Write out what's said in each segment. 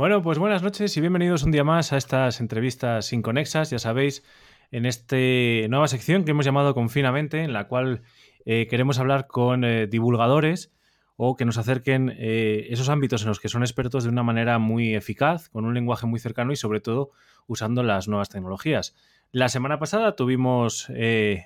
Bueno, pues buenas noches y bienvenidos un día más a estas entrevistas inconexas, ya sabéis, en esta nueva sección que hemos llamado Confinamente, en la cual eh, queremos hablar con eh, divulgadores o que nos acerquen eh, esos ámbitos en los que son expertos de una manera muy eficaz, con un lenguaje muy cercano y sobre todo usando las nuevas tecnologías. La semana pasada tuvimos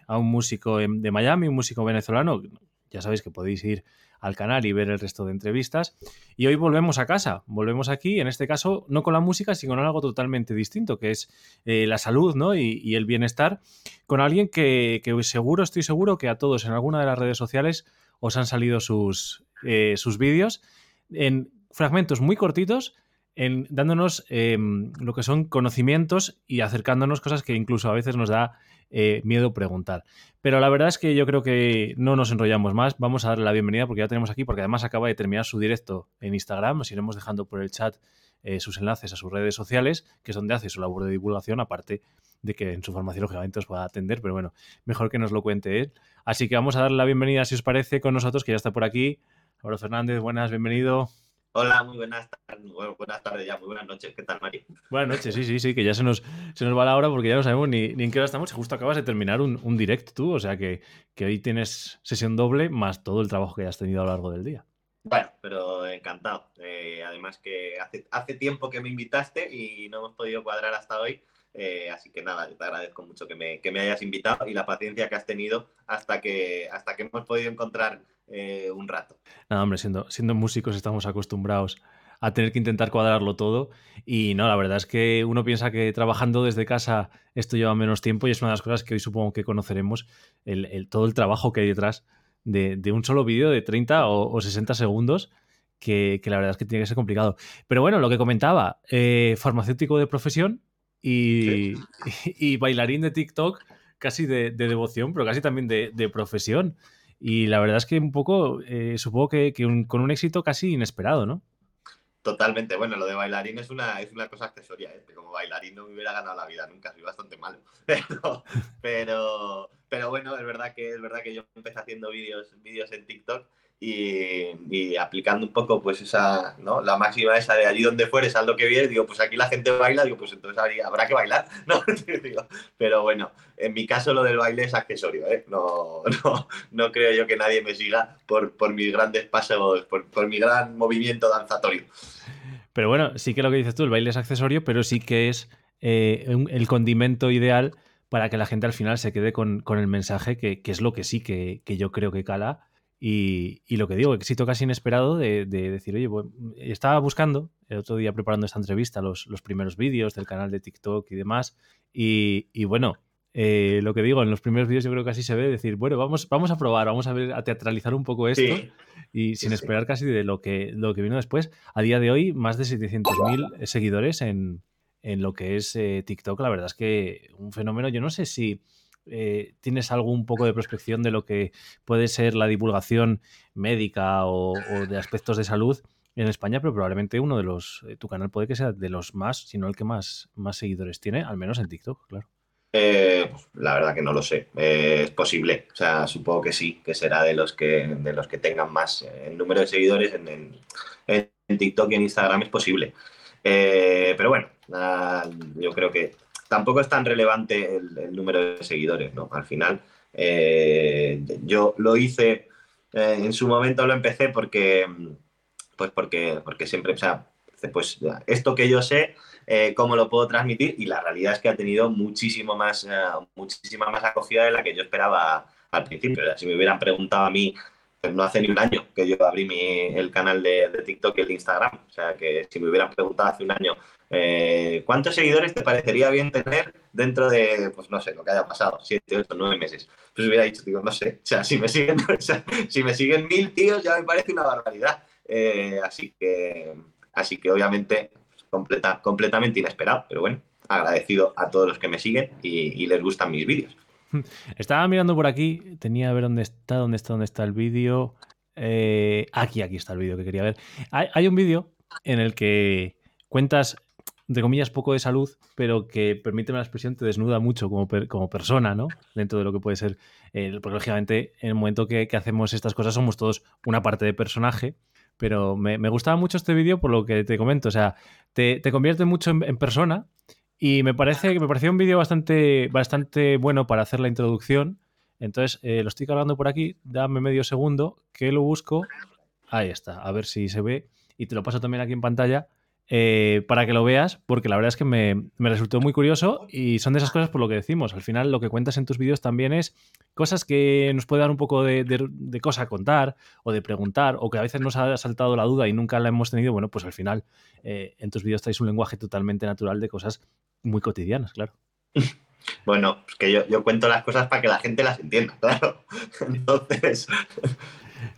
a un músico de Miami, un músico venezolano, ya sabéis que podéis ir al canal y ver el resto de entrevistas. Y hoy volvemos a casa, volvemos aquí, en este caso no con la música, sino con algo totalmente distinto, que es eh, la salud ¿no? y, el bienestar, con alguien que, seguro, estoy seguro que a todos en alguna de las redes sociales os han salido sus, eh, sus vídeos en fragmentos muy cortitos. En, dándonos em, lo que son conocimientos y acercándonos cosas que incluso a veces nos da eh, miedo preguntar. Pero la verdad es que yo creo que no nos enrollamos más. Vamos a darle la bienvenida porque ya tenemos aquí, porque además acaba de terminar su directo en Instagram. Nos iremos dejando por el chat eh, sus enlaces a sus redes sociales, que es donde hace su labor de divulgación, aparte de que en su formación lógicamente os va a atender, pero bueno, mejor que nos lo cuente él. Así que vamos a darle la bienvenida, si os parece, con nosotros, que ya está por aquí. Álvaro Fernández, buenas, bienvenido. Hola, muy buenas tardes, buenas tardes ya, muy buenas noches. ¿Qué tal, Mari? Buenas noches, sí, sí, sí, que ya se nos, se nos va la hora porque ya no sabemos ni, en qué hora estamos. Justo acabas de terminar un, un direct tú, o sea que, que, hoy tienes sesión doble más todo el trabajo que has tenido a lo largo del día. Bueno, pero encantado. Eh, además que hace, hace tiempo que me invitaste y no hemos podido cuadrar hasta hoy. Eh, así que nada, te agradezco mucho que me, que me, hayas invitado y la paciencia que has tenido hasta que, hasta que hemos podido encontrar eh, un rato. Nada, hombre, siendo, siendo músicos estamos acostumbrados a tener que intentar cuadrarlo todo. Y no, la verdad es que uno piensa que trabajando desde casa esto lleva menos tiempo y es una de las cosas que hoy supongo que conoceremos, el, todo el trabajo que hay detrás de, un solo vídeo de 30 o, 60 segundos. Que, la verdad es que tiene que ser complicado. Pero bueno, lo que comentaba, eh, farmacéutico de profesión, y, bailarín de TikTok casi de, devoción, pero casi también de, profesión. Y la verdad es que un poco, eh, supongo que, con un éxito casi inesperado, ¿no? Totalmente. Bueno, lo de bailarín es una, es una cosa accesoria. ¿eh? Como bailarín no me hubiera ganado la vida nunca, soy bastante malo. Pero, pero, bueno, es verdad que es verdad que yo empecé haciendo vídeos vídeos en TikTok y, aplicando un poco pues esa, ¿no? La máxima esa de allí donde fueres, haz lo que vienes, digo, pues aquí la gente baila, digo, pues entonces habrá que bailar, ¿no? pero bueno, en mi caso lo del baile es accesorio, ¿eh? No, no, no creo yo que nadie me siga por, por mis grandes pasos, por, por mi gran movimiento danzatorio. Pero bueno, sí que lo que dices tú, el baile es accesorio, pero sí que es eh, el condimento ideal para que la gente al final se quede con, con el mensaje, que, que, es lo que sí que, que yo creo que cala y, lo que digo, éxito casi inesperado de, decir, oye, estaba buscando el otro día preparando esta entrevista los, los primeros vídeos del canal de TikTok y demás. Y, bueno, eh, lo que digo, en los primeros vídeos yo creo que así se ve, decir, bueno, vamos, vamos a probar, vamos a ver, a teatralizar un poco esto. Y sin esperar casi de lo que, lo que vino después. A día de hoy, más de 700.000 seguidores en, en, lo que es eh, TikTok. La verdad es que un fenómeno, yo no sé si eh, tienes algún poco de prospección de lo que puede ser la divulgación médica o, de aspectos de salud en España, pero probablemente uno de los, eh, tu canal puede que sea de los más, si no el que más, más seguidores tiene, al menos en TikTok, claro. Eh, la verdad que no lo sé. es posible. O sea, supongo que sí, que será de los que, de los que tengan más. El número de seguidores en, TikTok y en Instagram es posible. pero bueno, yo creo que tampoco es tan relevante el, número de seguidores, ¿no? Al final, eh, yo lo hice, eh, en su momento lo empecé porque, pues porque, porque siempre, o sea, pues esto que yo sé, eh, cómo lo puedo transmitir y la realidad es que ha tenido muchísimo más, muchísima más acogida de la que yo esperaba al principio. si me hubieran preguntado a mí no hace ni un año que yo abrí mi, el canal de, TikTok y el de Instagram. O sea, que si me hubieran preguntado hace un año eh, cuántos seguidores te parecería bien tener dentro de, pues no sé, lo que haya pasado, siete, ocho, nueve meses, pues hubiera dicho, digo, no sé, o sea, si me siguen, si me siguen mil tíos ya me parece una barbaridad. Eh, así que, así que obviamente completa, completamente inesperado, pero bueno, agradecido a todos los que me siguen y les gustan mis vídeos. Estaba mirando por aquí, tenía que ver dónde está, dónde está, dónde está el vídeo. Eh, aquí, aquí está el vídeo que quería ver. Hay, un vídeo en el que cuentas, de comillas, poco de salud, pero que, permite la expresión, te desnuda mucho como, como persona, ¿no? Dentro de lo que puede ser. porque, lógicamente, en el momento que, hacemos estas cosas somos todos una parte de personaje, Pero me, gustaba mucho este vídeo por lo que te comento. O sea, te, convierte mucho en, persona y me parece que me pareció un vídeo bastante, bastante bueno para hacer la introducción. Entonces, eh, lo estoy cargando por aquí. Dame medio segundo que lo busco. Ahí está. A ver si se ve. Y te lo paso también aquí en pantalla. Eh, para que lo veas, porque la verdad es que me, resultó muy curioso y son de esas cosas por lo que decimos. Al final lo que cuentas en tus vídeos también es cosas que nos puede dar un poco de, cosa a contar o de preguntar o que a veces nos ha saltado la duda y nunca la hemos tenido. Bueno, pues al final eh, en tus vídeos traes un lenguaje totalmente natural de cosas muy cotidianas, claro. Bueno, pues que yo, yo cuento las cosas para que la gente las entienda, claro. Entonces...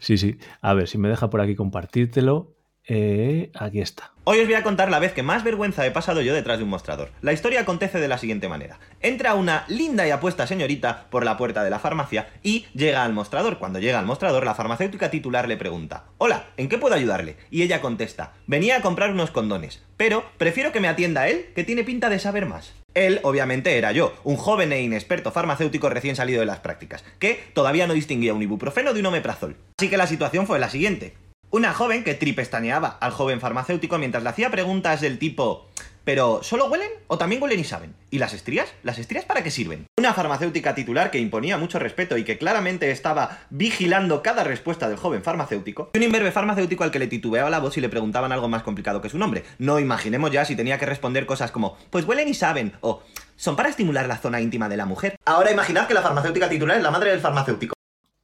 Sí, sí. A ver, si me deja por aquí compartírtelo. Eh, aquí está. Hoy os voy a contar la vez que más vergüenza he pasado yo detrás de un mostrador. La historia acontece de la siguiente manera. Entra una linda y apuesta señorita por la puerta de la farmacia y llega al mostrador. Cuando llega al mostrador, la farmacéutica titular le pregunta, Hola, ¿en qué puedo ayudarle? Y ella contesta, venía a comprar unos condones, pero prefiero que me atienda él, que tiene pinta de saber más. Él, obviamente, era yo, un joven e inexperto farmacéutico recién salido de las prácticas, que todavía no distinguía un ibuprofeno de un omeprazol. Así que la situación fue la siguiente. Una joven que tripestaneaba al joven farmacéutico mientras le hacía preguntas del tipo ¿Pero solo huelen o también huelen y saben? ¿Y las estrías? ¿Las estrías para qué sirven? Una farmacéutica titular que imponía mucho respeto y que claramente estaba vigilando cada respuesta del joven farmacéutico. Y un imberbe farmacéutico al que le titubeaba la voz y le preguntaban algo más complicado que su nombre. No imaginemos ya si tenía que responder cosas como pues huelen y saben o son para estimular la zona íntima de la mujer. Ahora imaginad que la farmacéutica titular es la madre del farmacéutico.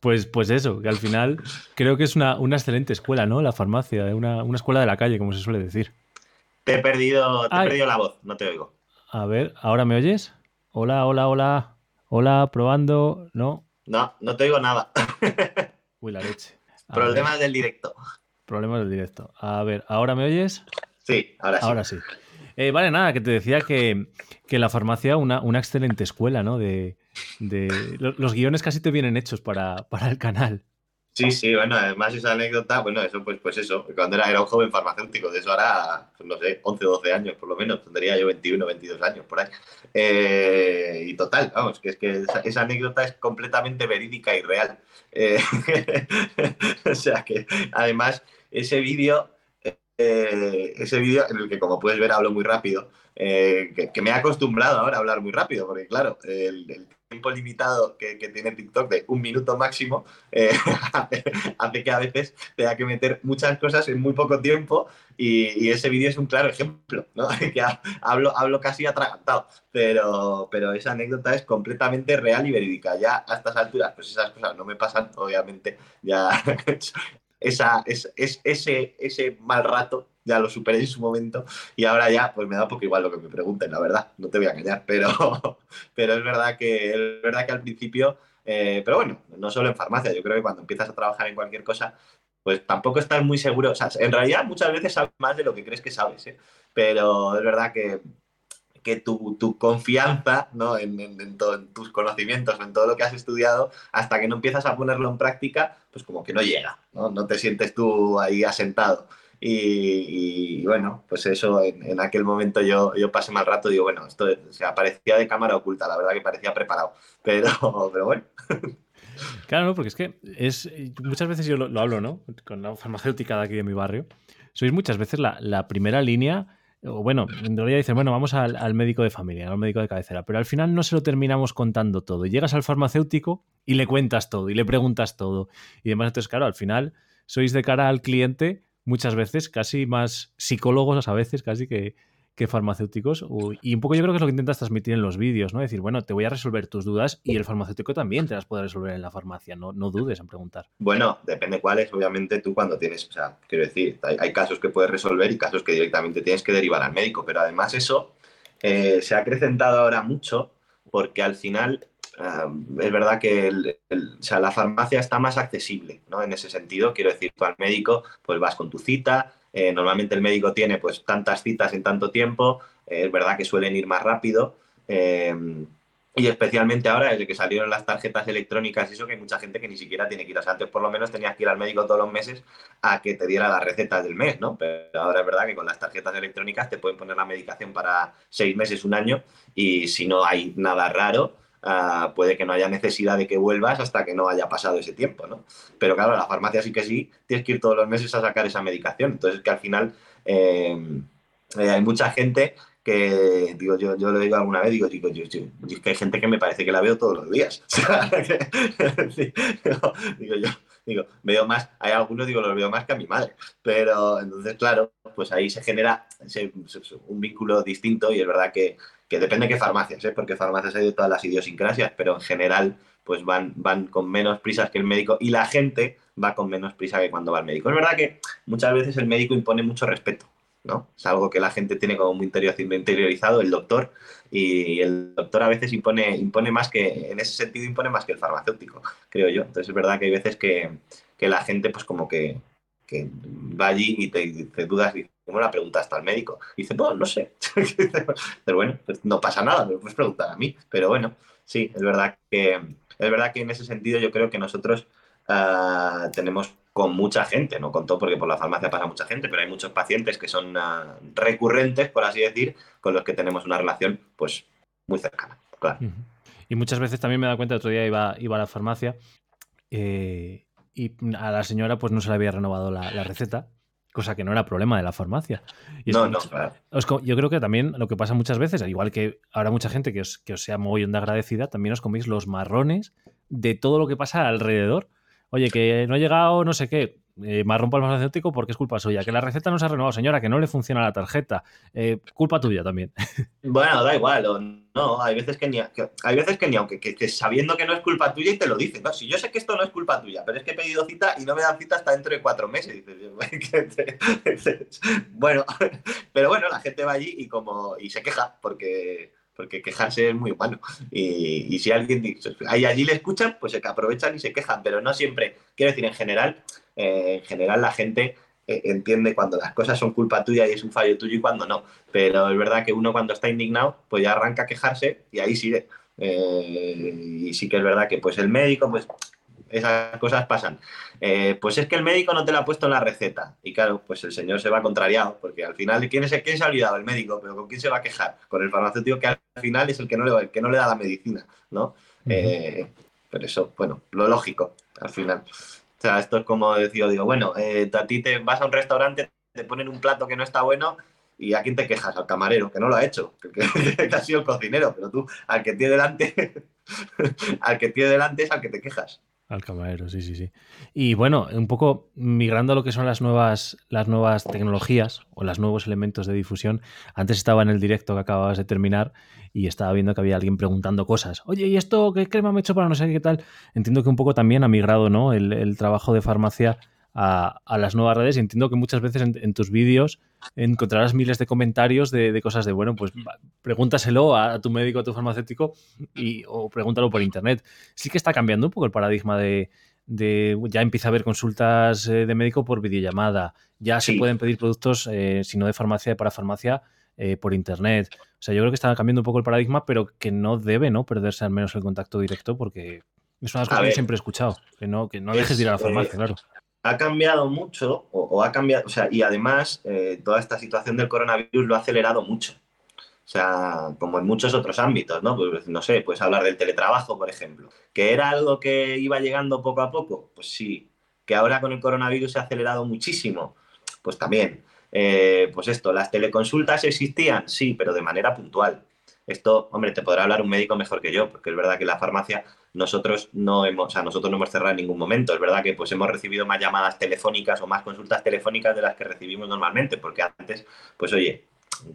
Pues, pues eso, que al final creo que es una, excelente escuela, ¿no? La farmacia, ¿eh? una, escuela de la calle, como se suele decir. Te he perdido, te he perdido la voz, no te oigo. A ver, ¿ahora me oyes? Hola, hola, hola. Hola, probando. ¿No? No, no te oigo nada. Uy, la leche. Problemas del directo. Problemas del directo. A ver, ¿ahora me oyes? Sí, ahora sí. Ahora sí. Eh, vale, nada, que te decía que, la farmacia, una, una excelente escuela, ¿no? De, los guiones casi te vienen hechos para, el canal. Sí, sí, bueno, además esa anécdota, bueno, eso pues, pues eso, cuando era, era un joven farmacéutico, de eso ahora, pues no sé, 11, 12 años por lo menos, tendría yo 21, 22 años por ahí. Eh, y total, vamos, que es que esa, anécdota es completamente verídica y real. Eh, o sea que además ese vídeo, eh, ese vídeo en el que como puedes ver hablo muy rápido, que, me he acostumbrado ahora a hablar muy rápido, porque claro, el tiempo limitado que, tiene TikTok de un minuto máximo eh, hace que a veces tenga que meter muchas cosas en muy poco tiempo y, ese vídeo es un claro ejemplo, ¿no? que hablo, hablo casi atragantado, pero, pero esa anécdota es completamente real y verídica. Ya a estas alturas, pues esas cosas no me pasan, obviamente, ya esa, es, es, ese, ese mal rato ya lo superé en su momento y ahora ya pues me da poco igual lo que me pregunten, la verdad, no te voy a engañar, pero, pero es, verdad que, es verdad que al principio, eh, pero bueno, no solo en farmacia, yo creo que cuando empiezas a trabajar en cualquier cosa, pues tampoco estás muy seguro, o sea, en realidad muchas veces sabes más de lo que crees que sabes, ¿eh? pero es verdad que, que tu, tu confianza ¿no? en, en, en, tus conocimientos, en todo lo que has estudiado, hasta que no empiezas a ponerlo en práctica, pues como que no llega, no, no te sientes tú ahí asentado. Y, bueno, pues eso, en, aquel momento yo, yo pasé mal rato, digo, bueno, esto se parecía de cámara oculta, la verdad que parecía preparado, pero, pero bueno. Claro, ¿no? porque es que es muchas veces yo lo, hablo, ¿no? Con la farmacéutica de aquí de mi barrio. Sois muchas veces la, la primera línea, o bueno, en realidad dicen, bueno, vamos al, al, médico de familia, al médico de cabecera, pero al final no se lo terminamos contando todo. Llegas al farmacéutico y le cuentas todo, y le preguntas todo. Y demás, entonces, claro, al final sois de cara al cliente muchas veces, casi más psicólogos a veces, casi que, farmacéuticos. Y un poco yo creo que es lo que intentas transmitir en los vídeos, ¿no? Decir, bueno, te voy a resolver tus dudas y el farmacéutico también te las puede resolver en la farmacia, no, no dudes en preguntar. Bueno, depende cuáles, obviamente tú cuando tienes, o sea, quiero decir, hay, casos que puedes resolver y casos que directamente tienes que derivar al médico, pero además eso eh, se ha acrecentado ahora mucho porque al final es verdad que la farmacia está más accesible, ¿no? En ese sentido, quiero decir, tú al médico, pues vas con tu cita, eh, normalmente el médico tiene pues tantas citas en tanto tiempo, eh, es verdad que suelen ir más rápido, eh, y especialmente ahora, desde que salieron las tarjetas electrónicas y eso, que hay mucha gente que ni siquiera tiene que ir. O sea, antes por lo menos tenías que ir al médico todos los meses a que te diera las recetas del mes, ¿no? Pero ahora es verdad que con las tarjetas electrónicas te pueden poner la medicación para seis meses, un año, y si no hay nada raro, ah, puede que no haya necesidad de que vuelvas hasta que no haya pasado ese tiempo, ¿no? Pero claro, la farmacia sí que sí, tienes que ir todos los meses a sacar esa medicación. Entonces, que al final eh, eh, hay mucha gente que, digo, yo, yo lo digo alguna vez, digo, digo, yo, es que hay gente que me parece que la veo todos los días. digo, yo, digo, veo más, hay algunos, digo, los veo más que a mi madre. Pero entonces, claro, pues ahí se genera un vínculo distinto y es verdad que, que depende de qué farmacias, ¿eh? porque farmacias hay de todas las idiosincrasias, pero en general pues van, van con menos prisas que el médico y la gente va con menos prisa que cuando va al médico. Es verdad que muchas veces el médico impone mucho respeto, ¿no? Es algo que la gente tiene como muy interiorizado, el doctor, y el doctor a veces impone, impone más que, en ese sentido impone más que el farmacéutico, creo yo. Entonces es verdad que hay veces que, la gente pues como que, va allí y te, dice dudas y ¿cómo la preguntas al médico? Y dice, pues no sé. pero bueno, pues no pasa nada, me puedes preguntar a mí. Pero bueno, sí, es verdad que, es verdad que en ese sentido yo creo que nosotros ah, tenemos con mucha gente, no con todo porque por la farmacia pasa mucha gente, pero hay muchos pacientes que son ah, recurrentes, por así decir, con los que tenemos una relación pues muy cercana, claro. Y muchas veces también me he dado cuenta, otro día iba, iba a la farmacia eh, y a la señora pues no se le había renovado la, receta, cosa que no era problema de la farmacia. no, no, claro. yo creo que también lo que pasa muchas veces, al igual que ahora mucha gente que os, que os sea muy de agradecida, también os coméis los marrones de todo lo que pasa alrededor oye, que no ha llegado no sé qué, eh, marrón para el farmacéutico porque es culpa suya. Que la receta no se ha renovado, señora, que no le funciona la tarjeta. Eh, culpa tuya también. Bueno, da igual. no, hay veces que ni, hay veces que ni aunque que, sabiendo que no es culpa tuya y te lo dicen. No, si yo sé que esto no es culpa tuya, pero es que he pedido cita y no me dan cita hasta dentro de cuatro meses. bueno, pero bueno, la gente va allí y como y se queja porque porque quejarse es muy humano. Y, si alguien hay allí le escuchan, pues se aprovechan y se quejan, pero no siempre. Quiero decir, en general, eh, en general la gente eh, entiende cuando las cosas son culpa tuya y es un fallo tuyo y cuando no. Pero es verdad que uno cuando está indignado, pues ya arranca a quejarse y ahí sigue. Eh, y sí que es verdad que pues el médico, pues esas cosas pasan. Eh, pues es que el médico no te lo ha puesto en la receta. Y claro, pues el señor se va contrariado, porque al final, ¿quién, es el, quién se ha olvidado? El médico, pero ¿con quién se va a quejar? Con el farmacéutico que al final es el que no le, que no le da la medicina, ¿no? Eh, pero eso, bueno, lo lógico, al final. O sea, esto es como decir, digo, bueno, eh, a ti te vas a un restaurante, te ponen un plato que no está bueno ¿Y a quién te quejas? Al camarero, que no lo ha hecho, que, ha sido el cocinero, pero tú, al que tiene delante, al que tiene delante es al que te quejas. Al camarero, sí, sí, sí. Y bueno, un poco migrando a lo que son las nuevas, las nuevas tecnologías o los nuevos elementos de difusión. Antes estaba en el directo que acababas de terminar y estaba viendo que había alguien preguntando cosas. Oye, ¿y esto qué crema me he hecho para no sé qué tal? Entiendo que un poco también ha migrado ¿no? el trabajo de farmacia a, las nuevas redes. Y entiendo que muchas veces en, tus vídeos encontrarás miles de comentarios de, cosas de, bueno, pues pregúntaselo a, tu médico, a tu farmacéutico y, o pregúntalo por internet. Sí que está cambiando un poco el paradigma de, ya empieza a haber consultas eh, de médico por videollamada, ya se pueden pedir productos, eh, si no de farmacia, para farmacia, eh, por internet. O sea, yo creo que está cambiando un poco el paradigma, pero que no debe ¿no? perderse al menos el contacto directo porque es una cosa que siempre he escuchado, que no, que no dejes de ir a la farmacia, claro ha cambiado mucho, o, ha cambiado, o sea, y además eh, toda esta situación del coronavirus lo ha acelerado mucho. O sea, como en muchos otros ámbitos, ¿no? Pues no sé, puedes hablar del teletrabajo, por ejemplo. ¿Que era algo que iba llegando poco a poco? Pues sí. ¿Que ahora con el coronavirus se ha acelerado muchísimo? Pues también. Eh, pues esto, ¿las teleconsultas existían? Sí, pero de manera puntual. Esto, hombre, te podrá hablar un médico mejor que yo, porque es verdad que la farmacia nosotros no hemos, o sea, nosotros no hemos cerrado en ningún momento. Es verdad que pues hemos recibido más llamadas telefónicas o más consultas telefónicas de las que recibimos normalmente, porque antes, pues oye,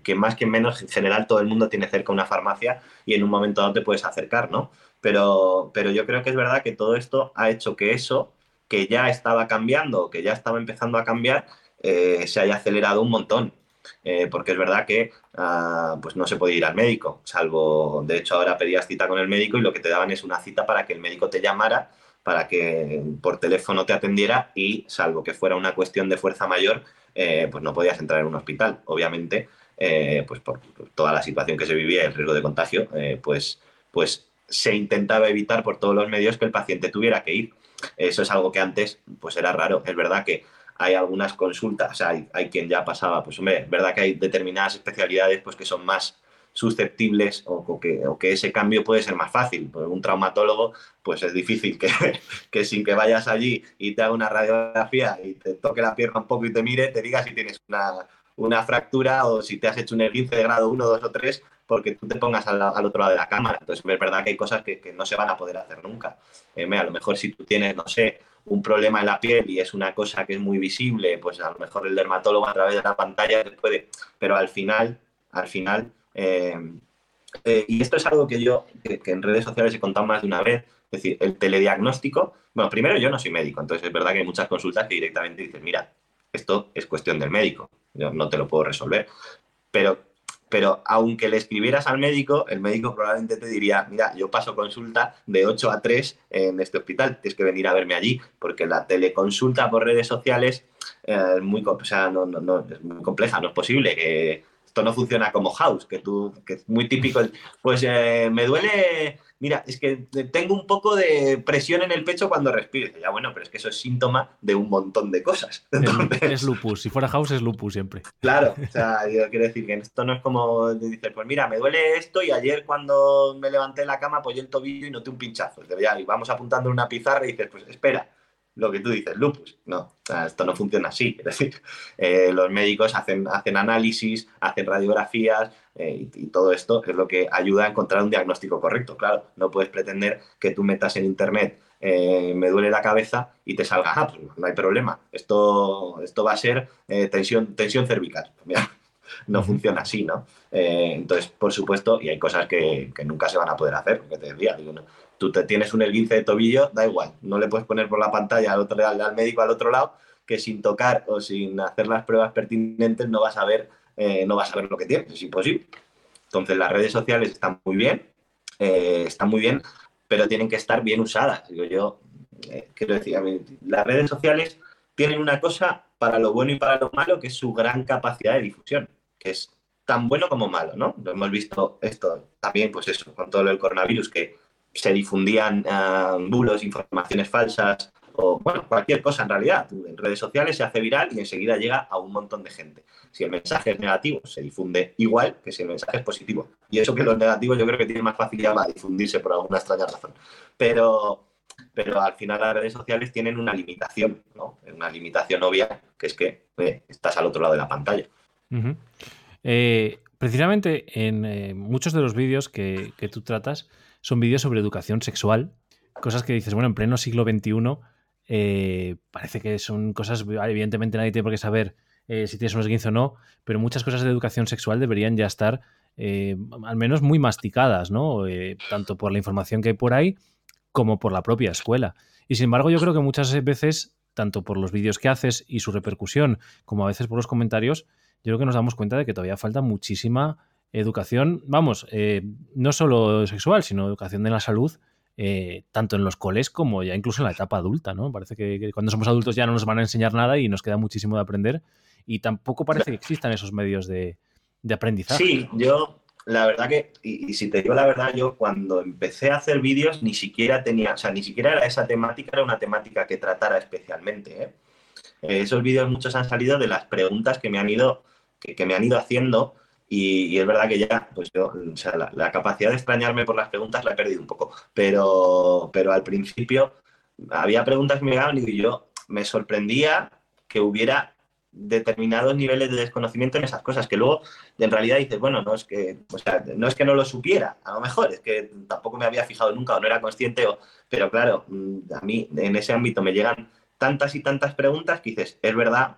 que más que menos, en general todo el mundo tiene cerca una farmacia y en un momento dado te puedes acercar, ¿no? Pero, pero yo creo que es verdad que todo esto ha hecho que eso, que ya estaba cambiando, que ya estaba empezando a cambiar, eh, se haya acelerado un montón. Eh, porque es verdad que ah, pues no se puede ir al médico, salvo, de hecho ahora pedías cita con el médico y lo que te daban es una cita para que el médico te llamara, para que por teléfono te atendiera y salvo que fuera una cuestión de fuerza mayor, eh, pues no podías entrar en un hospital. Obviamente, eh, pues por toda la situación que se vivía, el riesgo de contagio, pues, pues se intentaba evitar por todos los medios que el paciente tuviera que ir. Eso es algo que antes pues era raro. Es verdad que hay algunas consultas, hay, hay quien ya pasaba, pues hombre, verdad que hay determinadas especialidades pues que son más, susceptibles o, que, ese cambio puede ser más fácil. Por un traumatólogo, pues es difícil que, que, sin que vayas allí y te haga una radiografía y te toque la pierna un poco y te mire, te diga si tienes una, una fractura o si te has hecho un esguince de grado 1, 2 o 3 porque tú te pongas al, otro lado de la cámara. Entonces, es verdad que hay cosas que, no se van a poder hacer nunca. Eh, a lo mejor si tú tienes, no sé, un problema en la piel y es una cosa que es muy visible, pues a lo mejor el dermatólogo a través de la pantalla puede, pero al final, al final, eh, eh, y esto es algo que yo, que, en redes sociales he contado más de una vez, es decir, el telediagnóstico, bueno, primero yo no soy médico, entonces es verdad que hay muchas consultas que directamente dicen, mira, esto es cuestión del médico, yo no te lo puedo resolver, pero pero aunque le escribieras al médico, el médico probablemente te diría, mira, yo paso consulta de 8 a 3 en este hospital, tienes que venir a verme allí, porque la teleconsulta por redes sociales eh, es, muy, o es muy compleja, no es posible que esto no funciona como House, que tú, que es muy típico, pues eh, me duele mira, es que tengo un poco de presión en el pecho cuando respiro. ya bueno, pero es que eso es síntoma de un montón de cosas. Es lupus, si fuera house es lupus siempre. Claro, o sea, yo quiero decir que esto no es como dices, pues mira, me duele esto y ayer cuando me levanté de la cama apoyé el tobillo y noté un pinchazo. Y vamos apuntando en una pizarra y dices, pues espera, lo que tú dices, lupus. No, esto no funciona así. Es decir, eh, los médicos hacen, hacen análisis, hacen radiografías eh, y, todo esto es lo que ayuda a encontrar un diagnóstico correcto. Claro, no puedes pretender que tú metas en internet eh, me duele la cabeza y te salga, ah, pues no hay problema. Esto, esto va a ser tensión, tensión cervical. no funciona así, ¿no? entonces, por supuesto, y hay cosas que, que, nunca se van a poder hacer, porque te decía, digo, no, tú te tienes un esguince de tobillo, da igual, no le puedes poner por la pantalla al, otro, al, médico al otro lado que sin tocar o sin hacer las pruebas pertinentes no vas a ver, eh, no vas a ver lo que tienes, es imposible. Entonces las redes sociales están muy bien, eh, están muy bien, pero tienen que estar bien usadas. Yo, eh, quiero decir, las redes sociales tienen una cosa para lo bueno y para lo malo, que es su gran capacidad de difusión, que es tan bueno como malo, ¿no? Hemos visto esto también, pues eso, con todo lo del coronavirus, que se difundían uh, bulos, informaciones falsas o bueno, cualquier cosa en realidad. En redes sociales se hace viral y enseguida llega a un montón de gente. Si el mensaje es negativo, se difunde igual que si el mensaje es positivo. Y eso que los negativos yo creo que tiene más facilidad para difundirse por alguna extraña razón. Pero, pero al final las redes sociales tienen una limitación, ¿no? Una limitación obvia, que es que eh, estás al otro lado de la pantalla. Eh, precisamente en eh, muchos de los vídeos que, que tú tratas, son vídeos sobre educación sexual, cosas que dices, bueno, en pleno siglo XXI parece que son cosas, evidentemente nadie tiene por qué saber eh, si tienes un esguince o no, pero muchas cosas de educación sexual deberían ya estar eh, al menos muy masticadas, ¿no? tanto por la información que hay por ahí como por la propia escuela. Y sin embargo, yo creo que muchas veces, tanto por los vídeos que haces y su repercusión, como a veces por los comentarios, yo creo que nos damos cuenta de que todavía falta muchísima educación, vamos, eh, no solo sexual, sino educación de la salud, eh, tanto en los coles como ya incluso en la etapa adulta, ¿no? Parece que, cuando somos adultos ya no nos van a enseñar nada y nos queda muchísimo de aprender y tampoco parece que existan esos medios de, aprendizaje. Sí, yo, la verdad que, y, si te digo la verdad, yo cuando empecé a hacer vídeos ni siquiera tenía, o sea, ni siquiera era esa temática, era una temática que tratara especialmente, ¿eh? esos vídeos muchos han salido de las preguntas que me han ido, que me han ido haciendo y, es verdad que ya, pues yo, o sea, la, capacidad de extrañarme por las preguntas la he perdido un poco. Pero, pero al principio había preguntas que me llegaban y yo me sorprendía que hubiera determinados niveles de desconocimiento en esas cosas, que luego en realidad dices, bueno, no es que, o sea, no es que no lo supiera, a lo mejor es que tampoco me había fijado nunca o no era consciente, o, pero claro, mm, a mí en ese ámbito me llegan tantas y tantas preguntas que dices, es verdad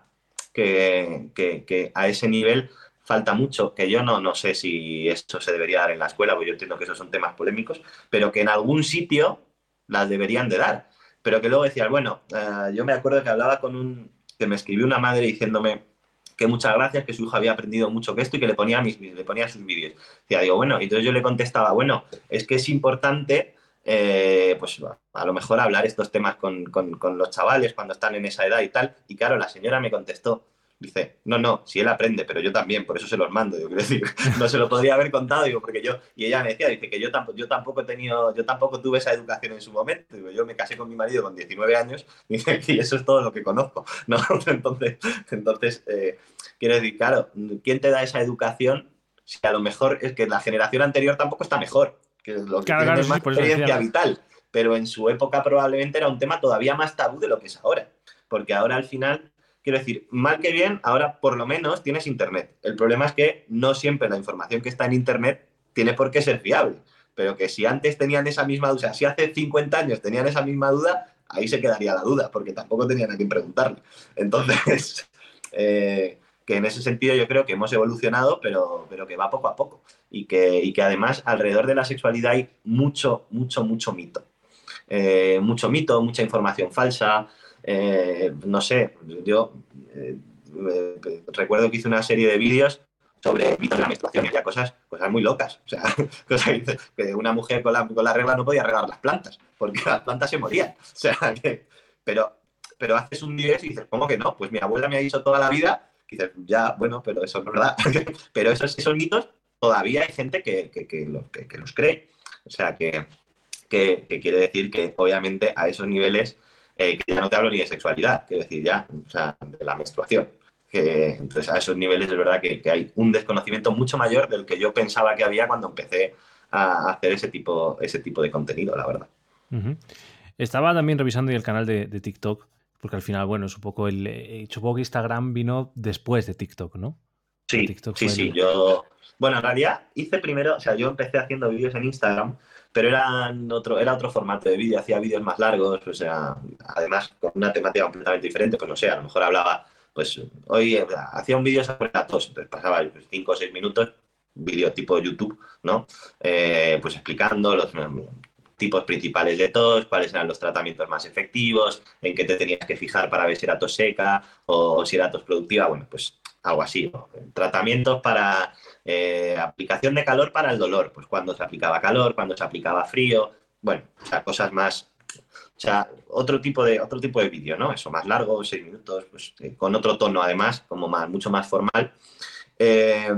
que, que, a ese nivel falta mucho, que yo no, no sé si esto se debería dar en la escuela, porque yo entiendo que esos son temas polémicos, pero que en algún sitio las deberían de dar. Pero que luego decías, bueno, eh, yo me acuerdo que hablaba con un, que me escribió una madre diciéndome que muchas gracias, que su hijo había aprendido mucho que esto y que le ponía, mis, le ponía sus vídeos. Digo, bueno, y entonces yo le contestaba, bueno, es que es importante, eh, pues a lo mejor hablar estos temas con, con los chavales cuando están en esa edad y tal. Y claro, la señora me contestó, Dice, no, no, si él aprende, pero yo también, por eso se los mando. Yo quiero decir, no se lo podría haber contado, digo, porque yo, y ella me decía, dice que yo tampoco, yo tampoco he tenido, yo tampoco tuve esa educación en su momento. Digo, yo me casé con mi marido con 19 años, y dice, y eso es todo lo que conozco. ¿no? Entonces, entonces eh, quiero decir, claro, ¿quién te da esa educación si a lo mejor es que la generación anterior tampoco está mejor, que es lo que Claro, tiene claro, más experiencia vital, pero en su época probablemente era un tema todavía más tabú de lo que es ahora, porque ahora al final, quiero decir, mal que bien, ahora por lo menos tienes internet. El problema es que no siempre la información que está en internet tiene por qué ser fiable, pero que si antes tenían esa misma duda, o sea, si hace 50 años tenían esa misma duda, ahí se quedaría la duda, porque tampoco tenían a quien preguntarle. Entonces, eh, que en ese sentido yo creo que hemos evolucionado, pero, pero que va poco a poco. Y que, y que además alrededor de la sexualidad hay mucho, mucho, mucho mito. Eh, mucho mito, mucha información falsa. Eh, no sé, yo eh, recuerdo que hice una serie de vídeos sobre mitos de menstruación y cosas, cosas muy locas. O sea, cosas que, una mujer con la, con la regla no podía regar las plantas, porque las plantas se morían. O sea, pero, pero haces un vídeo y dices, ¿cómo que no? Pues mi abuela me ha dicho toda la vida, y dices, ya, bueno, pero eso no es verdad. pero esos, esos mitos todavía hay gente que, que- que los, que- cree. O sea, que- que quiere decir que obviamente a esos niveles, eh, que ya no te hablo ni de sexualidad, quiero decir ya, o sea, de la menstruación. Que, entonces, a esos niveles es verdad que, que hay un desconocimiento mucho mayor del que yo pensaba que había cuando empecé a hacer ese tipo, ese tipo de contenido, la verdad. Ujú. Estaba también revisando el canal de, de TikTok, porque al final, bueno, es un poco el. eh, supongo que Instagram vino después de TikTok, ¿no? Sí, TikTok sí, fue sí. el- Yo, bueno, en realidad hice primero, o sea, yo empecé haciendo vídeos en Instagram, pero eran otro, era otro formato de vídeo, hacía vídeos más largos, o sea, además con una temática completamente diferente, pues no sé, a lo mejor hablaba, pues hoy eh, hacía un vídeo sobre la tos, entonces pasaba 5 o 6 minutos, vídeo tipo YouTube, ¿no? Eh, pues explicando los mm, tipos principales de tos, cuáles eran los tratamientos más efectivos, en qué te tenías que fijar para ver si era tos seca o si era tos productiva, bueno, pues algo así. Tratamientos para eh, aplicación de calor para el dolor, pues cuando se aplicaba calor, cuando se aplicaba frío, bueno, o sea, cosas más, o sea, otro tipo de, otro tipo de vídeo, ¿no? Eso, más largo, seis minutos, pues eh, con otro tono además, como más, mucho más formal. Eh,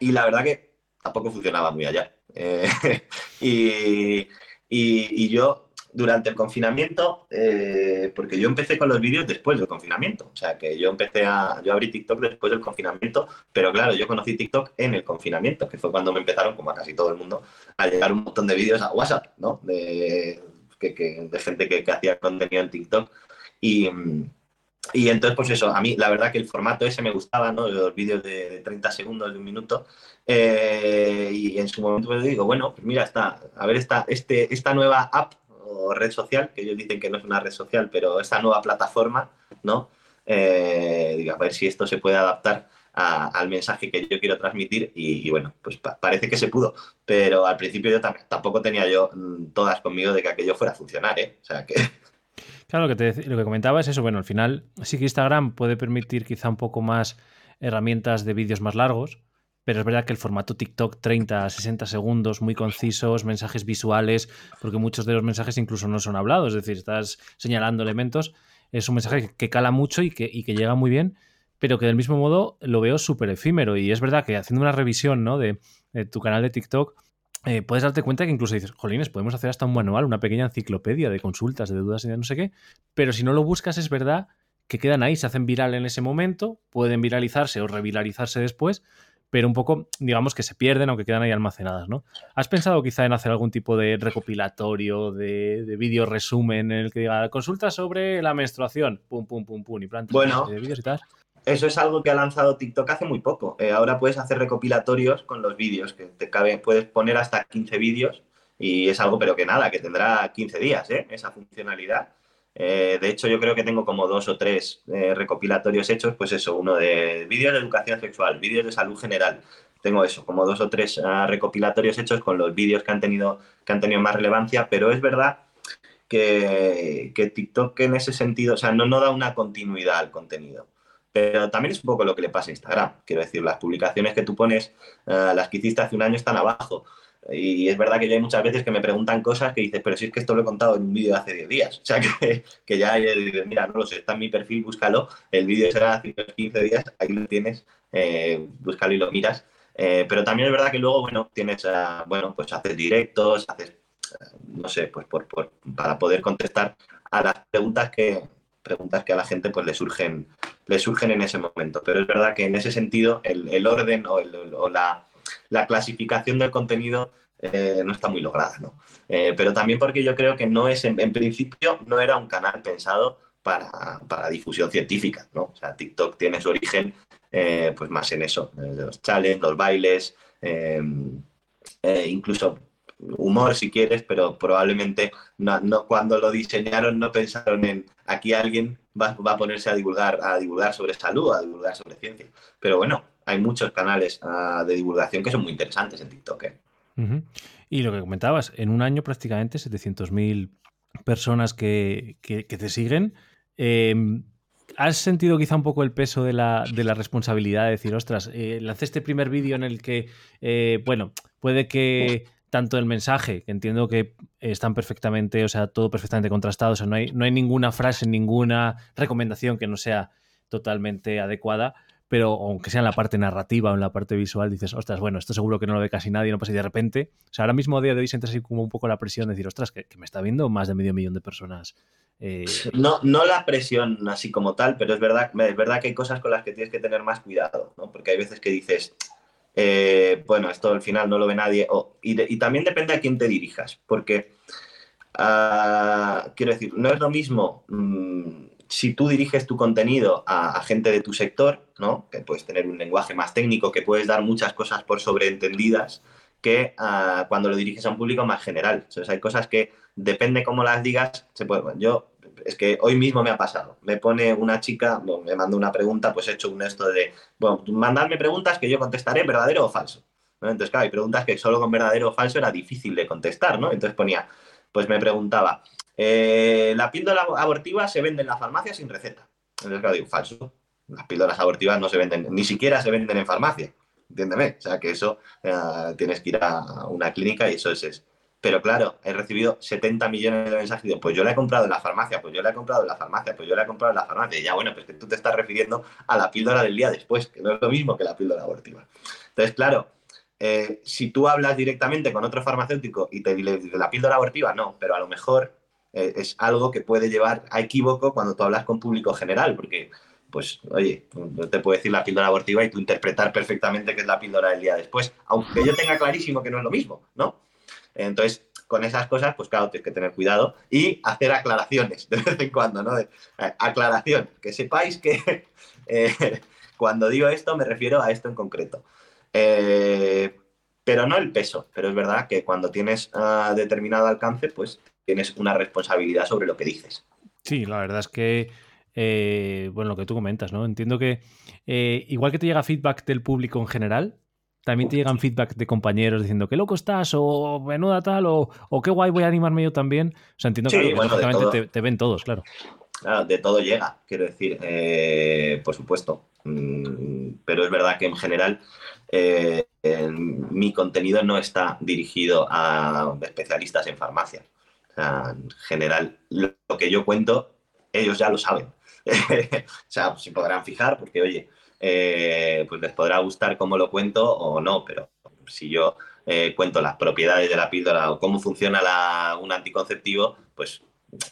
y la verdad que tampoco funcionaba muy allá. Y yo durante el confinamiento, eh, porque yo empecé con los vídeos después del confinamiento, o sea que yo empecé a, yo abrí TikTok después del confinamiento, pero claro, yo conocí TikTok en el confinamiento, que fue cuando me empezaron, como a casi todo el mundo, a llegar un montón de vídeos a WhatsApp, ¿no? De, que- de gente que, hacía contenido en TikTok. Y, y entonces, pues eso, a mí la verdad que el formato ese me gustaba, ¿no? Los vídeos de, de 30 segundos, de un minuto. Eh, y en su momento pues digo, bueno, pues mira, está, a ver esta, este, esta nueva app red social, que ellos dicen que no es una red social, pero esta nueva plataforma, ¿no? Eh, a ver si esto se puede adaptar al mensaje que yo quiero transmitir y, bueno, pues pa- parece que se pudo, pero al principio yo tam- tampoco tenía yo mm, todas conmigo de que aquello fuera a funcionar, ¿eh? O sea que... Claro, lo que, te lo que comentaba es eso. Bueno, al final sí que Instagram puede permitir quizá un poco más herramientas de vídeos más largos, pero es verdad que el formato TikTok 30 a 60 segundos, muy concisos, mensajes visuales, porque muchos de los mensajes incluso no son hablados, es decir, estás señalando elementos, es un mensaje que, cala mucho y que, llega muy bien, pero que del mismo modo lo veo súper efímero. Y es verdad que haciendo una revisión ¿no? de, tu canal de TikTok, eh, puedes darte cuenta que incluso dices, jolines, podemos hacer hasta un manual, una pequeña enciclopedia de consultas, de dudas de no sé qué, pero si no lo buscas es verdad que quedan ahí, se hacen viral en ese momento, pueden viralizarse o reviralizarse después, pero un poco, digamos que se pierden aunque quedan ahí almacenadas, ¿no? ¿Has pensado quizá en hacer algún tipo de recopilatorio, de, de vídeo resumen en el que diga consulta sobre la menstruación, pum, pum, pum, pum, y plantas Bueno. de vídeos y tal? Eso es algo que ha lanzado TikTok hace muy poco. Eh, ahora puedes hacer recopilatorios con los vídeos, que te cabe, puedes poner hasta 15 vídeos y es algo, pero que nada, que tendrá 15 días, ¿eh? esa funcionalidad. Eh, de hecho, yo creo que tengo como dos o tres eh, recopilatorios hechos, pues eso, uno de vídeos de educación sexual, vídeos de salud general. Tengo eso, como dos o tres ah, recopilatorios hechos con los vídeos que han tenido, que han tenido más relevancia, pero es verdad que, que TikTok en ese sentido, o sea, no, no da una continuidad al contenido. Pero también es un poco lo que le pasa a Instagram. Quiero decir, las publicaciones que tú pones, eh, las que hiciste hace un año, están abajo. Y es verdad que yo hay muchas veces que me preguntan cosas que dices, pero si es que esto lo he contado en un vídeo de hace 10 días. O sea, que, que ya, digo, mira, no lo sé, está en mi perfil, búscalo. El vídeo será hace unos 15 días, ahí lo tienes, eh, búscalo y lo miras. Eh, pero también es verdad que luego, bueno, tienes, ah, bueno, pues haces directos, haces, no sé, pues por, para poder contestar a las preguntas que, preguntas que a la gente pues le surgen, le surgen en ese momento. Pero es verdad que en ese sentido el, orden o la, la clasificación del contenido eh, no está muy lograda, ¿no? Eh, pero también porque yo creo que no es, en, principio, no era un canal pensado para, difusión científica, ¿no? O sea, TikTok tiene su origen eh, pues más en eso, los challenges, los bailes, incluso humor si quieres, pero probablemente no, cuando lo diseñaron no pensaron en aquí alguien va, a ponerse a divulgar, a divulgar sobre salud, a divulgar sobre ciencia. Pero bueno, hay muchos canales ah, de divulgación que son muy interesantes en TikTok. Y lo que comentabas, en un año prácticamente 700.000 personas que, te siguen. Em, ¿Has sentido quizá un poco el peso de la, responsabilidad de decir, ostras, eh, lancé este primer vídeo en el que, eh, bueno, puede que tanto el mensaje, que entiendo que están perfectamente, o sea, todo perfectamente contrastado, o sea, no hay, no hay ninguna frase, ninguna recomendación que no sea totalmente adecuada, pero aunque sea en la parte narrativa o en la parte visual, dices, ostras, bueno, esto seguro que no lo ve casi nadie, no pasa y de repente, o sea, ahora mismo a día de hoy sientes así como un poco la presión de decir, ostras, que, me está viendo más de medio millón de personas. Eh, no, no la presión así como tal, pero es verdad, es verdad que hay cosas con las que tienes que tener más cuidado, ¿no? Porque hay veces que dices, eh, bueno, esto al final no lo ve nadie, y, también depende a quién te dirijas, porque, ah, quiero decir, no es lo mismo... Mm, si tú diriges tu contenido a, gente de tu sector, ¿no? que puedes tener un lenguaje más técnico, que puedes dar muchas cosas por sobreentendidas, que ah, cuando lo diriges a un público más general. Entonces hay cosas que, depende cómo las digas. Yo, es que hoy mismo me ha pasado. Me pone una chica, me manda una pregunta, pues he hecho un esto de, bueno, mandadme preguntas que yo contestaré verdadero o falso. Entonces, claro, hay preguntas que solo con verdadero o falso era difícil de contestar, ¿no? Entonces ponía, pues me preguntaba, eh, la píldora abortiva se vende en la farmacia sin receta. Entonces, claro, digo, falso. Las píldoras abortivas no se venden, ni siquiera se venden en farmacia. Entiéndeme. O sea, que eso eh, tienes que ir a una clínica y eso es, eso. Pero claro, he recibido 70 millones de mensajes. pues yo la he comprado en la farmacia, pues yo la he comprado en la farmacia, pues yo la he comprado en la farmacia. Y ya, bueno, pues que tú te estás refiriendo a la píldora del día después, que no es lo mismo que la píldora abortiva. Entonces, claro, eh, si tú hablas directamente con otro farmacéutico y te dice la píldora abortiva, no, pero a lo mejor eh, es algo que puede llevar a equívoco cuando tú hablas con público general, porque, pues, oye, te puedo decir la píldora abortiva y tú interpretar perfectamente qué es la píldora del día después, aunque yo tenga clarísimo que no es lo mismo, ¿no? Entonces, con esas cosas, pues claro, tienes que tener cuidado y hacer aclaraciones de vez en cuando, ¿no? Eh, aclaración, que sepáis que eh, cuando digo esto me refiero a esto en concreto. pero no el peso, pero es verdad que cuando tienes ah, determinado alcance, pues tienes una responsabilidad sobre lo que dices. Sí, la verdad es que, eh, bueno, lo que tú comentas, ¿no? Entiendo que eh, igual que te llega feedback del público en general, también te llegan feedback de compañeros diciendo qué loco estás o menuda tal o, qué guay voy a animarme yo también. O sea, entiendo que te, ven todos, claro. Claro, de todo llega, quiero decir, eh, por supuesto. Mm, pero es verdad que en general mi contenido no está dirigido a especialistas en farmacia en general, lo que yo cuento, ellos ya lo saben. o sea, se podrán fijar porque, oye, eh, pues les podrá gustar cómo lo cuento o no, pero si yo eh, cuento las propiedades de la píldora o cómo funciona un anticonceptivo, pues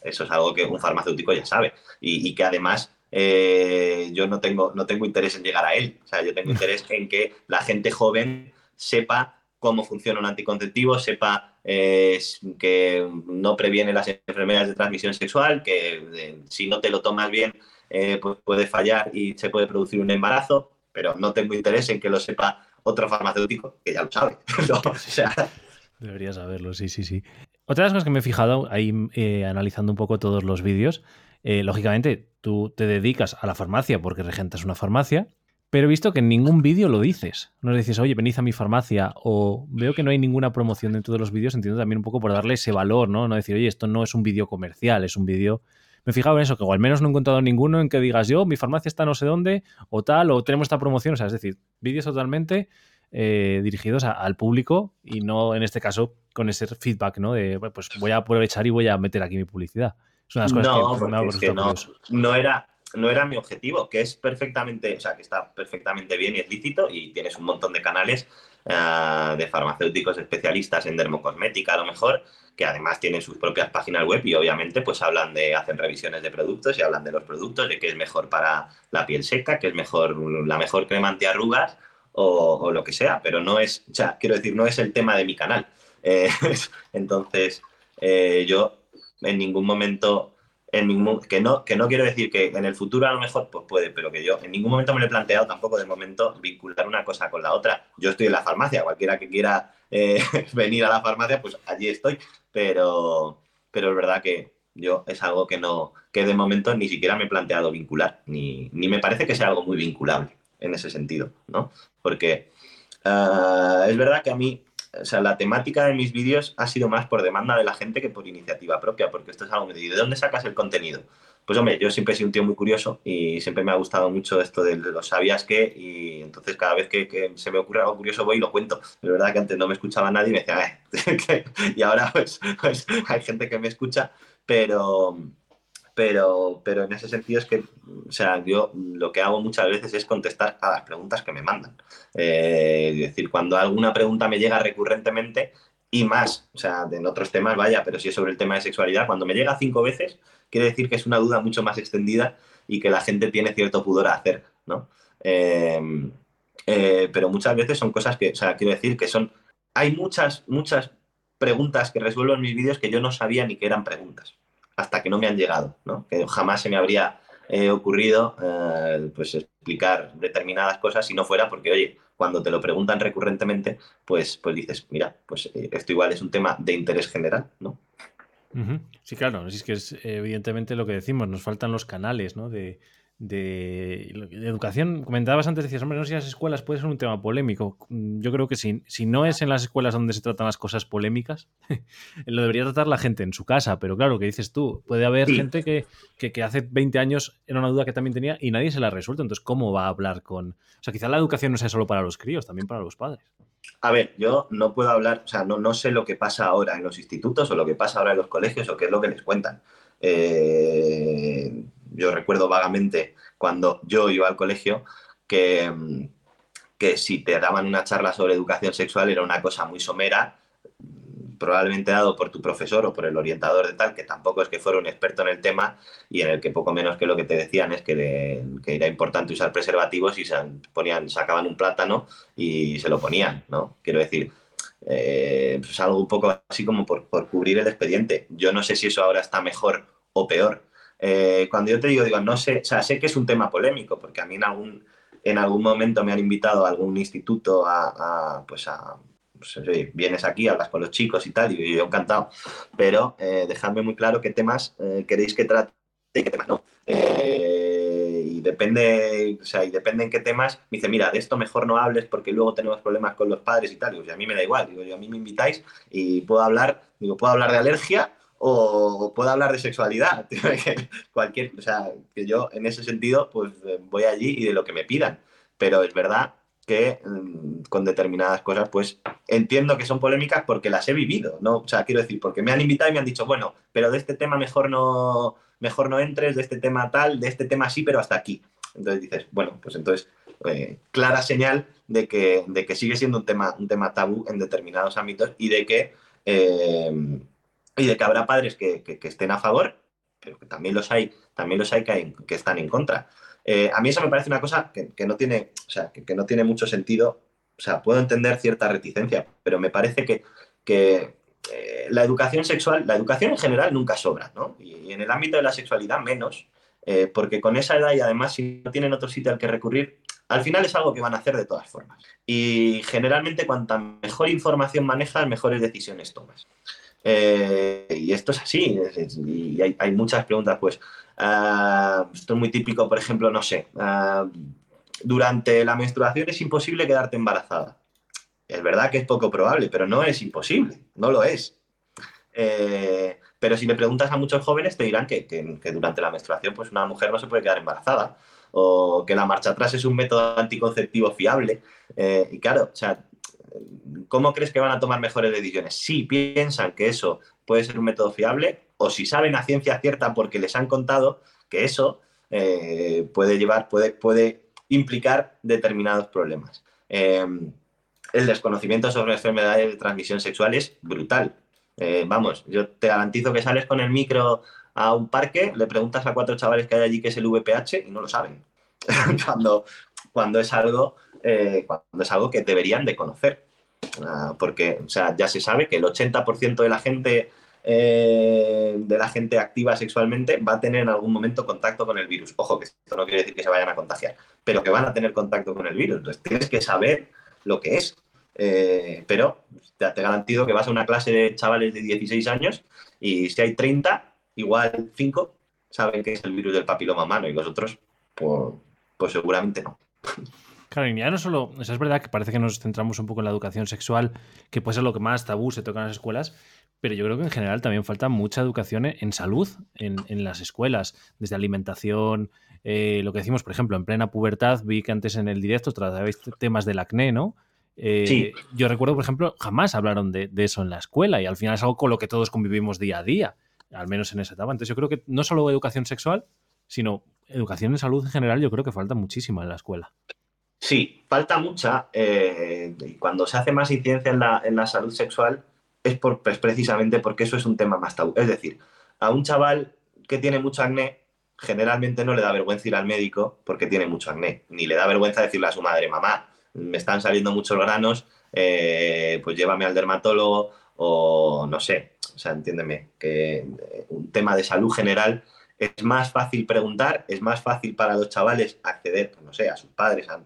eso es algo que un farmacéutico ya sabe y, que además eh, yo no tengo, no tengo interés en llegar a él. O sea, yo tengo interés en que la gente joven sepa cómo funciona un anticonceptivo, sepa eh, que no previene las enfermedades de transmisión sexual, que eh, si no te lo tomas bien eh, pues puede fallar y se puede producir un embarazo, pero no tengo interés en que lo sepa otro farmacéutico que ya lo sabe. Debería saberlo, sí, sí, sí. Otra de las cosas que me he fijado ahí analizando un poco todos los vídeos, lógicamente tú te dedicas a la farmacia porque regentas una farmacia, pero he visto que en ningún vídeo lo dices. No dices, oye, venid a mi farmacia. O veo que no hay ninguna promoción dentro de los vídeos. Entiendo también un poco por darle ese valor, ¿no? No decir, oye, esto no es un vídeo comercial, es un vídeo. Me he fijado en eso, que al menos no he encontrado ninguno en que digas yo, mi farmacia está no sé dónde, o tal, o tenemos esta promoción. O sea, es decir, vídeos totalmente eh, dirigidos al público y no en este caso con ese feedback, ¿no? De pues voy a aprovechar y voy a meter aquí mi publicidad. Es una de las cosas que, no, no era no era mi objetivo, que es perfectamente, o sea, que está perfectamente bien y es lícito y tienes un montón de canales eh, de farmacéuticos especialistas en dermocosmética a lo mejor, que además tienen sus propias páginas web y obviamente pues hablan de, hacen revisiones de productos y hablan de los productos, de qué es mejor para la piel seca, qué es mejor, la mejor crema antiarrugas o, lo que sea, pero no es, o sea, quiero decir, no es el tema de mi canal. Eh, entonces, eh, yo en ningún momento, en ningún, que, no, que no quiero decir que en el futuro a lo mejor pues puede, pero que yo en ningún momento me lo he planteado tampoco de momento vincular una cosa con la otra. Yo estoy en la farmacia, cualquiera que quiera eh, venir a la farmacia, pues allí estoy, pero, pero es verdad que yo es algo que no, que de momento ni siquiera me he planteado vincular, ni, ni me parece que sea algo muy vinculable en ese sentido, ¿no? Porque ah, es verdad que a mí, o sea, la temática de mis vídeos ha sido más por demanda de la gente que por iniciativa propia, porque esto es algo que ¿de dónde sacas el contenido? Pues hombre, yo siempre he sido un tío muy curioso y siempre me ha gustado mucho esto de, los sabías que y entonces cada vez que, se me ocurre algo curioso voy y lo cuento. Es verdad que antes no me escuchaba nadie y me decía, eh", y ahora pues, pues hay gente que me escucha, pero, pero, pero en ese sentido es que, o sea, yo lo que hago muchas veces es contestar a las preguntas que me mandan. Eh, es decir, cuando alguna pregunta me llega recurrentemente y más, o sea, en otros temas, vaya, pero si es sobre el tema de sexualidad, cuando me llega cinco veces, quiere decir que es una duda mucho más extendida y que la gente tiene cierto pudor a hacer, ¿no? Eh, eh, pero muchas veces son cosas que, o sea, quiero decir que son, hay muchas, muchas preguntas que resuelvo en mis vídeos que yo no sabía ni que eran preguntas hasta que no me han llegado, ¿no? que jamás se me habría eh, ocurrido eh, pues explicar determinadas cosas si no fuera porque, oye, cuando te lo preguntan recurrentemente, pues, pues dices, mira, pues eh, esto igual es un tema de interés general, ¿no? Sí, claro, es que es evidentemente lo que decimos, nos faltan los canales, ¿no? De, de, educación, comentabas antes, decías, hombre, no sé si las escuelas puede ser un tema polémico. Mm, yo creo que si, si no es en las escuelas donde se tratan las cosas polémicas, lo debería tratar la gente en su casa, pero claro, que dices tú, puede haber gente que, que, hace 20 años era una duda que también tenía y nadie se la ha resuelto, entonces, ¿cómo va a hablar con...? O sea, quizá la educación no sea solo para los críos, también para los padres. A ver, yo no puedo hablar, o sea, no, no sé lo que pasa ahora en los institutos o lo que pasa ahora en los colegios o qué es lo que les cuentan. Eh, yo recuerdo vagamente cuando yo iba al colegio que, que si te daban una charla sobre educación sexual era una cosa muy somera, probablemente dado por tu profesor o por el orientador de tal, que tampoco es que fuera un experto en el tema y en el que poco menos que lo que te decían es que, era importante usar preservativos y se ponían, sacaban un plátano y se lo ponían, ¿no? Quiero decir, eh, pues algo un poco así como por, por, cubrir el expediente. Yo no sé si eso ahora está mejor o peor, eh, cuando yo te digo, digo, no sé, o sea, sé que es un tema polémico, porque a mí en algún, en algún momento me han invitado a algún instituto a, pues a, pues, vienes aquí, hablas con los chicos y tal, y yo encantado, pero eh, dejadme muy claro qué temas eh, queréis que trate y qué temas no. y depende, o sea, y depende en qué temas, me dice, mira, de esto mejor no hables porque luego tenemos problemas con los padres y tal, y a mí me da igual, digo, yo a mí me invitáis y puedo hablar, digo, puedo hablar de alergia o puedo hablar de sexualidad. Cualquier, o sea, que yo en ese sentido, pues eh, voy allí y de lo que me pidan. Pero es verdad que mm, con determinadas cosas, pues entiendo que son polémicas porque las he vivido, ¿no? O sea, quiero decir, porque me han invitado y me han dicho, bueno, pero de este tema mejor no, mejor no entres, de este tema tal, de este tema sí, pero hasta aquí. Entonces dices, bueno, pues entonces, eh, clara señal de que, de que sigue siendo un tema, un tema tabú en determinados ámbitos y de que eh, y de que habrá padres que, estén a favor, pero que también los hay, también los hay que, están en contra. Eh, a mí eso me parece una cosa que, no tiene, o sea, que, no tiene mucho sentido. O sea, puedo entender cierta reticencia, pero me parece que, eh, la educación sexual, la educación en general nunca sobra, ¿no? Y, en el ámbito de la sexualidad menos, eh, porque con esa edad y además si no tienen otro sitio al que recurrir, al final es algo que van a hacer de todas formas. Y generalmente cuanta mejor información manejas, mejores decisiones tomas. Eh, y esto es así, y hay, muchas preguntas, pues, ah, esto es muy típico, por ejemplo, no sé, ah, durante la menstruación es imposible quedarte embarazada. Es verdad que es poco probable, pero no es imposible, no lo es. Eh, pero si le preguntas a muchos jóvenes, te dirán que, durante la menstruación pues una mujer no se puede quedar embarazada o que la marcha atrás es un método anticonceptivo fiable. Eh, y claro, o sea, ¿cómo crees que van a tomar mejores decisiones? Si piensan que eso puede ser un método fiable o si saben a ciencia cierta porque les han contado que eso eh, puede llevar, puede, implicar determinados problemas. Em, el desconocimiento sobre enfermedades de transmisión sexual es brutal. Eh, vamos, yo te garantizo que sales con el micro a un parque, le preguntas a cuatro chavales que hay allí qué es el VPH y no lo saben. Cuando cuando es algo, eh, cuando es algo que deberían de conocer. Ah, porque o sea, ya se sabe que el 80% de la gente eh, de la gente activa sexualmente va a tener en algún momento contacto con el virus. Ojo, que esto no quiere decir que se vayan a contagiar, pero que van a tener contacto con el virus. Entonces tienes que saber lo que es. Eh, pero te, te garantizo que vas a una clase de chavales de 16 años y si hay 30, igual 5 saben que es el virus del papiloma humano y los otros, pues, pues seguramente no. Claro, y ya no solo, es verdad que parece que nos centramos un poco en la educación sexual, que puede ser lo que más tabú se toca en las escuelas, pero yo creo que en general también falta mucha educación en salud en, las escuelas, desde alimentación, eh, lo que decimos, por ejemplo, en plena pubertad, vi que antes en el directo tratabais temas del acné, ¿no? Eh, sí. Yo recuerdo, por ejemplo, jamás hablaron de, de, eso en la escuela y al final es algo con lo que todos convivimos día a día, al menos en esa etapa. Entonces yo creo que no solo educación sexual, sino educación en salud en general, yo creo que falta muchísima en la escuela. Sí, falta mucha. Eh, cuando se hace más incidencia en la, salud sexual es, por, pues precisamente porque eso es un tema más tabú. Es decir, a un chaval que tiene mucho acné, generalmente no le da vergüenza ir al médico porque tiene mucho acné, ni le da vergüenza decirle a su madre, mamá, me están saliendo muchos granos, eh, pues llévame al dermatólogo o no sé, o sea, entiéndeme, que un tema de salud general es más fácil preguntar, es más fácil para los chavales acceder, pues no sé, a sus padres, a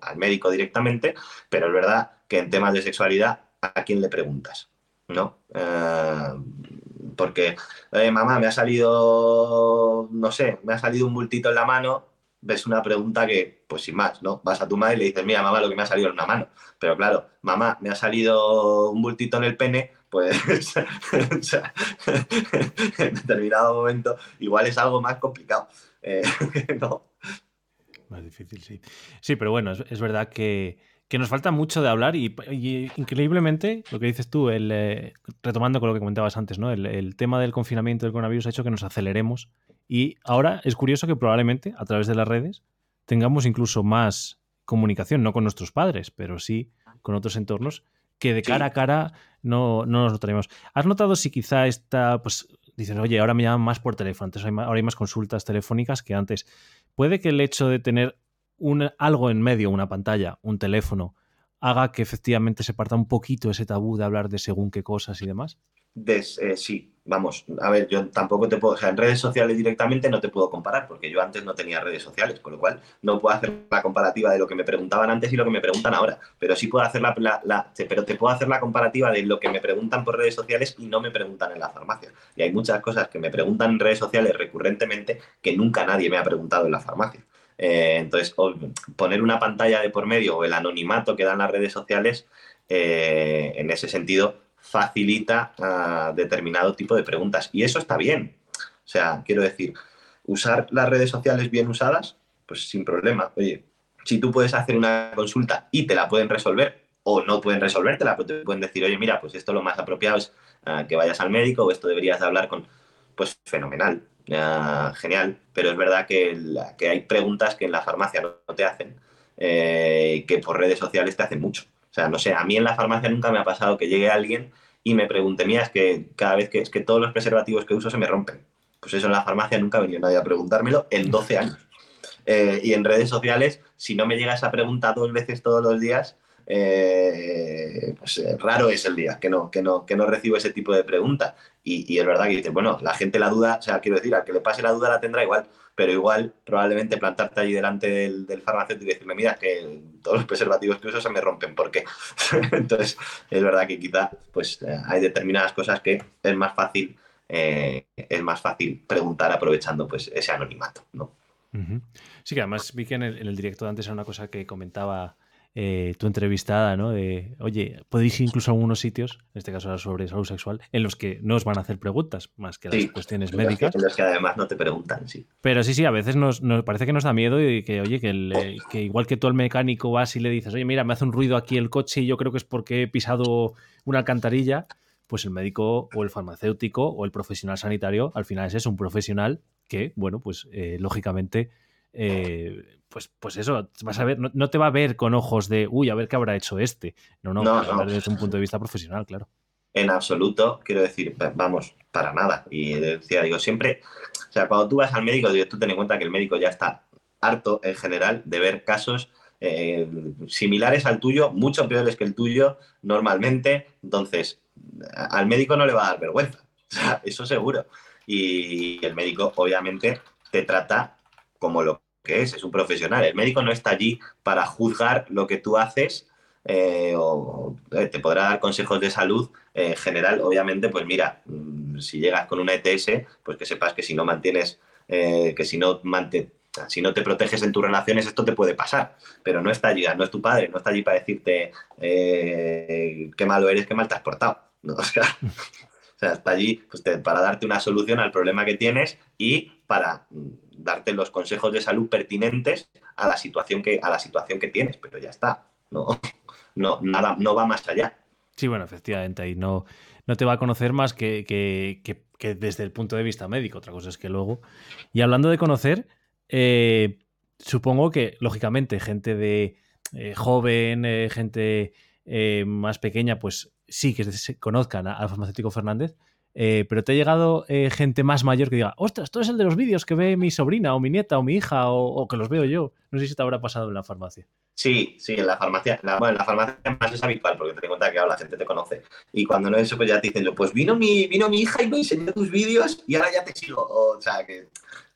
al médico directamente, pero es verdad que en temas de sexualidad, ¿a quién le preguntas? ¿No? Eh, porque, eh, mamá, me ha salido, no sé, me ha salido un bultito en la mano, ves una pregunta que, pues sin más, ¿no? Vas a tu madre y le dices, mira, mamá, lo que me ha salido en una mano. Pero claro, mamá, me ha salido un bultito en el pene, pues en determinado momento igual es algo más complicado. Eh, ¿no? Más difícil, sí. Sí, pero bueno, es, verdad que, nos falta mucho de hablar y, increíblemente, lo que dices tú, el, eh, retomando con lo que comentabas antes, ¿no? El, tema del confinamiento del coronavirus ha hecho que nos aceleremos y ahora es curioso que probablemente a través de las redes tengamos incluso más comunicación, no con nuestros padres, pero sí con otros entornos que de cara a cara no, no nos notaremos. ¿Has notado si quizá esta, pues dicen, oye, ahora me llaman más por teléfono, entonces ahora hay más consultas telefónicas que antes? puede que el hecho de tener un, algo en medio, una pantalla, un teléfono, haga que efectivamente se parta un poquito ese tabú de hablar de según qué cosas y demás? Eh, sí, vamos, a ver, yo tampoco te puedo, o sea, en redes sociales directamente no te puedo comparar, porque yo antes no tenía redes sociales, con lo cual no puedo hacer la comparativa de lo que me preguntaban antes y lo que me preguntan ahora, pero sí puedo hacer la, pero te puedo hacer la comparativa de lo que me preguntan por redes sociales y no me preguntan en la farmacia. Y hay muchas cosas que me preguntan en redes sociales recurrentemente que nunca nadie me ha preguntado en la farmacia. Eh, entonces, poner una pantalla de por medio o el anonimato que dan las redes sociales, eh, en ese sentido, facilita uh, determinado tipo de preguntas. Y eso está bien. O sea, quiero decir, usar las redes sociales bien usadas, pues sin problema. Oye, si tú puedes hacer una consulta y te la pueden resolver o no pueden resolvértela, pues te pueden decir, oye, mira, pues esto lo más apropiado es uh, que vayas al médico o esto deberías de hablar con, pues fenomenal, uh, genial. Pero es verdad que, que, hay preguntas que en la farmacia no te hacen, eh, que por redes sociales te hacen mucho. O sea, no sé, a mí en la farmacia nunca me ha pasado que llegue alguien y me pregunte, mira, es que cada vez que es que todos los preservativos que uso se me rompen. Pues eso en la farmacia nunca ha venido nadie a preguntármelo en 12 años. Eh, y en redes sociales, si no me llega esa pregunta dos veces todos los días, eh, pues eh, raro es el día que no, que, no, que no recibo ese tipo de pregunta. Y, es verdad que dice, bueno, la gente la duda, o sea, quiero decir, al que le pase la duda la tendrá igual, pero igual probablemente plantarte allí delante del, farmacéutico y decirle, mira, que todos los preservativos que uso se me rompen, ¿por qué? Entonces, es verdad que quizá pues, eh, hay determinadas cosas que es más fácil, eh, es más fácil preguntar aprovechando pues, ese anonimato, ¿no? Sí, que además vi que en el, en el directo de antes era una cosa que comentaba eh, tu entrevistada, ¿no? De, oye, podéis ir incluso a algunos sitios, en este caso sobre salud sexual, en los que no os van a hacer preguntas, más que las cuestiones médicas. En los que además no te preguntan, sí. Pero sí, sí, a veces nos, parece que nos da miedo y que, oye, que, que igual que tú al mecánico vas y le dices, oye, mira, me hace un ruido aquí el coche y yo creo que es porque he pisado una alcantarilla, pues el médico o el farmacéutico o el profesional sanitario al final es eso, un profesional que, bueno, pues eh, lógicamente eh, pues, pues eso, vas a ver, no, te va a ver con ojos de, uy, a ver qué habrá hecho este. No, no, no, desde un punto de vista profesional, claro. En absoluto, quiero decir, vamos, para nada. Y decía, digo, siempre, o sea, cuando tú vas al médico, tú ten en cuenta que el médico ya está harto en general de ver casos eh, similares al tuyo, mucho peores que el tuyo normalmente. Entonces, al médico no le va a dar vergüenza, eso seguro. Y el médico, obviamente, te trata como lo que es, es un profesional. El médico no está allí para juzgar lo que tú haces eh, o eh, te podrá dar consejos de salud en general. Obviamente, pues mira, mm, si llegas con una ETS, pues que sepas que si no mantienes, eh, que si no si no te proteges en tus relaciones, esto te puede pasar. Pero no está allí, no es tu padre, no está allí para decirte qué malo eres, qué mal te has portado. O, sea, está allí pues, para darte una solución al problema que tienes y para mm, darte los consejos de salud pertinentes a la situación que, a la situación que tienes. Pero ya está. No, no, nada, no va más allá. Sí, bueno, efectivamente, ahí no, no te va a conocer más que, que, desde el punto de vista médico. Otra cosa es que luego. Y hablando de conocer, eh, supongo que, lógicamente, gente de eh, joven, eh, gente más pequeña, pues sí que se conozcan al farmacéutico Fernández. Pero te ha llegado gente más mayor que diga, ostras, tú es el de los vídeos que ve mi sobrina o mi nieta o mi hija o, que los veo yo. No sé si te habrá pasado en la farmacia. Sí, sí, en la farmacia, bueno, en la farmacia más es habitual porque te cuenta que ahora la gente te conoce. Y cuando no es eso, pues ya te dicen, pues vino mi, vino mi hija y me enseñó tus vídeos y ahora ya te sigo. O, sea, que,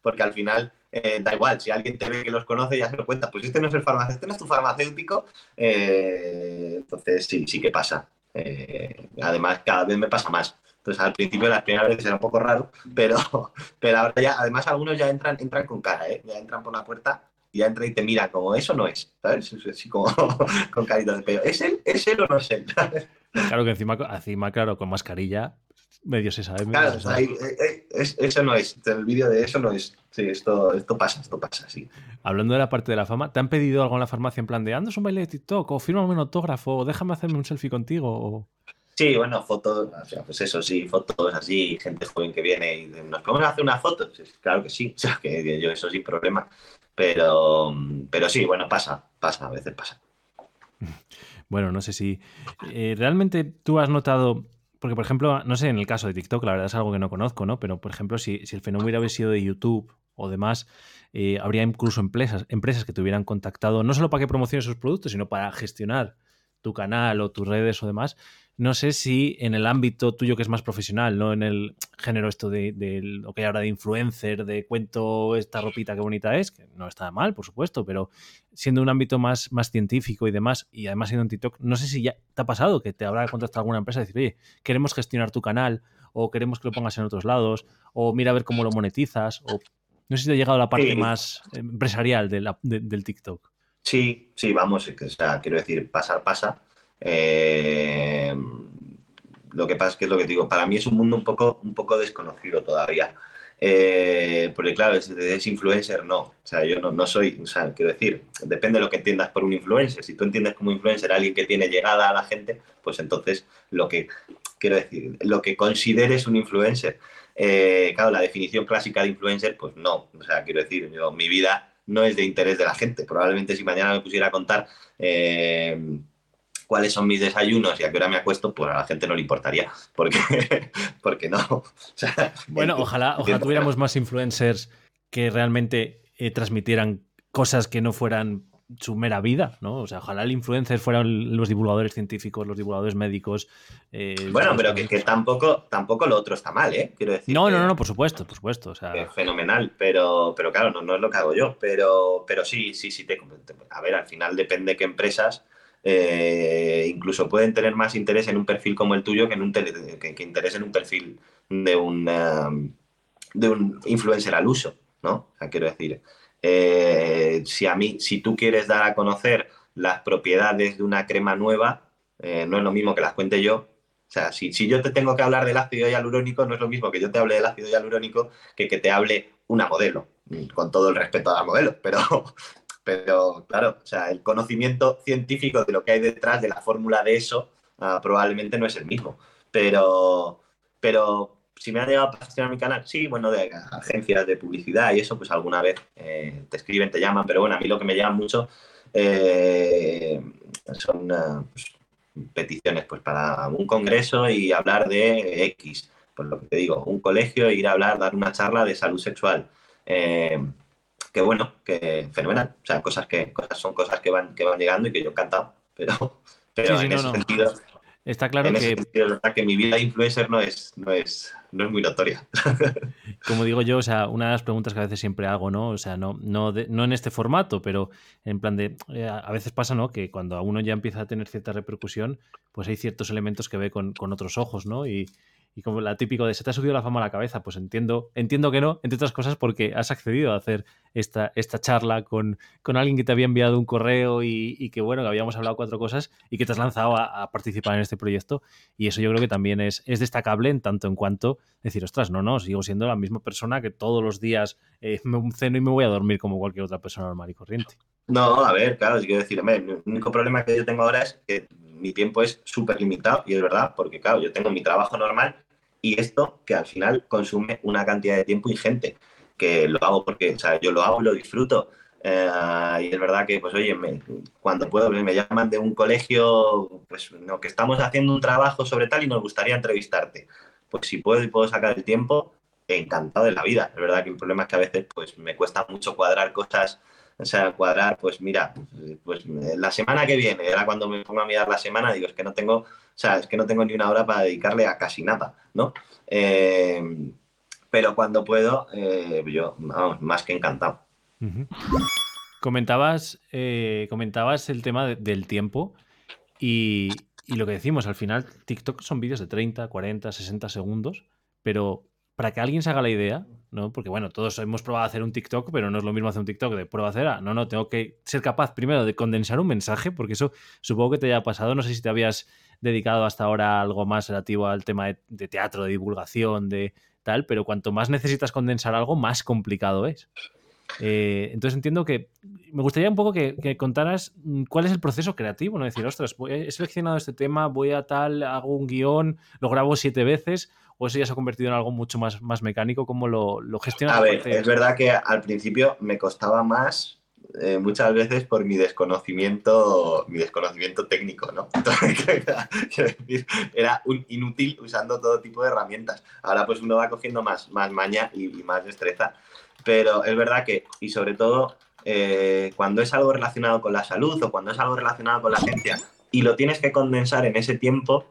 porque al final eh, da igual, si alguien te ve que los conoce ya se lo cuenta, pues este no es el farmacéutico, este no es tu farmacéutico, eh, entonces sí, sí que pasa. Eh, además, cada vez me pasa más. Entonces, al principio, las primeras veces era un poco raro, pero, pero ahora ya, además, algunos ya entran, entran con cara, ¿eh? ya entran por la puerta y ya entra y te mira como eso no es, ¿sabes? Así como con carita de pelo. ¿Es él? ¿Es él o no es él? Claro que encima, encima, claro, con mascarilla, medio se sabe. claro, eh, eh, eso no es. El vídeo de eso no es. Sí, esto, esto pasa, esto pasa, sí. Hablando de la parte de la fama, ¿te han pedido algo en la farmacia en plan de andas un baile de TikTok o firma un autógrafo o déjame hacerme un selfie contigo? Sí, bueno, fotos, o sea, pues eso, sí, fotos así, gente joven que viene y nos podemos hacer una foto. Claro que sí, o sea, que yo eso sin problema. Pero, pero sí, bueno, pasa, pasa, a veces pasa. Bueno, no sé si eh, realmente tú has notado, porque por ejemplo, no sé, en el caso de TikTok, la verdad es algo que no conozco, ¿no? Pero por ejemplo, si, el fenómeno hubiera sido de YouTube o demás, eh, habría incluso empresas, empresas que te hubieran contactado, no solo para que promociones sus productos, sino para gestionar tu canal o tus redes o demás. No sé si en el ámbito tuyo que es más profesional, no en el género esto de, lo que hay ahora de influencer, de cuento esta ropita que bonita es, que no está mal, por supuesto, pero siendo un ámbito más, más científico y demás, y además siendo en TikTok, no sé si ya te ha pasado que te habrá contactado alguna empresa y decir, oye, queremos gestionar tu canal, o queremos que lo pongas en otros lados, o mira a ver cómo lo monetizas, o no sé si te ha llegado la parte más empresarial del TikTok. Sí, sí, vamos, o sea, quiero decir, pasar pasa. Eh, lo que pasa es que es lo que digo, para mí es un mundo un poco, un poco desconocido todavía. Eh, porque claro, es, influencer, no. O sea, yo no, no, soy, o sea, quiero decir, depende de lo que entiendas por un influencer. Si tú entiendes como influencer a alguien que tiene llegada a la gente, pues entonces lo que, quiero decir, lo que consideres un influencer. Eh, claro, la definición clásica de influencer, pues no. O sea, quiero decir, yo, mi vida no es de interés de la gente. Probablemente si mañana me pusiera a contar cuáles son mis desayunos y a qué hora me acuesto, pues a la gente no le importaría, porque, porque no. bueno, ojalá, ojalá tuviéramos más influencers que realmente eh, transmitieran cosas que no fueran su mera vida, ¿no? O sea, ojalá el influencer fueran los divulgadores científicos, los divulgadores médicos. Eh, bueno, pero que, tampoco, tampoco lo otro está mal, ¿eh? Quiero decir. No, no, no, por supuesto, por supuesto. O sea... fenomenal, pero, pero claro, no, no, es lo que hago yo. Pero, pero sí, sí, sí, te, a ver, al final depende qué empresas eh, incluso pueden tener más interés en un perfil como el tuyo que en un que, interés en un perfil de un, um, de un influencer al uso, ¿no? O sea, quiero decir, eh, si a mí, si tú quieres dar a conocer las propiedades de una crema nueva, eh, no es lo mismo que las cuente yo. O sea, si, si, yo te tengo que hablar del ácido hialurónico, no es lo mismo que yo te hable del ácido hialurónico que que te hable una modelo, con todo el respeto a la modelo, pero, pero claro, o sea, el conocimiento científico de lo que hay detrás de la fórmula de eso ah, probablemente no es el mismo. Pero, pero si me ha llegado a gestionar mi canal, sí, bueno, de agencias de publicidad y eso, pues alguna vez eh, te escriben, te llaman, pero bueno, a mí lo que me llama mucho eh, son ah, pues, peticiones pues para un congreso y hablar de X, por lo que te digo, un colegio, ir a hablar, dar una charla de salud sexual. Eh, que bueno, que fenomenal. O sea, cosas que cosas son cosas que van, que van llegando y que yo he encantado. Pero, pero en ese sentido. Está claro que. que mi vida influencer no es, no es, no es muy notoria. Como digo yo, o sea, una de las preguntas que a veces siempre hago, ¿no? O sea, no, no, no en este formato, pero en plan de. Eh, a veces pasa, ¿no? Que cuando a uno ya empieza a tener cierta repercusión, pues hay ciertos elementos que ve con, con otros ojos, ¿no? Y, y como la típico de se te ha subido la fama a la cabeza, pues entiendo, entiendo que no, entre otras cosas porque has accedido a hacer esta, esta charla con, con alguien que te había enviado un correo y, que bueno, que habíamos hablado cuatro cosas y que te has lanzado a, participar en este proyecto. Y eso yo creo que también es, es destacable en tanto en cuanto decir, ostras, no, no, sigo siendo la misma persona que todos los días eh, me ceno y me voy a dormir como cualquier otra persona normal y corriente. No, a ver, claro, quiero decir, el único problema que yo tengo ahora es que mi tiempo es súper limitado y es verdad, porque claro, yo tengo mi trabajo normal y esto que al final consume una cantidad de tiempo ingente, que lo hago porque, o sea, yo lo hago lo disfruto. Eh, y es verdad que, pues oye, cuando puedo, me llaman de un colegio, pues no, que estamos haciendo un trabajo sobre tal y nos gustaría entrevistarte. Pues si puedo y puedo sacar el tiempo, encantado de la vida. Es verdad que el problema es que a veces pues me cuesta mucho cuadrar cosas, o sea, cuadrar, pues mira, pues la semana que viene, era cuando me pongo a mirar la semana, digo, es que no tengo o sea, es que no tengo ni una hora para dedicarle a casi nada, ¿no? Eh, pero cuando puedo, eh, yo, vamos, más que encantado. Comentabas, eh, comentabas el tema del tiempo y, y, lo que decimos, al final TikTok son vídeos de 30, 40, 60 segundos, pero para que alguien se haga la idea, ¿no? Porque bueno, todos hemos probado hacer un TikTok, pero no es lo mismo hacer un TikTok de prueba a hacer, no, no, tengo que ser capaz primero de condensar un mensaje, porque eso supongo que te haya pasado, no sé si te habías dedicado hasta ahora a algo más relativo al tema de, teatro, de divulgación, de tal, pero cuanto más necesitas condensar algo, más complicado es. Eh, entonces entiendo que me gustaría un poco que, contaras mm, cuál es el proceso creativo, ¿no? Decir, ostras, he seleccionado este tema, voy a tal, hago un guion, lo grabo siete veces, o eso ya se ha convertido en algo mucho más, más mecánico, ¿cómo lo, lo gestionas? A ver, es verdad que al principio me costaba más eh, muchas veces por mi desconocimiento, mi desconocimiento técnico, ¿no? era un inútil usando todo tipo de herramientas. Ahora pues uno va cogiendo más, más maña y, más destreza. Pero es verdad que, y sobre todo, eh, cuando es algo relacionado con la salud o cuando es algo relacionado con la ciencia y lo tienes que condensar en ese tiempo,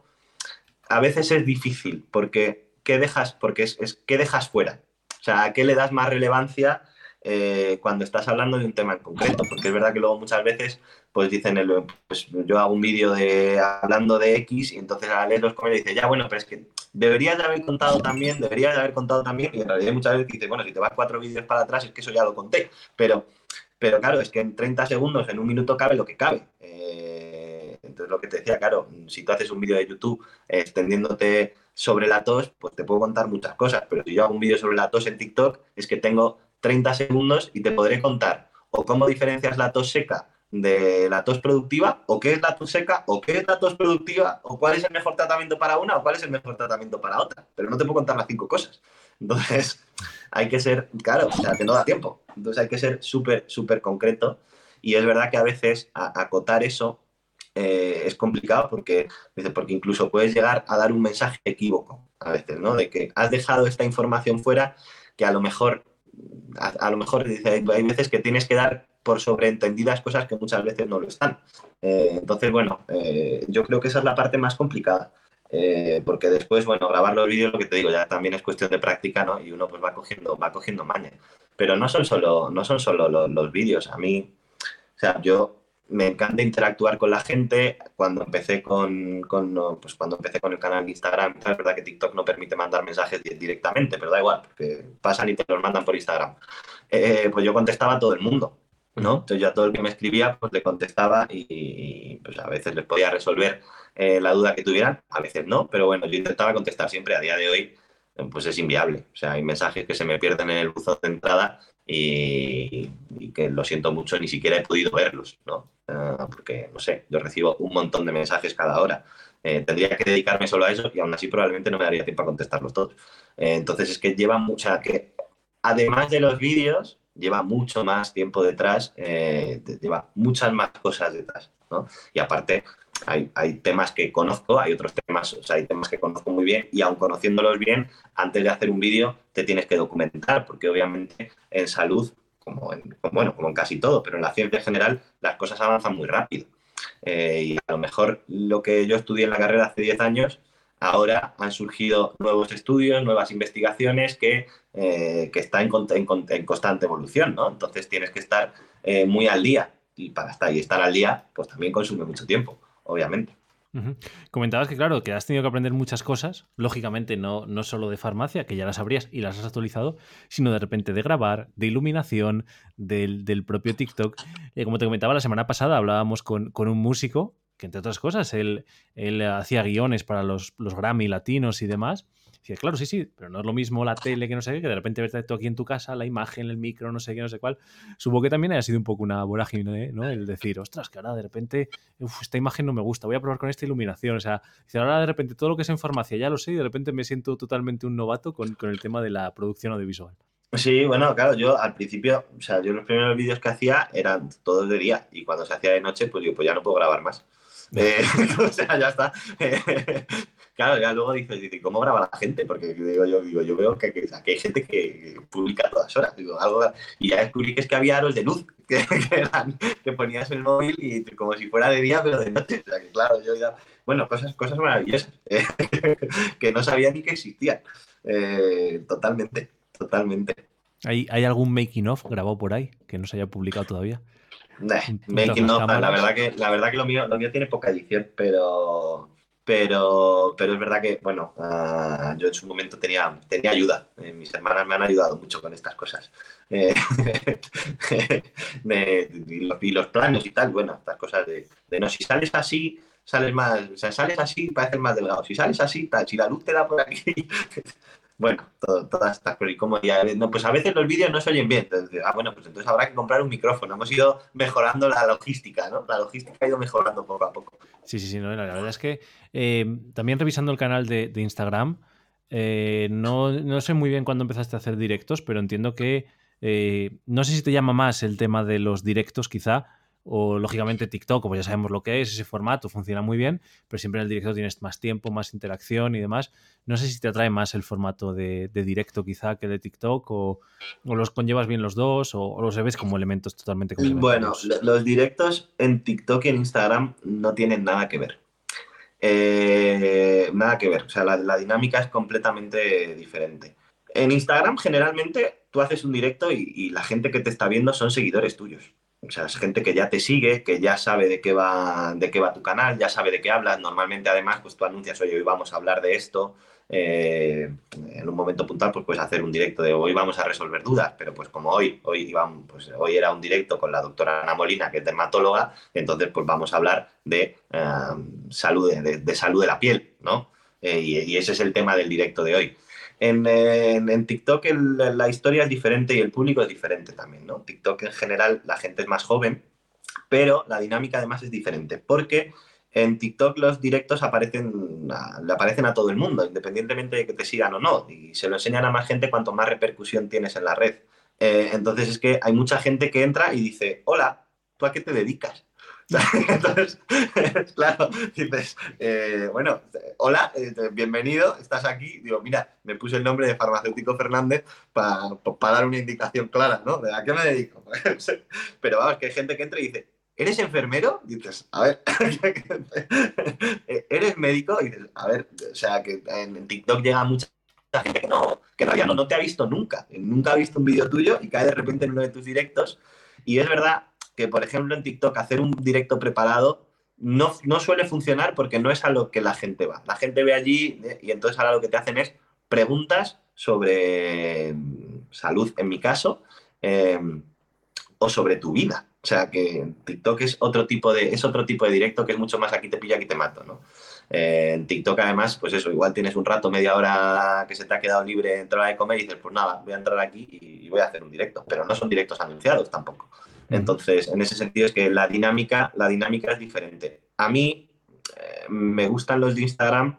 a veces es difícil porque ¿qué dejas? Porque es, ¿qué dejas fuera? O sea, ¿a qué le das más relevancia eh, cuando estás hablando de un tema en concreto, porque es verdad que luego muchas veces pues dicen, el, pues yo hago un vídeo de hablando de X y entonces a leer los comentarios dice, ya bueno, pero es que deberías de haber contado también, deberías de haber contado también, y en realidad muchas veces dice, bueno, si te vas cuatro vídeos para atrás es que eso ya lo conté, pero, pero claro, es que en 30 segundos, en un minuto cabe lo que cabe. Eh, entonces lo que te decía, claro, si tú haces un vídeo de YouTube extendiéndote sobre la tos, pues te puedo contar muchas cosas, pero si yo hago un vídeo sobre la tos en TikTok, es que tengo 30 segundos y te podré contar o cómo diferencias la tos seca de la tos productiva, o qué es la tos seca, o qué es la tos productiva, o cuál es el mejor tratamiento para una, o cuál es el mejor tratamiento para otra. Pero no te puedo contar las cinco cosas. Entonces, hay que ser, claro, o sea, que no da tiempo. Entonces, hay que ser súper, súper concreto. Y es verdad que a veces acotar eso eh, es complicado porque, porque incluso puedes llegar a dar un mensaje equívoco a veces, ¿no? De que has dejado esta información fuera que a lo mejor a, lo mejor dice, hay veces que tienes que dar por sobreentendidas cosas que muchas veces no lo están. Eh, entonces, bueno, eh, yo creo que esa es la parte más complicada. Porque después, bueno, grabar los vídeos, lo que te digo, ya también es cuestión de práctica, ¿no? Y uno pues va cogiendo, va cogiendo maña. Pero no son solo, no son solo los vídeos. A mí, o sea, yo me encanta interactuar con la gente. Cuando empecé con, con, pues cuando empecé con el canal de Instagram, es verdad que TikTok no permite mandar mensajes directamente, pero da igual, porque pasan y te los mandan por Instagram. Eh, pues yo contestaba a todo el mundo, ¿no? Entonces yo a todo el que me escribía, pues le contestaba y, pues a veces les podía resolver eh, la duda que tuvieran, a veces no, pero bueno, yo intentaba contestar siempre. A día de hoy, pues es inviable. O sea, hay mensajes que se me pierden en el buzón de entrada y, que lo siento mucho, ni siquiera he podido verlos, ¿no? Ah, porque, no sé, yo recibo un montón de mensajes cada hora. Eh, tendría que dedicarme solo a eso y aún así probablemente no me daría tiempo a contestarlos todos. Eh, entonces es que lleva mucha, que además de los vídeos, lleva mucho más tiempo detrás, eh, lleva muchas más cosas detrás, ¿no? Y aparte, hay, temas que conozco, hay otros temas, o sea, hay temas que conozco muy bien y aun conociéndolos bien, antes de hacer un vídeo te tienes que documentar, porque obviamente en salud como en, bueno, como en casi todo, pero en la ciencia en general las cosas avanzan muy rápido. Eh, y a lo mejor lo que yo estudié en la carrera hace 10 años, ahora han surgido nuevos estudios, nuevas investigaciones que, eh, que están en, en, constante evolución, ¿no? Entonces tienes que estar eh, muy al día y para estar estar al día, pues también consume mucho tiempo, obviamente. Comentabas que, claro, que has tenido que aprender muchas cosas, lógicamente no, no solo de farmacia, que ya las sabrías y las has actualizado, sino de repente de grabar, de iluminación, del, propio TikTok. Eh, como te comentaba la semana pasada, hablábamos con, con un músico que, entre otras cosas, él, él hacía guiones para los, los Grammy latinos y demás claro, sí, sí, pero no es lo mismo la tele que no sé qué, que de repente verte tú aquí en tu casa, la imagen, el micro, no sé qué, no sé cuál. Supongo que también haya sido un poco una vorágine, ¿no? El decir, ostras, que ahora de repente, esta imagen no me gusta, voy a probar con esta iluminación. O sea, ahora de repente todo lo que es en farmacia ya lo sé y de repente me siento totalmente un novato con, con el tema de la producción audiovisual. Sí, bueno, claro, yo al principio, o sea, yo los primeros vídeos que hacía eran todos de día y cuando se hacía de noche, pues digo, pues ya no puedo grabar más. Eh, o sea, ya está. Claro, ya luego dices, ¿cómo graba la gente? Porque digo, yo, digo, yo veo que, que, hay gente que publica a todas horas. Digo, algo, y ya descubrí que es que había aros de luz que, eran, que ponías el móvil y como si fuera de día, pero de noche. O sea, que claro, yo ya. Bueno, cosas, cosas maravillosas que no sabía ni que existían. Eh, totalmente, totalmente. ¿Hay, ¿Hay algún making of grabado por ahí que no se haya publicado todavía? making of, la verdad que, la verdad que lo mío, lo mío tiene poca edición, pero pero, pero es verdad que, bueno, uh, yo en su momento tenía, tenía ayuda. Eh, mis hermanas me han ayudado mucho con estas cosas. Eh, y, los, y, planos y tal, bueno, estas cosas de, de, no, si sales así, sales más, o sea, sales así, pareces más delgado. Si sales así, tal, si la luz te da por aquí, bueno, todas estas cosas. Y como ya, no, pues a veces los vídeos no se oyen bien. Entonces, ah, bueno, pues entonces habrá que comprar un micrófono. Hemos ido mejorando la logística, ¿no? La logística ha ido mejorando poco a poco. Sí, sí, sí. No, la verdad es que eh, también revisando el canal de, Instagram, eh, no, no, sé muy bien cuándo empezaste a hacer directos, pero entiendo que eh, no sé si te llama más el tema de los directos, quizá, o lógicamente TikTok, como ya sabemos lo que es, ese formato funciona muy bien, pero siempre en el directo tienes más tiempo, más interacción y demás. No sé si te atrae más el formato de, directo quizá que de TikTok o, los conllevas bien los dos o, los ves como elementos totalmente Bueno, los directos en TikTok y en Instagram no tienen nada que ver. Eh, nada que ver, o sea, la, dinámica es completamente diferente. En Instagram generalmente tú haces un directo y la gente que te está viendo son seguidores tuyos. O sea, es gente que ya te sigue, que ya sabe de qué va, de qué va tu canal, ya sabe de qué hablas. Normalmente, además, pues tú anuncias, oye, hoy vamos a hablar de esto. Eh, en un momento puntual, pues puedes hacer un directo de hoy vamos a resolver dudas, pero pues como hoy, hoy, pues, hoy era un directo con la doctora Ana Molina, que es dermatóloga, entonces pues vamos a hablar de, um, salud, de, salud de la piel, ¿no? Eh, y ese es el tema del directo de hoy. En, TikTok la historia es diferente y el público es diferente también, ¿no? TikTok en general la gente es más joven, pero la dinámica además es diferente, porque en TikTok los directos aparecen le aparecen a todo el mundo, independientemente de que te sigan o no, y se lo enseñan a más gente cuanto más repercusión tienes en la red. Eh, entonces es que hay mucha gente que entra y dice, hola, ¿tú a qué te dedicas? Entonces, claro, dices, eh, bueno, hola, eh, bienvenido, estás aquí. Digo, mira, me puse el nombre de farmacéutico Fernández para dar una indicación clara, ¿no? ¿De a qué me dedico? Pero vamos, que hay gente que entra y dice, ¿eres enfermero? dices, a ver, ¿eres médico? Y dices, a ver, o sea, que en TikTok llega mucha gente que no, que no, no te ha visto nunca, nunca ha visto un vídeo tuyo y cae de repente en uno de tus directos. Y es verdad que, por ejemplo, en TikTok hacer un directo preparado no, no, suele funcionar porque no es a lo que la gente va. La gente ve allí eh, y entonces ahora lo que te hacen es preguntas sobre mm, salud, en mi caso, em, o sobre tu vida. O sea que TikTok es otro tipo de, es otro tipo de directo que es mucho más aquí te pillo, aquí te mato, ¿no? Eh, en TikTok además, pues eso, igual tienes un rato, media hora que se te ha quedado libre en hora de comer y dices, pues nada, voy a entrar aquí y voy a hacer un directo. Pero no son directos anunciados tampoco. Entonces, en ese sentido es que la dinámica, la dinámica es diferente. A mí eh, me gustan los de Instagram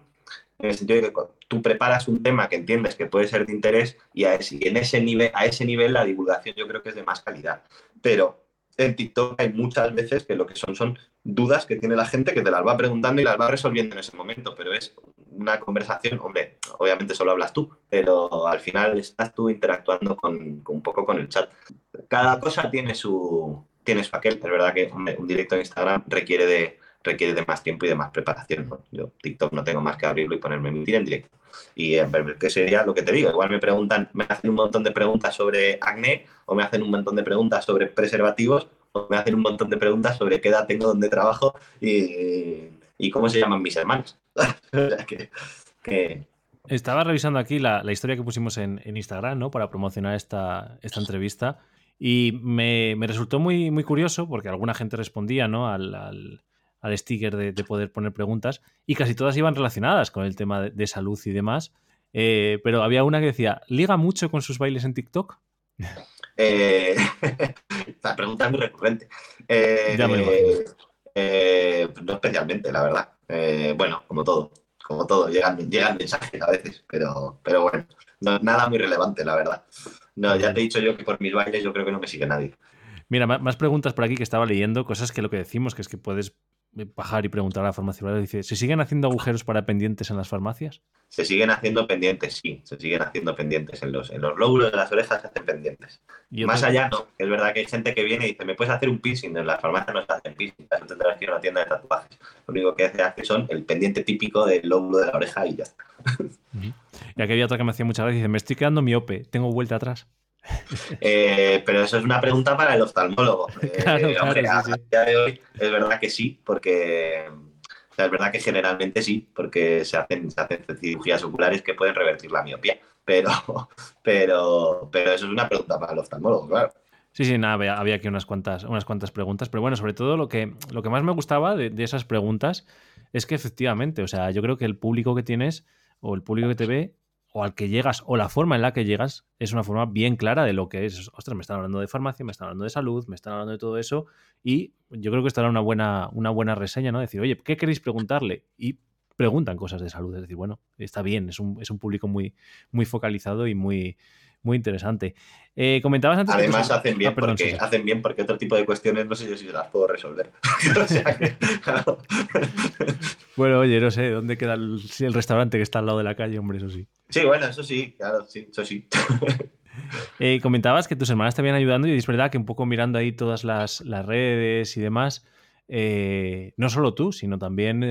en el sentido de que tú preparas un tema que entiendes que puede ser de interés y, a ese, en ese nivel, a ese nivel la divulgación yo creo que es de más calidad. Pero en TikTok hay muchas veces que lo que son son dudas que tiene la gente que te las va preguntando y las va resolviendo en ese momento, pero es una conversación, hombre, obviamente solo hablas tú, pero al final estás tú interactuando con, un poco con el chat. cada cosa tiene su, tiene su aquel. Es verdad que un directo en Instagram requiere de, requiere de más tiempo y de más preparación. Yo TikTok no tengo más que abrirlo y ponerme a emitir en directo. Y eh, qué sería lo que te digo. Igual me preguntan, me hacen un montón de preguntas sobre acné o me hacen un montón de preguntas sobre preservativos o me hacen un montón de preguntas sobre qué edad tengo, dónde trabajo y, cómo se llaman mis hermanos. Estaba revisando aquí la, historia que pusimos en, Instagram, ¿no? Para promocionar esta, esta entrevista. Y me, resultó muy, muy curioso porque alguna gente respondía, ¿no? al, al sticker de, poder poner preguntas y casi todas iban relacionadas con el tema de, salud y demás. Eh, pero había una que decía, ¿liga mucho con sus bailes en TikTok? Eh, esta pregunta es muy recurrente. Eh, no especialmente, la verdad. bueno, como todo, como todo, llegan, llegan mensajes a veces, pero, pero bueno, nada muy relevante, la verdad. No, ya te he dicho yo que por mis bailes yo creo que no me sigue nadie. Mira, más preguntas por aquí que estaba leyendo, cosas que lo que decimos, que es que puedes bajar y preguntar a la farmacia. Dice, ¿se siguen haciendo agujeros para pendientes en las farmacias? Se siguen haciendo pendientes, sí, se siguen haciendo pendientes. En los, en los lóbulos de las orejas se hacen pendientes. Más allá, no. Es verdad que hay gente que viene y dice, ¿me puedes hacer un piercing? En la farmacia no se hacen piercing, eso tendrás que ir a una tienda de tatuajes. Lo único que se hace son el pendiente típico del lóbulo de la oreja y ya está. Y aquí había otra que me hacía muchas veces, dice, me estoy quedando miope, tengo vuelta atrás. Eh, pero eso es una pregunta para el oftalmólogo. Eh, es verdad que sí, porque es verdad que generalmente sí, porque se hacen, se hacen cirugías oculares que pueden revertir la miopía. Pero, pero, pero eso es una pregunta para el oftalmólogo, claro. Sí, sí, nada, había, aquí unas cuantas, unas cuantas preguntas, pero bueno, sobre todo lo que, lo que más me gustaba de, de esas preguntas es que efectivamente, o sea, yo creo que el público que tienes o el público que te ve o al que llegas o la forma en la que llegas es una forma bien clara de lo que es. Ostras, me están hablando de farmacia, me están hablando de salud, me están hablando de todo eso y yo creo que estará una buena, una buena reseña, ¿no? Decir, oye, ¿qué queréis preguntarle? Y preguntan cosas de salud. Es decir, bueno, está bien, es un, es un público muy, muy focalizado y muy, muy interesante. Eh, comentabas antes. Además, hacen bien, ah, porque, hacen bien porque otro tipo de cuestiones no sé yo si las puedo resolver. bueno, oye, no sé, ¿dónde queda el, restaurante que está al lado de la calle? Hombre, eso sí. Sí, bueno, eso sí, claro, sí, eso sí. Eh, comentabas que tus hermanas te habían ayudando y es verdad que un poco mirando ahí todas las, redes y demás, eh, no solo tú, sino también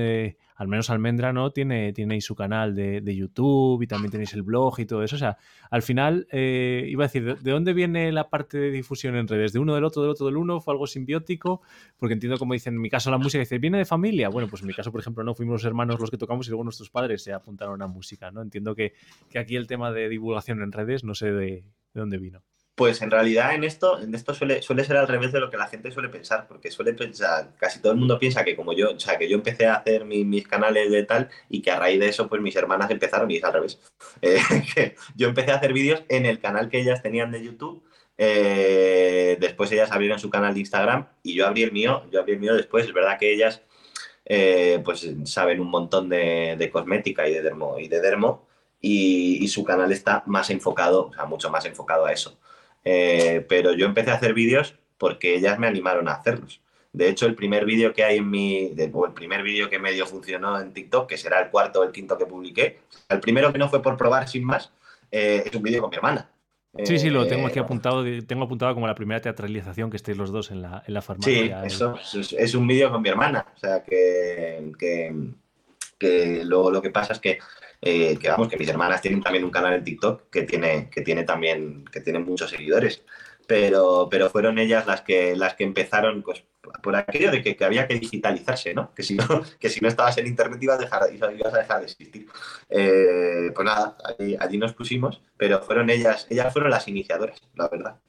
al menos Almendra, ¿no? Tiene, tiene su canal de, YouTube y también tenéis el blog y todo eso. O sea, al final, eh, iba a decir, ¿de, dónde viene la parte de difusión en redes? ¿De uno del otro, del otro del uno? ¿Fue algo simbiótico? Porque entiendo como dicen, en mi caso la música dice, ¿viene de familia? Bueno, pues en mi caso, por ejemplo, no fuimos los hermanos los que tocamos y luego nuestros padres se apuntaron a música, ¿no? Entiendo que, que aquí el tema de divulgación en redes, no sé de dónde vino. Pues en realidad en esto, en esto suele, suele ser al revés de lo que la gente suele pensar, porque suele pensar, casi todo el mundo piensa que como yo, o sea, que yo empecé a hacer mis canales de tal y que a raíz de eso, pues mis hermanas empezaron y es al revés. Eh, yo empecé a hacer vídeos en el canal que ellas tenían de YouTube, eh, después ellas abrieron su canal de Instagram y yo abrí el mío, yo abrí el mío después, es verdad que ellas eh, pues saben un montón de, cosmética y de dermo y de dermo y su canal está más enfocado, o sea, mucho más enfocado a eso. Eh, pero yo empecé a hacer vídeos porque ellas me animaron a hacerlos. De hecho, el primer vídeo que hay en mi, o el primer vídeo que medio funcionó en TikTok, que será el cuarto o el quinto que publiqué, el primero que no fue por probar sin más, eh, es un vídeo con mi hermana. Sí, sí, lo tengo aquí eh, apuntado. Tengo apuntado como la primera teatralización que estéis los dos en la, en la farmacia. Sí, eso es, un vídeo con mi hermana. O sea, que, que, que lo, lo, que pasa es que eh, que vamos, que mis hermanas tienen también un canal en TikTok que tiene, que tiene también, que tiene muchos seguidores. Pero, pero fueron ellas las que, las que empezaron pues, por aquello de que, había que digitalizarse, ¿no? Que si no, que si no estabas en internet ibas a dejar, ibas a dejar de existir. Eh, pues nada, allí, nos pusimos, pero fueron ellas, ellas fueron las iniciadoras, la verdad.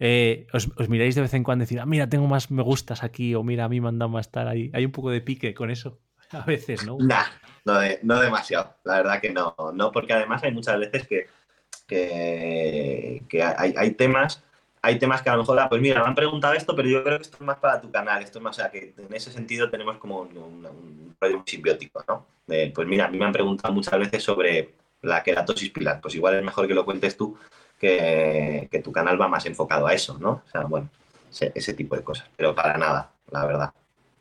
Eh, os, miráis de vez en cuando y decir, ah, mira, tengo más me gustas aquí, o mira, a mí me han dado más estar ahí. Hay un poco de pique con eso. a veces, ¿no? Nah, no, no demasiado, la verdad que no, no, porque además hay muchas veces que, hay, temas hay temas que a lo mejor, ah, pues mira, me han preguntado esto, pero yo creo que esto es más para tu canal, esto es más, o sea, que en ese sentido tenemos como un, rollo simbiótico, ¿no? pues mira, a mí me han preguntado muchas veces sobre la queratosis pilar, pues igual es mejor que lo cuentes tú, que, tu canal va más enfocado a eso, ¿no? O sea, bueno, ese tipo de cosas, pero para nada, la verdad.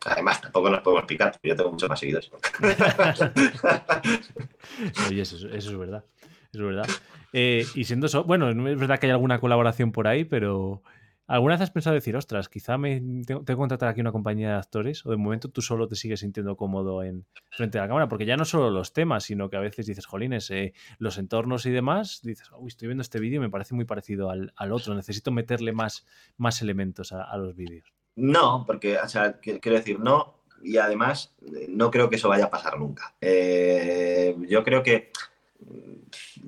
Además, tampoco nos podemos explicar, yo tengo muchos más seguidores. Oye, eso, es verdad. es verdad. Eh, y siendo eso, bueno, es verdad que hay alguna colaboración por ahí, pero ¿alguna vez has pensado decir, ostras, quizá me tengo, que contratar aquí una compañía de actores? ¿O de momento tú solo te sigues sintiendo cómodo en frente a la cámara? Porque ya no solo los temas, sino que a veces dices, jolines, eh, los entornos y demás, dices, uy, estoy viendo este vídeo y me parece muy parecido al, otro, necesito meterle más, más elementos a, los vídeos. No, porque, o sea, quiero decir, no, y además no creo que eso vaya a pasar nunca. Eh, yo creo que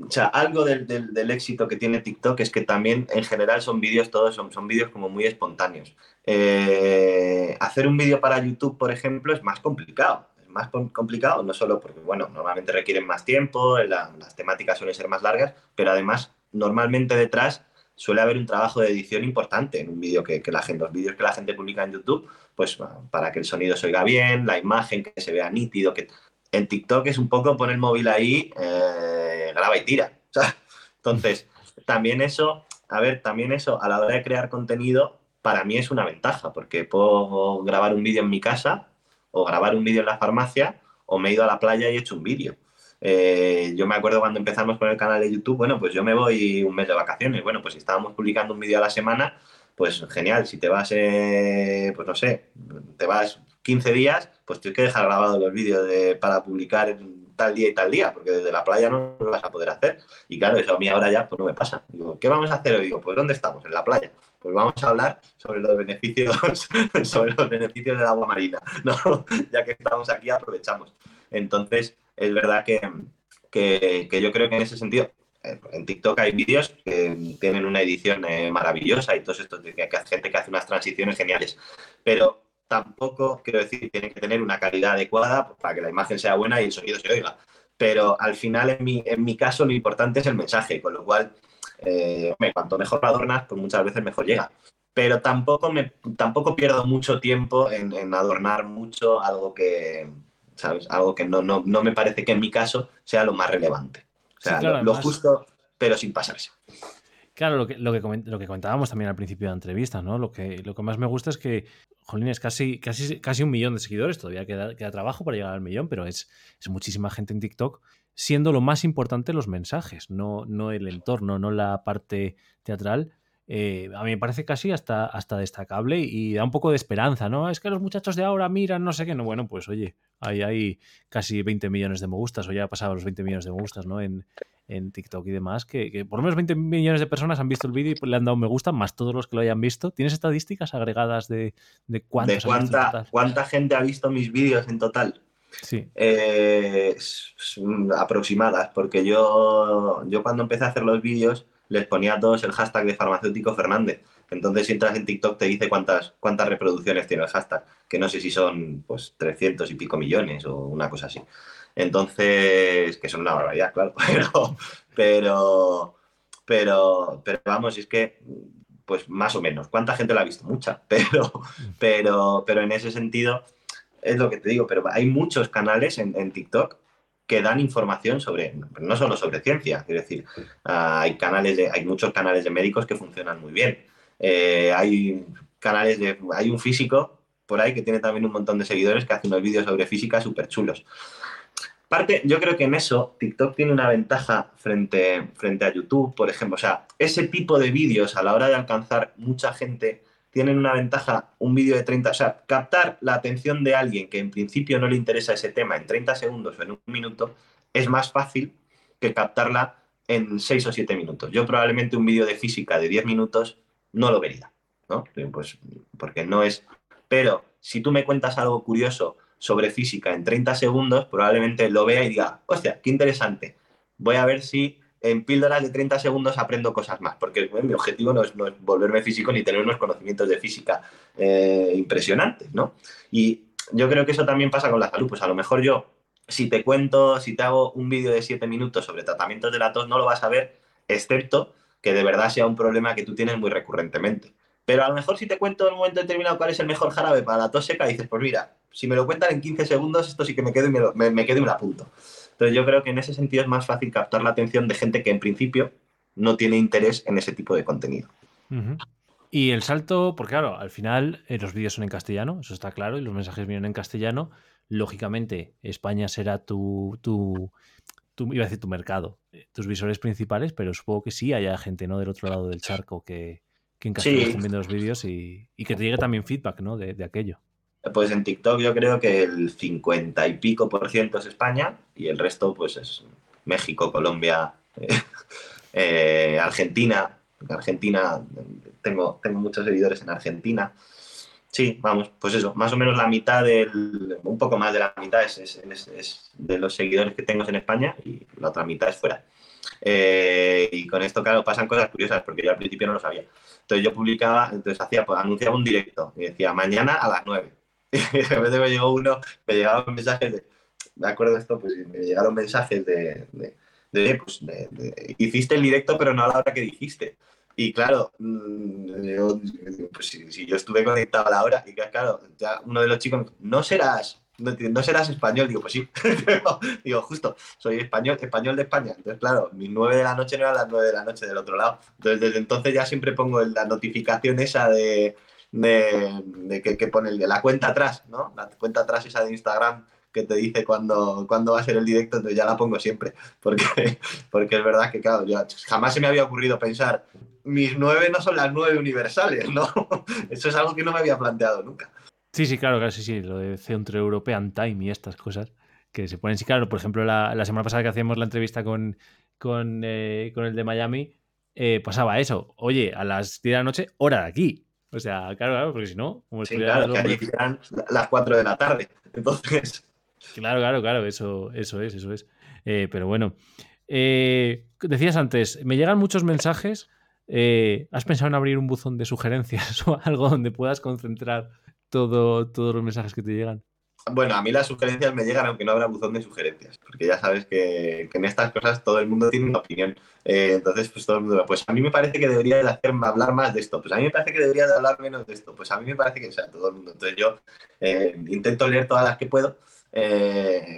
o sea, algo del, éxito que tiene TikTok es que también en general son vídeos, todos son, son vídeos como muy espontáneos. Eh, hacer un vídeo para YouTube, por ejemplo, es más complicado. Es más complicado, no solo porque, bueno, normalmente requieren más tiempo, las temáticas suelen ser más largas, pero además, normalmente detrás suele haber un trabajo de edición importante en un vídeo que, la gente, los vídeos que la gente publica en YouTube, pues para que el sonido se oiga bien, la imagen que se vea nítido, que en TikTok es un poco poner el móvil ahí, eh, graba y tira. Entonces, también eso, a ver, también eso a la hora de crear contenido, para mí es una ventaja, porque puedo grabar un vídeo en mi casa o grabar un vídeo en la farmacia o me he ido a la playa y he hecho un vídeo. Eh, yo me acuerdo cuando empezamos con el canal de YouTube, bueno, pues yo me voy un mes de vacaciones. Bueno, pues si estábamos publicando un vídeo a la semana, pues genial. Si te vas, eh, pues no sé, te vas 15 días, pues tienes que dejar grabados los vídeos para publicar tal día y tal día, porque desde la playa no lo vas a poder hacer. Y claro, eso a mí ahora ya pues no me pasa. Digo, ¿qué vamos a hacer? Digo, pues ¿dónde estamos? En la playa. Pues vamos a hablar sobre los beneficios, sobre los beneficios del agua marina. ¿no? ya que estamos aquí, aprovechamos. Entonces, es verdad que, que, yo creo que en ese sentido, eh, en TikTok hay vídeos que tienen una edición eh, maravillosa y todo esto, que, que gente que hace unas transiciones geniales. Pero tampoco, quiero decir, tiene que tener una calidad adecuada para que la imagen sea buena y el sonido se oiga. Pero al final, en mi, en mi caso, lo importante es el mensaje, con lo cual, eh, cuanto mejor lo adornas, pues muchas veces mejor llega. Pero tampoco, me, tampoco pierdo mucho tiempo en, adornar mucho algo que, ¿sabes? Algo que no, no, no, me parece que en mi caso sea lo más relevante. O sea, lo, justo, pero sin pasarse. Claro, lo que, lo que, lo que comentábamos también al principio de la entrevista, ¿no? Lo que, lo que más me gusta es que es casi, casi, casi un millón de seguidores, todavía queda, queda trabajo para llegar al millón, pero es, es, muchísima gente en TikTok, siendo lo más importante los mensajes, no, no el entorno, no la parte teatral. Eh, a mí me parece casi hasta, hasta destacable y da un poco de esperanza, ¿no? Es que los muchachos de ahora miran, no sé qué, no, bueno, pues oye, ahí hay casi 20 millones de me gustas, o ya ha pasado los 20 millones de me gustas, ¿no? En, en TikTok y demás, que, por lo menos 20 millones de personas han visto el vídeo y le han dado un me gusta, más todos los que lo hayan visto. ¿Tienes estadísticas agregadas de, de cuántos ¿De cuánta, cuánta gente ha visto mis vídeos en total? Sí. Eh, aproximadas, porque yo, yo cuando empecé a hacer los vídeos les ponía a todos el hashtag de farmacéutico Fernández. Entonces, si entras en TikTok, te dice cuántas, cuántas reproducciones tiene el hashtag, que no sé si son pues 300 y pico millones o una cosa así. Entonces, que son una barbaridad, claro, pero, pero, pero, vamos, es que, pues más o menos, ¿cuánta gente la ha visto? Mucha, pero, pero, pero en ese sentido, es lo que te digo, pero hay muchos canales en, TikTok que dan información sobre, no solo sobre ciencia, es decir, hay canales de, hay muchos canales de médicos que funcionan muy bien. Eh, hay canales de, hay un físico por ahí que tiene también un montón de seguidores que hace unos vídeos sobre física súper chulos. Parte, yo creo que en eso TikTok tiene una ventaja frente, frente a YouTube, por ejemplo. O sea, ese tipo de vídeos a la hora de alcanzar mucha gente tienen una ventaja, un vídeo de 30, o sea, captar la atención de alguien que en principio no le interesa ese tema en 30 segundos o en un minuto es más fácil que captarla en 6 o 7 minutos. Yo probablemente un vídeo de física de 10 minutos no lo vería, ¿no? Pues porque no es... Pero si tú me cuentas algo curioso sobre física en 30 segundos, probablemente lo vea y diga, hostia, qué interesante. Voy a ver si en píldoras de 30 segundos aprendo cosas más, porque mi objetivo no es, volverme físico ni tener unos conocimientos de física eh, impresionantes, ¿no? Y yo creo que eso también pasa con la salud. Pues a lo mejor yo, si te cuento, si te hago un vídeo de 7 minutos sobre tratamientos de la tos, no lo vas a ver, excepto que de verdad sea un problema que tú tienes muy recurrentemente. Pero a lo mejor si te cuento en un momento determinado cuál es el mejor jarabe para la tos seca, dices, pues mira, si me lo cuentan en 15 segundos, esto sí que me quedo y me, me, quedo y me lo apunto. Entonces yo creo que en ese sentido es más fácil captar la atención de gente que en principio no tiene interés en ese tipo de contenido. Y el salto, porque claro, al final eh, los vídeos son en castellano, eso está claro, y los mensajes vienen en castellano. Lógicamente, España será tu, tu, tu, iba a decir tu mercado, eh, tus visores principales, pero supongo que sí haya gente, ¿no? Del otro lado del charco que, que en caso estén viendo los vídeos y, que te llegue también feedback, ¿no? De, aquello. Pues en TikTok yo creo que el 50 y pico por ciento es España y el resto pues es México, Colombia, eh, Argentina. Argentina, tengo, tengo muchos seguidores en Argentina. Sí, vamos, pues eso, más o menos la mitad del, un poco más de la mitad es, de los seguidores que tengo en España y la otra mitad es fuera. Eh, y con esto, claro, pasan cosas curiosas porque yo al principio no lo sabía. Entonces yo publicaba, entonces hacía, pues, anunciaba un directo y decía mañana a las 9. Y de repente me llegó uno, me llegaban mensajes de, me acuerdo de esto, pues me llegaron mensajes de, de, pues, hiciste el directo pero no a la hora que dijiste. Y claro, mm, pues si, yo estuve conectado a la hora, y claro, ya uno de los chicos, no serás, no, serás español, digo, pues sí, digo, justo, soy español, español de España. Entonces, claro, mis nueve de la noche no eran las nueve de la noche del otro lado. Entonces, desde entonces ya siempre pongo la notificación esa de, de, que, que, pone de la cuenta atrás, ¿no? La cuenta atrás esa de Instagram que te dice cuándo, cuándo va a ser el directo, entonces ya la pongo siempre, porque, porque es verdad que, claro, jamás se me había ocurrido pensar, mis nueve no son las nueve universales, ¿no? Eso es algo que no me había planteado nunca. Sí, sí, claro, claro, sí, sí, lo de Centro European Time y estas cosas que se ponen, sí, claro, por ejemplo, la, la semana pasada que hacíamos la entrevista con, con, eh, con el de Miami, eh, pasaba eso, oye, a las 10 de la noche, hora de aquí. O sea, claro, claro, porque si no, como sí, claro, que las 4 de la tarde. Entonces. Claro, claro, claro, eso, eso es, eso es. Eh, pero bueno, decías antes, me llegan muchos mensajes eh, ¿Has pensado en abrir un buzón de sugerencias o algo donde puedas concentrar todo, todos los mensajes que te llegan? Bueno, a mí las sugerencias me llegan aunque no habrá buzón de sugerencias, porque ya sabes que, en estas cosas todo el mundo tiene una opinión. Eh, entonces, pues todo el mundo, pues a mí me parece que debería de hacerme hablar más de esto, pues a mí me parece que debería de hablar menos de esto, pues a mí me parece que, sea, todo el mundo. Entonces yo eh, intento leer todas las que puedo,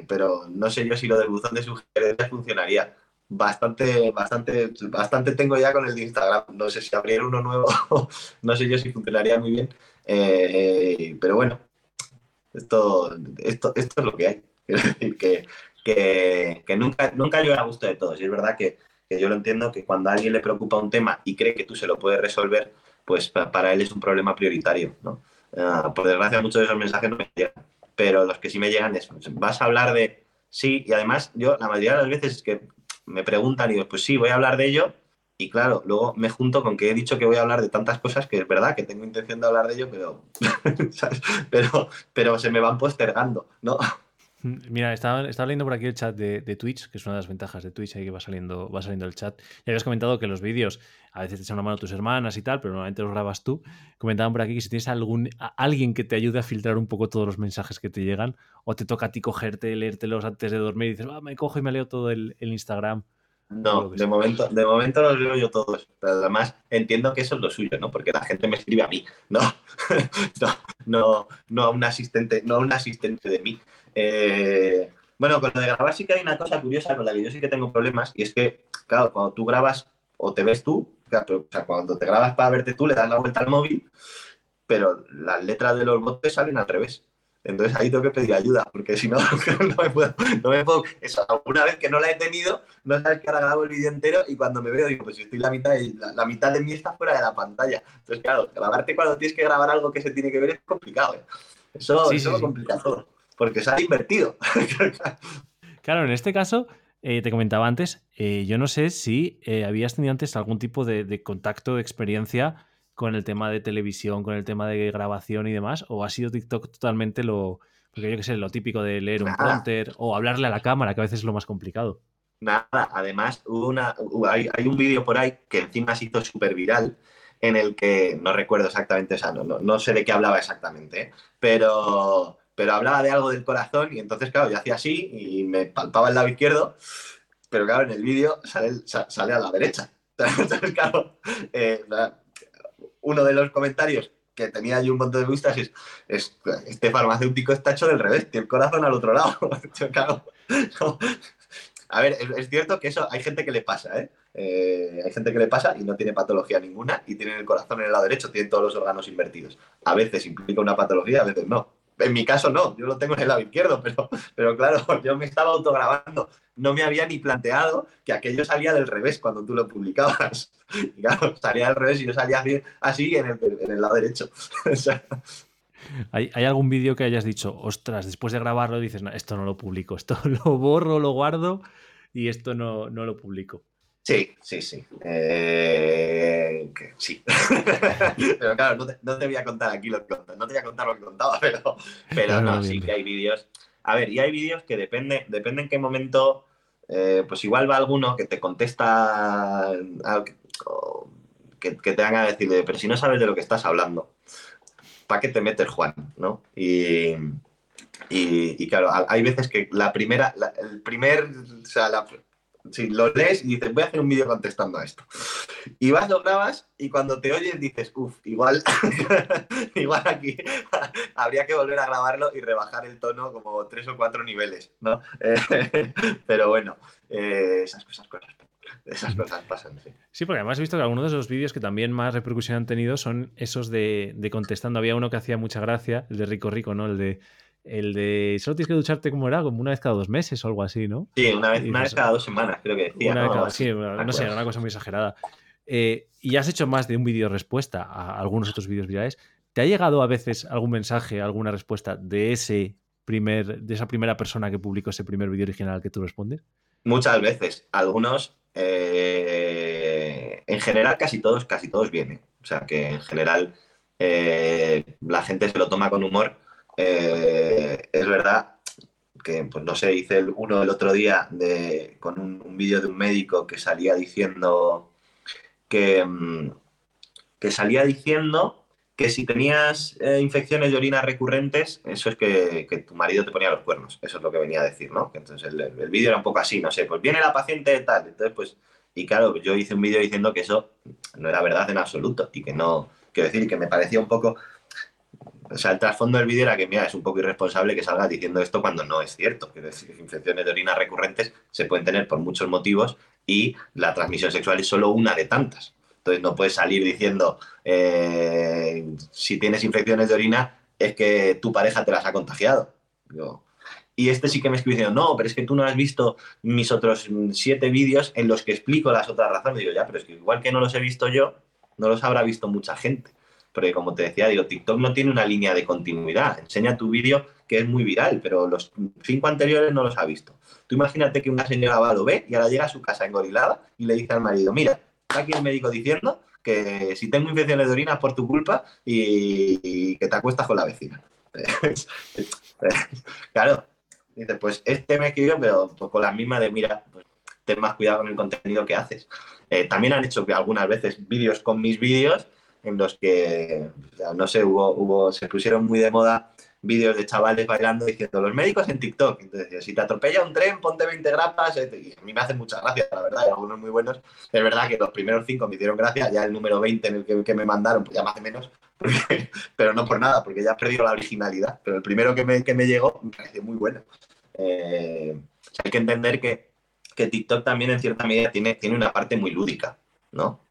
pero no sé yo si lo del buzón de sugerencias funcionaría bastante, bastante, bastante tengo ya con el de Instagram. No sé si abrir uno nuevo, no sé yo si funcionaría muy bien. Eh, pero bueno, esto, esto, esto es lo que hay. Decir que, que, nunca, nunca a gusto de todos. Y es verdad que, yo lo entiendo que cuando a alguien le preocupa un tema y cree que tú se lo puedes resolver, pues para él es un problema prioritario. ¿no? Ah, por desgracia, muchos de esos mensajes no me llegan. Pero los que sí me llegan es, vas a hablar de sí, y además yo la mayoría de las veces es que me preguntan y digo, pues sí, voy a hablar de ello. Y claro, luego me junto con que he dicho que voy a hablar de tantas cosas que es verdad que tengo intención de hablar de ello, pero, pero, pero se me van postergando, ¿no? Mira, estaba, estaba, leyendo por aquí el chat de, Twitch, que es una de las ventajas de Twitch, ahí que va saliendo, va saliendo el chat. Ya habías comentado que los vídeos a veces te echan una mano tus hermanas y tal, pero normalmente los grabas tú. Comentaban por aquí que si tienes algún alguien que te ayude a filtrar un poco todos los mensajes que te llegan, o te toca a ti cogerte, leértelos antes de dormir y dices, ah, me cojo y me leo todo el, Instagram. No, de momento, de momento los leo yo todos, pero además entiendo que eso es lo suyo, ¿no? Porque la gente me escribe a mí, no, no, no, no a un asistente, no a un asistente de mí. Eh, bueno, con lo de grabar sí que hay una cosa curiosa con la que yo sí que tengo problemas y es que, claro, cuando tú grabas o te ves tú, o sea, cuando te grabas para verte tú le das la vuelta al móvil, pero las letras de los botes salen al revés. Entonces ahí tengo que pedir ayuda, porque si no, no me puedo, no me puedo. Eso, una vez que no la he tenido, no sabes que ahora grabo el vídeo entero y cuando me veo digo, pues estoy la mitad, la, mitad de mí está fuera de la pantalla. Entonces, claro, grabarte cuando tienes que grabar algo que se tiene que ver es complicado. ¿eh? Eso, sí, eso lo complica todo porque se ha invertido. claro, en este caso, eh, te comentaba antes, eh, yo no sé si eh, habías tenido antes algún tipo de, contacto, de experiencia con el tema de televisión, con el tema de grabación y demás, o ha sido TikTok totalmente lo, porque yo qué sé, lo típico de leer un prompter o hablarle a la cámara, que a veces es lo más complicado. Nada, además una, hay, un vídeo por ahí que encima se hizo súper viral, en el que no recuerdo exactamente, o sea, no, no sé de qué hablaba exactamente, pero pero hablaba de algo del corazón y entonces, claro, yo hacía así y me palpaba el lado izquierdo, pero claro, en el vídeo sale, sale a la derecha. Entonces, claro, eh, uno de los comentarios que tenía yo un montón de vistas es, este farmacéutico está hecho del revés, tiene el corazón al otro lado. A ver, es, cierto que eso hay gente que le pasa, ¿eh? ¿eh? Hay gente que le pasa y no tiene patología ninguna y tiene el corazón en el lado derecho, tiene todos los órganos invertidos. A veces implica una patología, a veces no. En mi caso no, yo lo tengo en el lado izquierdo, pero, pero claro, yo me estaba autograbando. No me había ni planteado que aquello salía del revés cuando tú lo publicabas. Y claro, salía del revés y yo salía así, en, el, lado derecho. ¿Hay, algún vídeo que hayas dicho, ostras, después de grabarlo dices, esto no lo publico, esto lo borro, lo guardo y esto no, no lo publico? Sí, sí, sí. Eh, sí. pero claro, no te, no te, voy a contar aquí lo que no te voy a contar lo que contaba, pero, pero no, sí que hay vídeos. A ver, y hay vídeos que depende, depende en qué momento, eh, pues igual va alguno que te contesta que, que, te haga decir, pero si no sabes de lo que estás hablando, ¿para qué te metes, Juan? ¿No? Y, y, claro, hay veces que la primera, el primer, o sea, la, si lo lees y dices, voy a hacer un vídeo contestando a esto. Y vas, lo grabas y cuando te oyes dices, uff, igual, igual aquí habría que volver a grabarlo y rebajar el tono como tres o cuatro niveles, ¿no? pero bueno, eh, esas cosas, Esas cosas pasan, sí. Sí, porque además he visto que algunos de esos vídeos que también más repercusión han tenido son esos de, de contestando. Había uno que hacía mucha gracia, el de Rico Rico, ¿no? El de el de solo tienes que ducharte como era, como una vez cada dos meses o algo así, ¿no? Sí, una vez, una vez cada dos semanas, creo que decía. Una cada, sí, no sé, era una cosa muy exagerada. Eh, y has hecho más de un vídeo respuesta a algunos otros vídeos virales. ¿Te ha llegado a veces algún mensaje, alguna respuesta de ese primer, de esa primera persona que publicó ese primer vídeo original al que tú respondes? Muchas veces. Algunos, eh, en general, casi todos, casi todos vienen. O sea que en general eh, la gente se lo toma con humor eh, es verdad que, pues no sé, hice uno el otro día de, con un, vídeo de un médico que salía diciendo que, mm, que salía diciendo que si tenías eh, infecciones de orina recurrentes, eso es que, tu marido te ponía los cuernos. Eso es lo que venía a decir, ¿no? entonces el, el vídeo era un poco así, no sé, pues viene la paciente tal, entonces pues, y claro, yo hice un vídeo diciendo que eso no era verdad en absoluto y que no, quiero decir, que me parecía un poco o sea, el trasfondo del vídeo era que, mira, es un poco irresponsable que salgas diciendo esto cuando no es cierto. Que infecciones de orina recurrentes se pueden tener por muchos motivos y la transmisión sexual es solo una de tantas. Entonces no puedes salir diciendo, eh, si tienes infecciones de orina, es que tu pareja te las ha contagiado. y este sí que me escribió diciendo, no, pero es que tú no has visto mis otros siete vídeos en los que explico las otras razones. Digo, ya, pero es que igual que no los he visto yo, no los habrá visto mucha gente. Porque como te decía, digo, TikTok no tiene una línea de continuidad. Enseña tu vídeo que es muy viral, pero los cinco anteriores no los ha visto. Tú imagínate que una señora va, lo ve y ahora llega a su casa engorilada y le dice al marido, mira, está aquí el médico diciendo que si tengo infecciones de orina es por tu culpa y, que te acuestas con la vecina. claro, dice, pues este me escribió, pero pues con la misma de, mira, pues, ten más cuidado con el contenido que haces. Eh, también han hecho que algunas veces vídeos con mis vídeos en los que, no sé, hubo, hubo, se pusieron muy de moda vídeos de chavales bailando diciendo los médicos en TikTok. Entonces, si te atropella un tren, ponte 20 grapas. Y a mí me hacen mucha gracia, la verdad, hay algunos muy buenos. Es verdad que los primeros cinco me hicieron gracia, ya el número 20 en el que, me mandaron, pues ya me hace menos, pero no por nada, porque ya he perdido la originalidad. Pero el primero que me, que me llegó me pareció muy bueno. Eh, hay que entender que, que TikTok también en cierta medida tiene, tiene una parte muy lúdica, ¿no?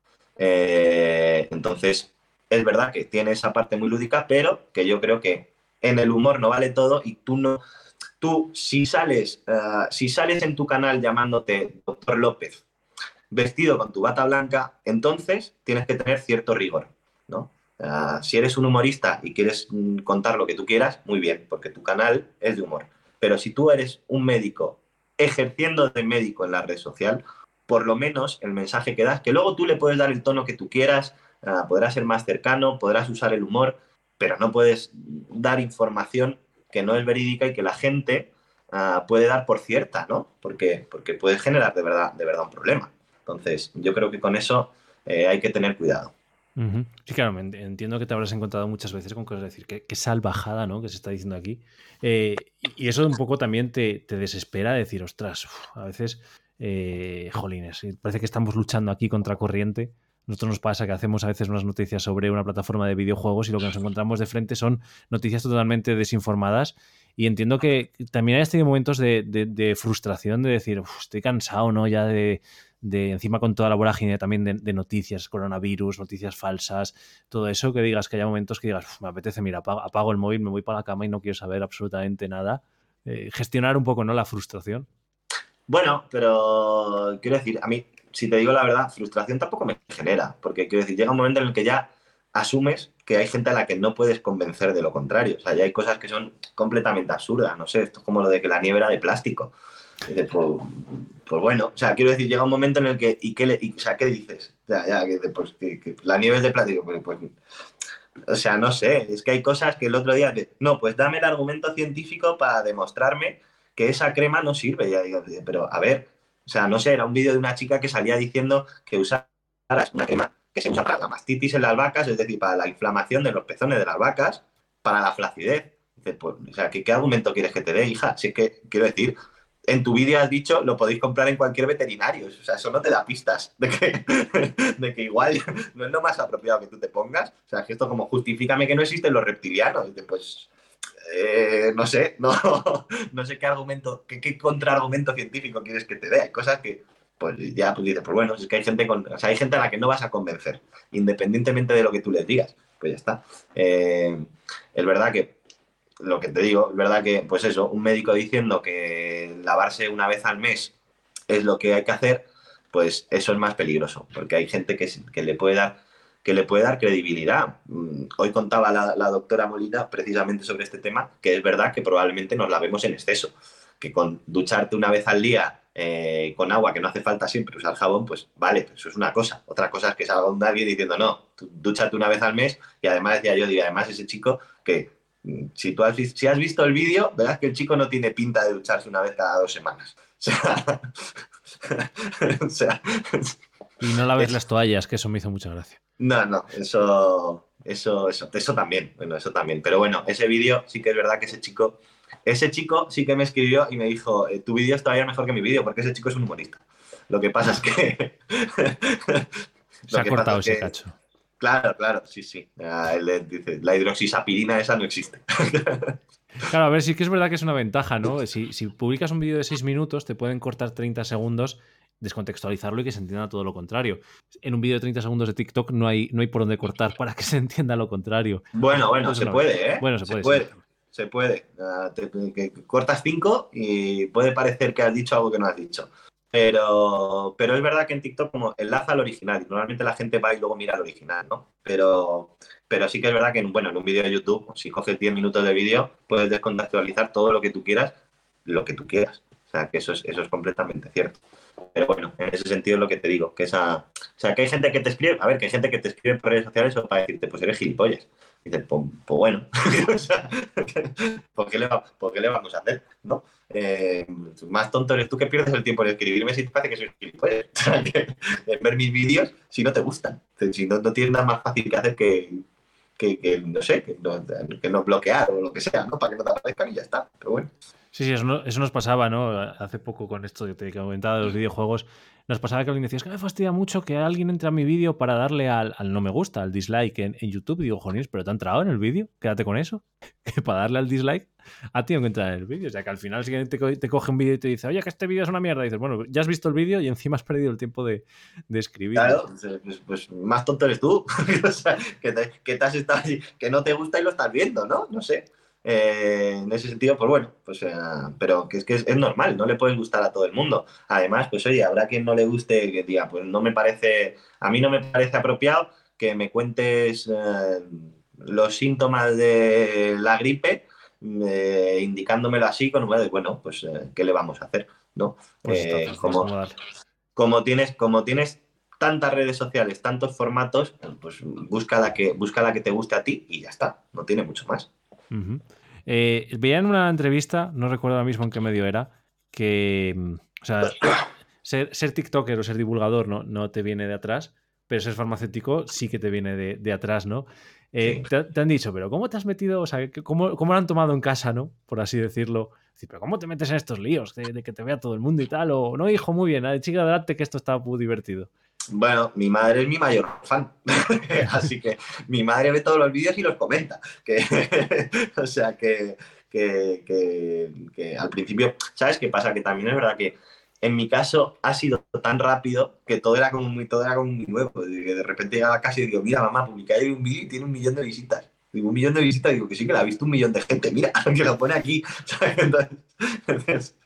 Eh, entonces, es verdad que tiene esa parte muy lúdica, pero que yo creo que en el humor no vale todo y tú no, tú si sales, eh, si sales en tu canal llamándote Doctor López, vestido con tu bata blanca, entonces tienes que tener cierto rigor, ¿no? Eh, si eres un humorista y quieres mm, contar lo que tú quieras, muy bien, porque tu canal es de humor. Pero si tú eres un médico ejerciendo de médico en la red social, por lo menos el mensaje que das, que luego tú le puedes dar el tono que tú quieras, ah, podrás ser más cercano, podrás usar el humor, pero no puedes dar información que no es verídica y que la gente ah, puede dar por cierta, ¿no? Porque, porque puede generar de verdad, de verdad un problema. Entonces, yo creo que con eso eh, hay que tener cuidado. Sí, claro, entiendo que te habrás encontrado muchas veces con cosas, decir, qué, salvajada, ¿no? Que se está diciendo aquí. Eh, y eso un poco también te, desespera decir, ostras, a veces eh, jolines, parece que estamos luchando aquí contra corriente. Nosotros nos pasa que hacemos a veces unas noticias sobre una plataforma de videojuegos y lo que nos encontramos de frente son noticias totalmente desinformadas. Y entiendo que también hayas tenido momentos de, frustración, de decir, estoy cansado, ¿no? Ya de, de encima con toda la vorágine también de, noticias, coronavirus, noticias falsas, todo eso, que digas que haya momentos que digas, me apetece, mira, apago, el móvil, me voy para la cama y no quiero saber absolutamente nada. Eh, gestionar un poco, ¿no? La frustración. Bueno, pero quiero decir, a mí, si te digo la verdad, frustración tampoco me genera, porque quiero decir, llega un momento en el que ya asumes que hay gente a la que no puedes convencer de lo contrario. O sea, ya hay cosas que son completamente absurdas. No sé, esto es como lo de que la nieve era de plástico. Pues, pues, bueno, o sea, quiero decir, llega un momento en el que, ¿y qué, le, o sea, ¿qué dices? Ya, ya, que, pues, que, la nieve es de plástico. Pues, pues, o sea, no sé, es que hay cosas que el otro día, no, pues dame el argumento científico para demostrarme que esa crema no sirve. Ya digo, pero a ver, o sea, no sé, era un vídeo de una chica que salía diciendo que usaras una crema que se usa para la mastitis en las vacas, es decir, para la inflamación de los pezones de las vacas, para la flacidez. Pues, o sea, ¿qué, argumento quieres que te dé, hija? Si es que, quiero decir, en tu vídeo has dicho, lo podéis comprar en cualquier veterinario. O sea, eso no te da pistas de que, de que igual no es lo más apropiado que tú te pongas. O sea, que esto como justifícame que no existen los reptilianos. pues, eh, no sé, no, no sé qué argumento, qué, contraargumento científico quieres que te dé. Hay cosas que, pues ya pues dices, pues bueno, es que hay gente, con, o sea, hay gente a la que no vas a convencer, independientemente de lo que tú les digas. Pues ya está. Eh, es verdad que, lo que te digo, es verdad que, pues eso, un médico diciendo que lavarse una vez al mes es lo que hay que hacer, pues eso es más peligroso, porque hay gente que, que le puede dar que le puede dar credibilidad. Mm, hoy contaba la, la, doctora Molina precisamente sobre este tema, que es verdad que probablemente nos lavemos en exceso, que con ducharte una vez al día eh, con agua, que no hace falta siempre usar jabón, pues vale, eso es una cosa. Otra cosa es que salga un alguien diciendo, no, tú, dúchate una vez al mes y además decía yo, digo, además ese chico que mm, si tú has, si has visto el vídeo, verás que el chico no tiene pinta de ducharse una vez cada dos semanas. O sea, y no laves las toallas, que eso me hizo mucha gracia. No, no, eso, eso, eso, eso también, bueno, eso también. Pero bueno, ese vídeo sí que es verdad que ese chico ese chico sí que me escribió y me dijo, eh, tu vídeo es todavía mejor que mi vídeo, porque ese chico es un humorista. Lo que pasa es que... Se ha cortado ese cacho. Claro, claro, sí, sí. Él dice, la hidroxisapirina esa no existe. Claro, a ver, sí que es verdad que es una ventaja, ¿no? Si, si publicas un vídeo de 6 minutos, te pueden cortar 30 segundos, descontextualizarlo y que se entienda todo lo contrario. En un vídeo de 30 segundos de TikTok no hay, no hay por dónde cortar para que se entienda lo contrario. Bueno, bueno, se puede, ¿eh? Bueno, se, puede se puede. que cortas cinco y puede parecer que has dicho algo que no has dicho. Pero, pero es verdad que en TikTok como enlaza al original y normalmente la gente va y luego mira el original, ¿no? Pero, pero sí que es verdad que bueno, en un vídeo de YouTube, si coges 10 minutos de vídeo, puedes descontextualizar todo lo que tú quieras, lo que tú quieras. O sea, que eso es, eso es completamente cierto. Pero bueno, en ese sentido es lo que te digo, que esa... O sea, que hay gente que te escribe, a ver, que hay gente que te escribe por redes sociales o para decirte, pues eres gilipollas. Dices, pues, bueno, ¿por, qué le vamos a hacer? ¿no? Eh, más tonto eres tú que pierdes el tiempo en escribirme si te parece que soy gilipollas. en ver mis vídeos si no te gustan. Si no, no tienes nada más fácil que hacer que, que, no sé, que no, que no, bloquear o lo que sea, ¿no? Para que no te aparezcan y ya está. Pero bueno. Sí, sí, eso, eso nos pasaba, ¿no? Hace poco con esto que te comentaba de los videojuegos nos pasaba que alguien decía, es que me fastidia mucho que alguien entre a mi vídeo para darle al, no me gusta, al dislike en, YouTube. Y digo, Jonis, pero te ha entrado en el vídeo, quédate con eso. para darle al dislike, ha tenido que entrar en el vídeo. O sea, que al final si te, te coge un vídeo y te dice, oye, que este vídeo es una mierda. Y dices, bueno, ya has visto el vídeo y encima has perdido el tiempo de, escribir. Claro, pues, pues, más tonto eres tú. o sea, que, que, te has estado, que no te gusta y lo estás viendo, ¿no? No sé. Eh, en ese sentido, pues bueno, pues, eh, pero que es que es, normal, no le puede gustar a todo el mundo. Además, pues oye, habrá quien no le guste que diga, pues no me parece, a mí no me parece apropiado que me cuentes eh, los síntomas de la gripe, indicándomelo así, con bueno, pues ¿qué le vamos a hacer? ¿no? Pues como, como, tienes, como tienes tantas redes sociales, tantos formatos, pues busca la que, busca la que te guste a ti y ya está, no tiene mucho más. Eh, veía en una entrevista, no recuerdo ahora mismo en qué medio era, que mm, o sea, ser, ser, TikToker o ser divulgador no, no te viene de atrás, pero ser farmacéutico sí que te viene de, atrás, ¿no? Eh, te, han dicho, pero ¿cómo te has metido? O sea, ¿cómo, ¿cómo, lo han tomado en casa, ¿no? Por así decirlo. pero ¿cómo te metes en estos líos de, que te vea todo el mundo y tal? O no, hijo, muy bien, chica, adelante que esto está muy divertido. Bueno, mi madre es mi mayor fan, así que mi madre ve todos los vídeos y los comenta. Que, o sea, que, que, al principio, ¿sabes qué pasa? Que también es verdad que en mi caso ha sido tan rápido que todo era como muy, todo era como muy nuevo. Que de repente llegaba a casa y digo, mira, mamá, publica ahí un vídeo y tiene un millón de visitas. Digo, un millón de visitas, digo que sí que la ha visto un millón de gente, mira, que lo pone aquí. Entonces, entonces,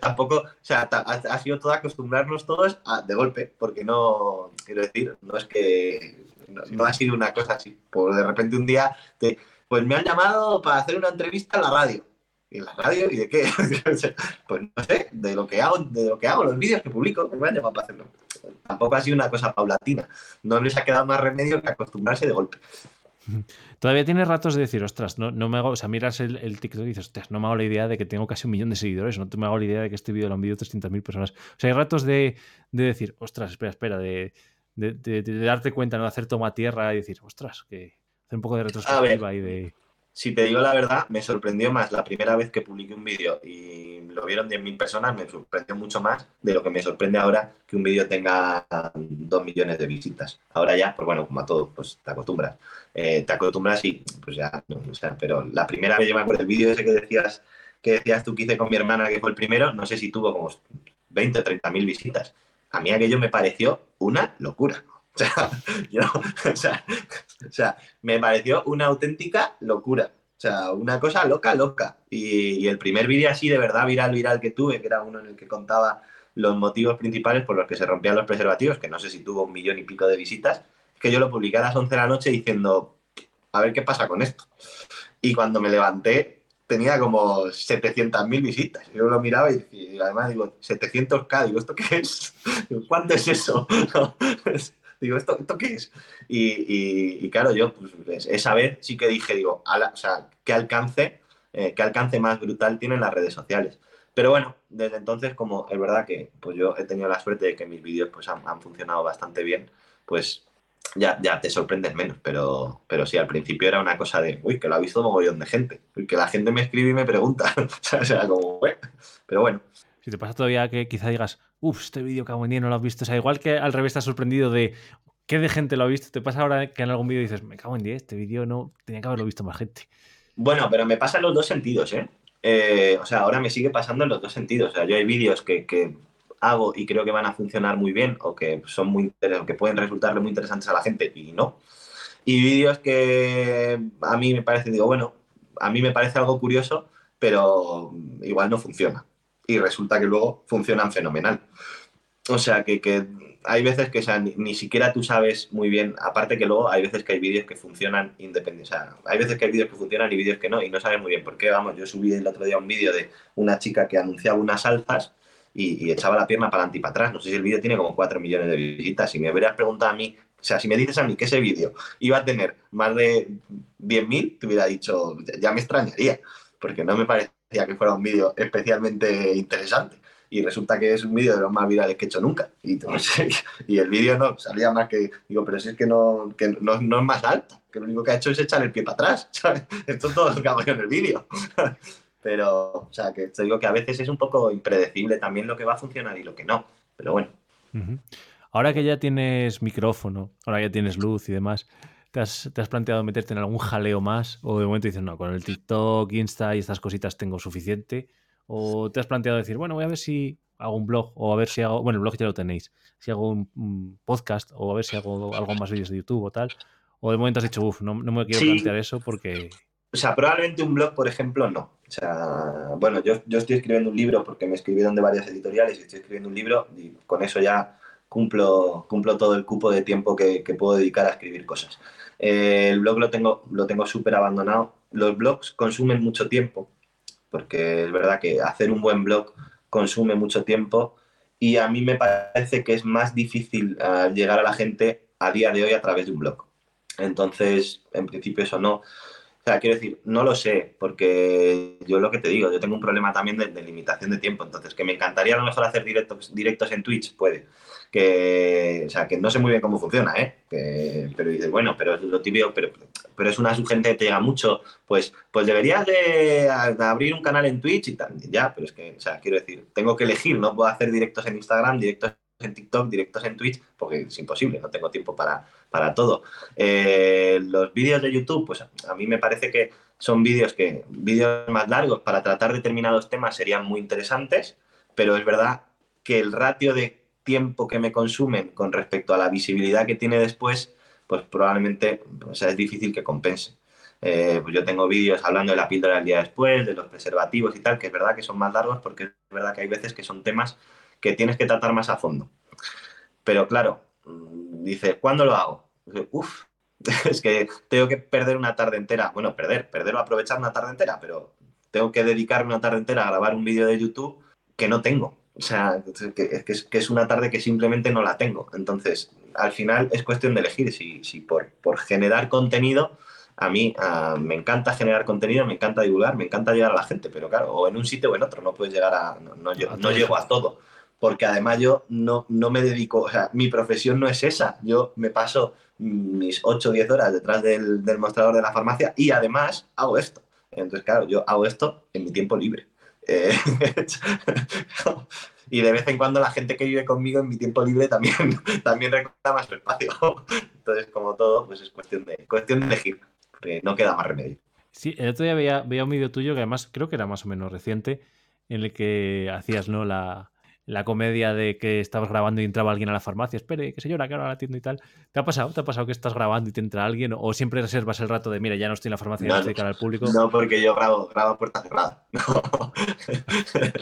tampoco, o sea, ha, sido todo acostumbrarnos todos a, de golpe, porque no, quiero decir, no es que no, ha sido una cosa así. Por de repente un día, te, pues me han llamado para hacer una entrevista en la radio. ¿Y en la radio? ¿Y de qué? pues no sé, de lo que hago, de lo que hago, los vídeos que publico, me han llamado para hacerlo. Tampoco ha sido una cosa paulatina. No les ha quedado más remedio que acostumbrarse de golpe. Todavía tienes ratos de decir, ostras, no, no me hago, o sea, miras el, el, TikTok y dices, ostras, no me hago la idea de que tengo casi un millón de seguidores, no me hago la idea de que este vídeo lo han visto 300.000 personas. O sea, hay ratos de, de decir, ostras, espera, espera, de, de, de, darte cuenta, no de hacer toma tierra y decir, ostras, que hacer un poco de retrospectiva y de si te digo la verdad, me sorprendió más la primera vez que publiqué un vídeo y lo vieron 10.000 personas, me sorprendió mucho más de lo que me sorprende ahora que un vídeo tenga 2 millones de visitas. Ahora ya, pues bueno, como a todo, pues te acostumbras. Eh, te acostumbras y pues ya, no, o sea, pero la primera vez yo me acuerdo del vídeo ese que decías, que decías tú que hice con mi hermana, que fue el primero, no sé si tuvo como 20 o 30 mil visitas. A mí aquello me pareció una locura. O sea, yo, o, sea, o sea, me pareció una auténtica locura. O sea, una cosa loca, loca. Y, el primer vídeo así de verdad viral, viral que tuve, que era uno en el que contaba los motivos principales por los que se rompían los preservativos, que no sé si tuvo un millón y pico de visitas, que yo lo publiqué a las 11 de la noche diciendo, a ver qué pasa con esto. Y cuando me levanté, tenía como 700.000 visitas. Yo lo miraba y, además digo, 700k, digo, ¿esto qué es? ¿Cuánto es eso? Digo, ¿esto, ¿esto qué es? Y, claro, yo pues, esa vez sí que dije, digo, o sea, qué alcance, eh, qué alcance más brutal tienen las redes sociales. Pero bueno, desde entonces, como es verdad que pues yo he tenido la suerte de que mis vídeos pues, han, funcionado bastante bien, pues ya, ya te sorprendes menos. Pero, pero sí, al principio era una cosa de, uy, que lo ha visto un mogollón de gente. Que la gente me escribe y me pregunta. o sea, como, pero bueno. Si te pasa todavía que quizá digas, uff, este vídeo que día no lo has visto. O sea, igual que al revés estás sorprendido de qué de gente lo ha visto. Te pasa ahora que en algún vídeo dices, me cago en 10, este vídeo no tenía que haberlo visto más gente. Bueno, pero me pasa en los dos sentidos, ¿eh? ¿eh? o sea, ahora me sigue pasando en los dos sentidos. O sea, yo hay vídeos que, hago y creo que van a funcionar muy bien o que son muy que pueden resultarle muy interesantes a la gente y no. Y vídeos que a mí me parece, digo, bueno, a mí me parece algo curioso, pero igual no funciona y resulta que luego funcionan fenomenal. O sea, que, hay veces que ni, siquiera tú sabes muy bien, aparte que luego hay veces que hay vídeos que funcionan independientes, o sea, hay veces que hay vídeos que funcionan y vídeos que no, y no sabes muy bien por qué, vamos, yo subí el otro día un vídeo de una chica que anunciaba unas alzas y, echaba la pierna para adelante y para atrás, no sé si el vídeo tiene como 4 millones de visitas, si me hubieras preguntado a mí, o sea, si me dices a mí que ese vídeo iba a tener más de 10.000, te hubiera dicho, ya me extrañaría, porque no me parece que fuera un vídeo especialmente interesante. Y resulta que es un vídeo de los más virales que he hecho nunca. Y, y el vídeo no salía más que. Digo, pero si es que no, que no, no es más alto, que lo único que ha hecho es echar el pie para atrás. Esto es todo lo que hago yo en el vídeo. Pero, o sea, que te digo que a veces es un poco impredecible también lo que va a funcionar y lo que no. Pero bueno. Ahora que ya tienes micrófono, ahora ya tienes luz y demás, ¿Te has, planteado meterte en algún jaleo más? ¿O de momento dices, no, con el TikTok, Insta y estas cositas tengo suficiente? ¿O te has planteado decir, bueno, voy a ver si hago un blog o a ver si hago, bueno, el blog ya lo tenéis, si hago un, podcast o a ver si hago algo más vídeos de YouTube o tal? ¿O de momento has dicho, uff, no, no, me quiero plantear eso porque... O sea, probablemente un blog, por ejemplo, no. O sea, bueno, yo, yo estoy escribiendo un libro porque me escribieron de varias editoriales y estoy escribiendo un libro y con eso ya cumplo, cumplo todo el cupo de tiempo que, que puedo dedicar a escribir cosas. Eh, el blog lo tengo lo tengo súper abandonado. Los blogs consumen mucho tiempo, porque es verdad que hacer un buen blog consume mucho tiempo y a mí me parece que es más difícil eh, llegar a la gente a día de hoy a través de un blog. Entonces, en principio eso no. O sea, quiero decir, no lo sé, porque yo lo que te digo, yo tengo un problema también de, de limitación de tiempo, entonces que me encantaría a lo mejor hacer directos, directos en Twitch, puede, que, o sea, que no sé muy bien cómo funciona, ¿eh? pero dices, bueno, pero es lo típico, pero, pero es una sugerencia que te llega mucho, pues, pues deberías de, abrir un canal en Twitch y tal, ya, pero es que, o sea, quiero decir, tengo que elegir, no puedo hacer directos en Instagram, directos en TikTok, directos en Twitch, porque es imposible, no tengo tiempo para, para todo. Eh, los vídeos de YouTube, pues a mí me parece que son vídeos que, vídeos más largos para tratar determinados temas serían muy interesantes, pero es verdad que el ratio de tiempo que me consumen con respecto a la visibilidad que tiene después, pues probablemente es difícil que compense. Eh, pues yo tengo vídeos hablando de la píldora del día después, de los preservativos y tal, que es verdad que son más largos porque es verdad que hay veces que son temas que tienes que tratar más a fondo. Pero claro, mm, dices, ¿cuándo lo hago? Uf, es que tengo que perder una tarde entera. Bueno, perder, perder o aprovechar una tarde entera, pero tengo que dedicarme una tarde entera a grabar un vídeo de YouTube que no tengo. O sea, que, que, es, una tarde que simplemente no la tengo. Entonces, al final es cuestión de elegir si, si por, por generar contenido, a mí me encanta generar contenido, me encanta divulgar, me encanta llegar a la gente, pero claro, o en un sitio o en otro, no puedes llegar a, no, no, no llego a todo, porque además yo no, no me dedico, o sea, mi profesión no es esa, yo me paso mis 8 o 10 horas detrás del, del mostrador de la farmacia y además hago esto. Entonces, claro, yo hago esto en mi tiempo libre. Eh, y de vez en cuando la gente que vive conmigo en mi tiempo libre también, también reclama su espacio. Entonces, como todo, pues es cuestión de, cuestión de elegir. no queda más remedio. Sí, el otro día veía, veía un vídeo tuyo que además creo que era más o menos reciente, en el que hacías ¿no? la, la comedia de que estabas grabando y entraba alguien a la farmacia, espere, que se llora, que ahora la atiendo y tal. ¿Te ha pasado? ¿Te ha pasado que estás grabando y te entra alguien? ¿O siempre reservas el rato de, mira, ya no estoy en la farmacia, no, estoy cara al público? No, porque yo grabo, grabo puerta cerrada.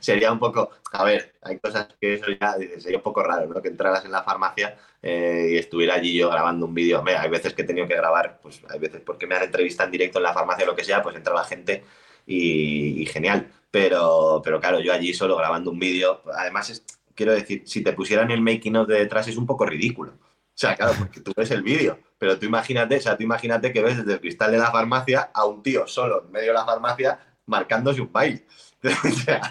sería un poco, a ver, hay cosas que eso ya sería un poco raro, ¿no? Que entraras en la farmacia eh, y estuviera allí yo grabando un vídeo. Hay veces que he tenido que grabar, pues hay veces porque me han entrevistado en directo en la farmacia o lo que sea, pues entra la gente y genial pero, pero claro, yo allí solo grabando un vídeo, además, quiero decir, si te pusieran el making of de detrás es un poco ridículo. O sea, claro, porque tú ves el vídeo, pero tú imagínate, o sea, tú imagínate que ves desde el cristal de la farmacia a un tío solo en medio de la farmacia marcándose un baile. O sea,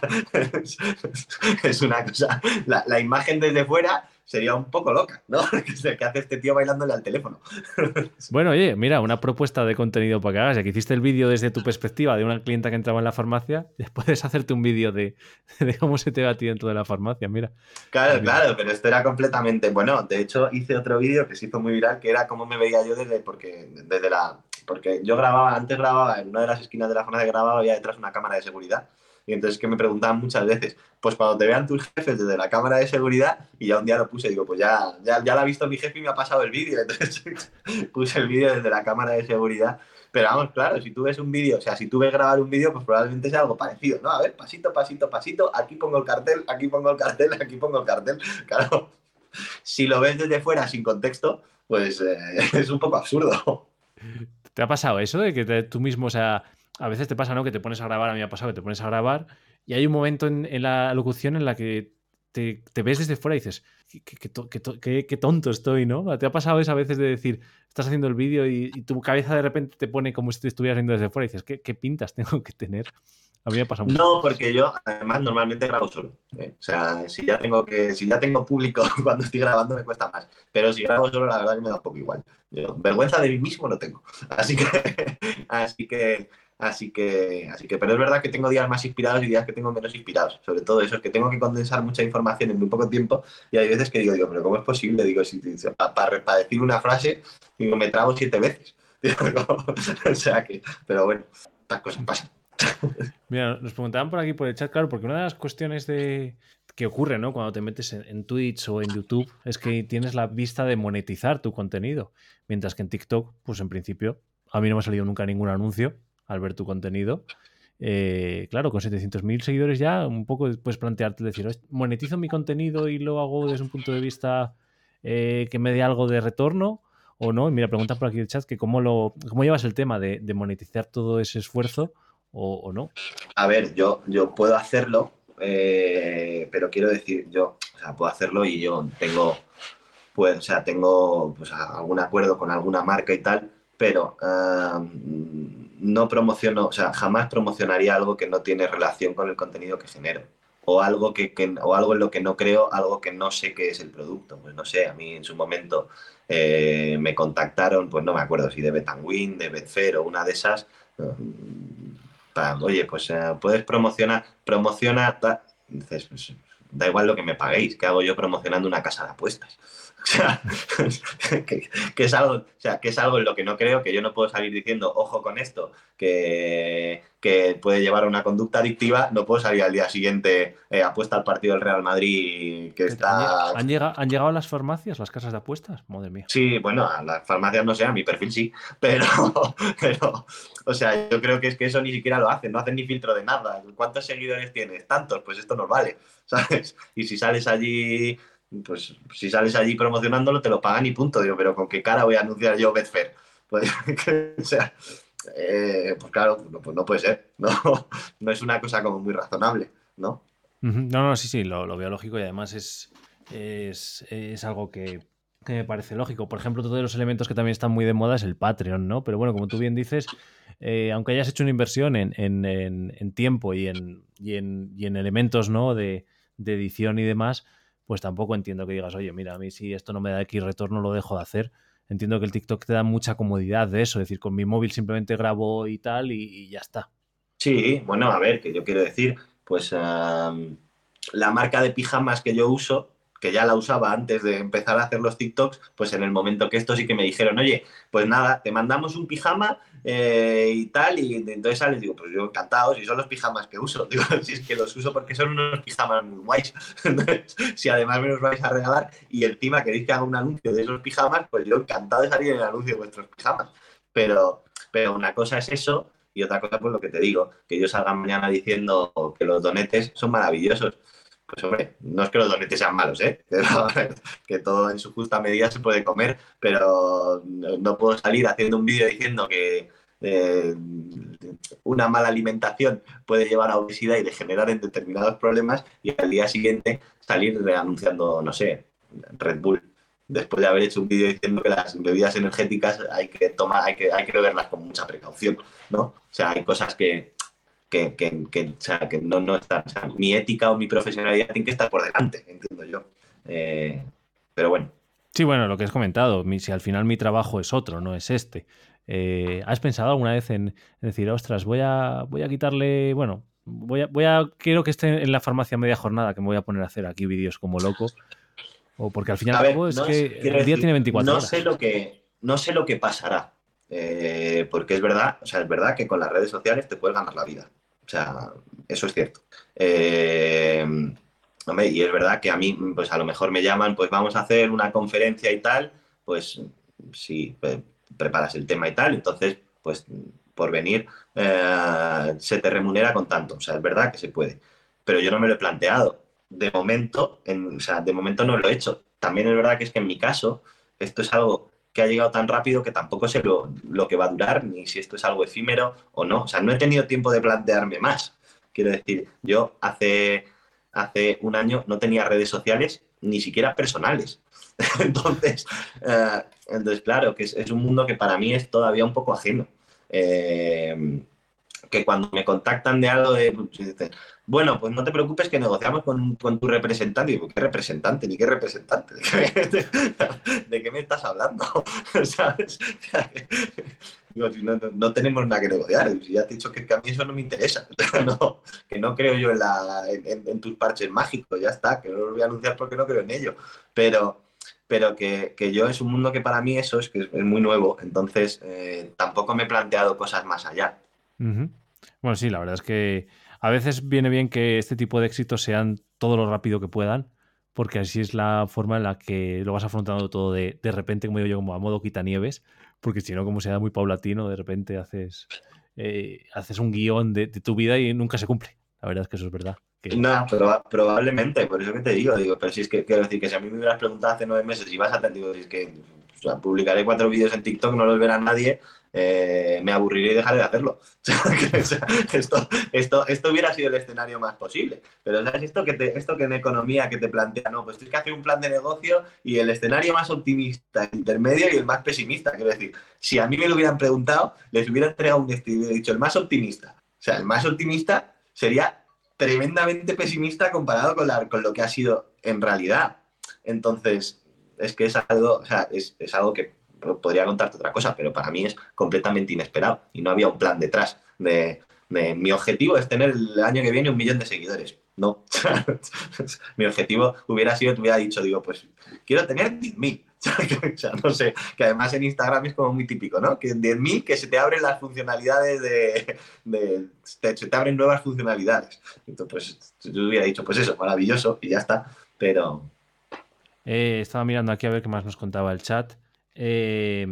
es, una cosa, la, la, imagen desde fuera sería un poco loca, ¿no? ¿Qué hace este tío bailándole al teléfono? Bueno, oye, mira, una propuesta de contenido para que hagas. Ya que hiciste el vídeo desde tu perspectiva de una clienta que entraba en la farmacia, puedes hacerte un vídeo de, cómo se te va a ti dentro de la farmacia, mira. Claro, claro, pero esto era completamente. Bueno, de hecho, hice otro vídeo que se hizo muy viral, que era cómo me veía yo desde, porque, desde la. Porque yo grababa, antes grababa en una de las esquinas de la farmacia, grababa, había detrás una cámara de seguridad y entonces que me preguntaban muchas veces, pues cuando te vean tus jefes desde la cámara de seguridad, y ya un día lo puse, digo, pues ya, ya, ya lo ha visto mi jefe y me ha pasado el vídeo. Entonces puse el vídeo desde la cámara de seguridad. Pero vamos, claro, si tú ves un vídeo, o sea, si tú ves grabar un vídeo, pues probablemente sea algo parecido, ¿no? A ver, pasito, pasito, pasito, aquí pongo el cartel, aquí pongo el cartel, aquí pongo el cartel. Claro, si lo ves desde fuera sin contexto, pues eh, es un poco absurdo. ¿Te ha pasado eso de que tú mismo, o sea, a veces te pasa, ¿no? Que te pones a grabar, a mí me ha pasado que te pones a grabar y hay un momento en, la locución en la que te, ves desde fuera y dices, qué, tonto estoy, ¿no? ¿Te ha pasado eso a veces de decir, estás haciendo el vídeo y, tu cabeza de repente te pone como si te estuvieras viendo desde fuera y dices, ¿qué, pintas tengo que tener? A mí me ha pasado mucho. No, porque yo además normalmente grabo solo. ¿eh? O sea, si ya tengo que, si ya tengo público cuando estoy grabando me cuesta más. Pero si grabo solo, la verdad que me da un poco igual. vergüenza de mí mismo no tengo. Así que, así que Así que, así que, pero es verdad que tengo días más inspirados y días que tengo menos inspirados. Sobre todo eso, es que tengo que condensar mucha información en muy poco tiempo y hay veces que digo, digo pero ¿cómo es posible? Digo, si, para, decir una frase, digo, me trago siete veces. o sea que, pero bueno, estas cosas pasan. Mira, nos preguntaban por aquí por el chat, claro, porque una de las cuestiones de que ocurre, ¿no? Cuando te metes en, en, Twitch o en YouTube es que tienes la vista de monetizar tu contenido, mientras que en TikTok, pues en principio, a mí no me ha salido nunca ningún anuncio, al ver tu contenido. Eh, claro, con 700.000 seguidores ya, un poco puedes plantearte decir, monetizo mi contenido y lo hago desde un punto de vista eh, que me dé algo de retorno o no. mira, pregunta por aquí el chat que cómo, lo, cómo llevas el tema de, monetizar todo ese esfuerzo o, no. A ver, yo, yo puedo hacerlo, eh, pero quiero decir, yo, o sea, puedo hacerlo y yo tengo, pues, o sea, tengo pues, algún acuerdo con alguna marca y tal, pero no promociono, o sea, jamás promocionaría algo que no tiene relación con el contenido que genero. O algo, que, o algo en lo que no creo, algo que no sé qué es el producto. Pues no sé, a mí en su momento eh, me contactaron, pues no me acuerdo si de Betanwin, de Betfair o una de esas. Mm, oye, pues eh, puedes promocionar, promociona, dices, pues, da igual lo que me paguéis, ¿qué hago yo promocionando una casa de apuestas? O sea, que, es algo, o sea, que es algo en lo que no creo, que yo no puedo salir diciendo, ojo con esto, que, que puede llevar a una conducta adictiva, no puedo salir al día siguiente, eh, apuesta al partido del Real Madrid que está... ¿Han llegado, ¿Han llegado a las farmacias, las casas de apuestas? Madre mía. Sí, bueno, a las farmacias no sé, a mi perfil sí, pero, pero, o sea, yo creo que es que eso ni siquiera lo hacen, no hacen ni filtro de nada. ¿Cuántos seguidores tienes? Tantos, pues esto nos vale, ¿sabes? Y si sales allí pues si sales allí promocionándolo te lo pagan y punto. Digo, pero ¿con qué cara voy a anunciar yo Betfair? Pues, o sea, eh, pues claro, no, pues no puede ser. No, no es una cosa como muy razonable, ¿no? No, no, sí, sí, lo, lo veo lógico y además es, es, algo que, me parece lógico. Por ejemplo, todos los elementos que también están muy de moda es el Patreon, ¿no? Pero bueno, como tú bien dices, eh, aunque hayas hecho una inversión en, en, tiempo y en, y en, elementos, ¿no? De, de edición y demás, pues tampoco entiendo que digas, oye, mira, a mí si esto no me da X retorno, lo dejo de hacer. Entiendo que el TikTok te da mucha comodidad de eso, es decir, con mi móvil simplemente grabo y tal y, ya está. Sí, bueno, a ver, que yo quiero decir, pues la marca de pijamas que yo uso, que ya la usaba antes de empezar a hacer los TikToks, pues en el momento que esto sí que me dijeron, oye, pues nada, te mandamos un pijama eh, y tal, y entonces sales, digo, pues yo encantado, si son los pijamas que uso, digo, si es que los uso porque son unos pijamas muy guays, si además me los vais a regalar y encima queréis que haga un anuncio de esos pijamas, pues yo encantado de salir en el anuncio de vuestros pijamas, pero, pero una cosa es eso y otra cosa, pues lo que te digo, que yo salga mañana diciendo que los donetes son maravillosos pues hombre, no es que los donetes sean malos, ¿eh? que todo en su justa medida se puede comer, pero no puedo salir haciendo un vídeo diciendo que eh, una mala alimentación puede llevar a obesidad y degenerar en determinados problemas y al día siguiente salir anunciando, no sé, Red Bull después de haber hecho un vídeo diciendo que las bebidas energéticas hay que tomar, hay que, hay que beberlas con mucha precaución, ¿no? O sea, hay cosas que, que, no, no está, mi ética o mi profesionalidad tiene que estar por delante, entiendo yo. Eh, pero bueno. Sí, bueno, lo que has comentado, si al final mi trabajo es otro, no es este. Eh, ¿Has pensado alguna vez en, decir, ostras, voy a, voy a quitarle, bueno, voy a, voy a, quiero que esté en la farmacia media jornada, que me voy a poner a hacer aquí vídeos como loco? O porque al final es que el día tiene 24 no horas. Sé lo que, no sé lo que pasará, eh, porque es verdad, o sea, es verdad que con las redes sociales te puedes ganar la vida. O sea, eso es cierto. Eh, y es verdad que a mí, pues a lo mejor me llaman, pues vamos a hacer una conferencia y tal, pues si preparas el tema y tal, entonces, pues por venir eh, se te remunera con tanto. O sea, es verdad que se puede. Pero yo no me lo he planteado. De momento, o sea, de momento no lo he hecho. También es verdad que es que en mi caso, esto es algo que ha llegado tan rápido que tampoco sé lo, que va a durar, ni si esto es algo efímero o no. O sea, no he tenido tiempo de plantearme más. Quiero decir, yo hace, hace un año no tenía redes sociales, ni siquiera personales. entonces, eh, entonces, claro, que es, un mundo que para mí es todavía un poco ajeno. Eh, que cuando me contactan de algo de, pues, bueno, pues no te preocupes que negociamos con, tu representante. Y digo, ¿qué representante? ¿Ni qué representante? ¿De qué, me estás hablando? no, tenemos nada que negociar. Ya te he dicho que, a mí eso no me interesa. que no creo yo en, tus parches mágicos, ya está, que no los voy a anunciar porque no creo en ello. Pero, pero que, yo es un mundo que para mí eso es que es, muy nuevo. Entonces, eh, tampoco me he planteado cosas más allá. Bueno, sí, la verdad es que a veces viene bien que este tipo de éxitos sean todo lo rápido que puedan, porque así es la forma en la que lo vas afrontando todo de, de repente, como digo yo, como a modo quitanieves, porque si no, como sea muy paulatino, de repente haces, eh, haces un guion de, tu vida y nunca se cumple. La verdad es que eso es verdad. No, probablemente, por eso que te digo, digo, pero si es que quiero decir que si a mí me hubieras preguntado hace nueve meses y vas a digo, si es que publicaré cuatro vídeos en TikTok, no los verá nadie, eh, me aburriré y dejaré de hacerlo. esto, esto, esto hubiera sido el escenario más posible. Pero ¿sabes? Esto que, esto que en economía que te plantea, no, pues tienes que hacer un plan de negocio y el escenario más optimista, el intermedio y el más pesimista. Quiero decir, si a mí me lo hubieran preguntado, les hubiera entregado un y hubiera dicho el más optimista. O sea, el más optimista sería tremendamente pesimista comparado con, con lo que ha sido en realidad. Entonces, es que es algo, o sea, es, es algo que podría contarte otra cosa, pero para mí es completamente inesperado y no había un plan detrás de, mi objetivo es tener el año que viene un millón de seguidores. no. Mi objetivo hubiera sido, te hubiera dicho, digo, pues quiero tener 10.000. o sea, no sé, que además en Instagram es como muy típico, ¿no? Que en 10.000 que se te abren las funcionalidades de... se te abren nuevas funcionalidades. Entonces, pues yo hubiera dicho, pues eso, maravilloso y ya está, pero... Eh, estaba mirando aquí a ver qué más nos contaba el chat. Eh,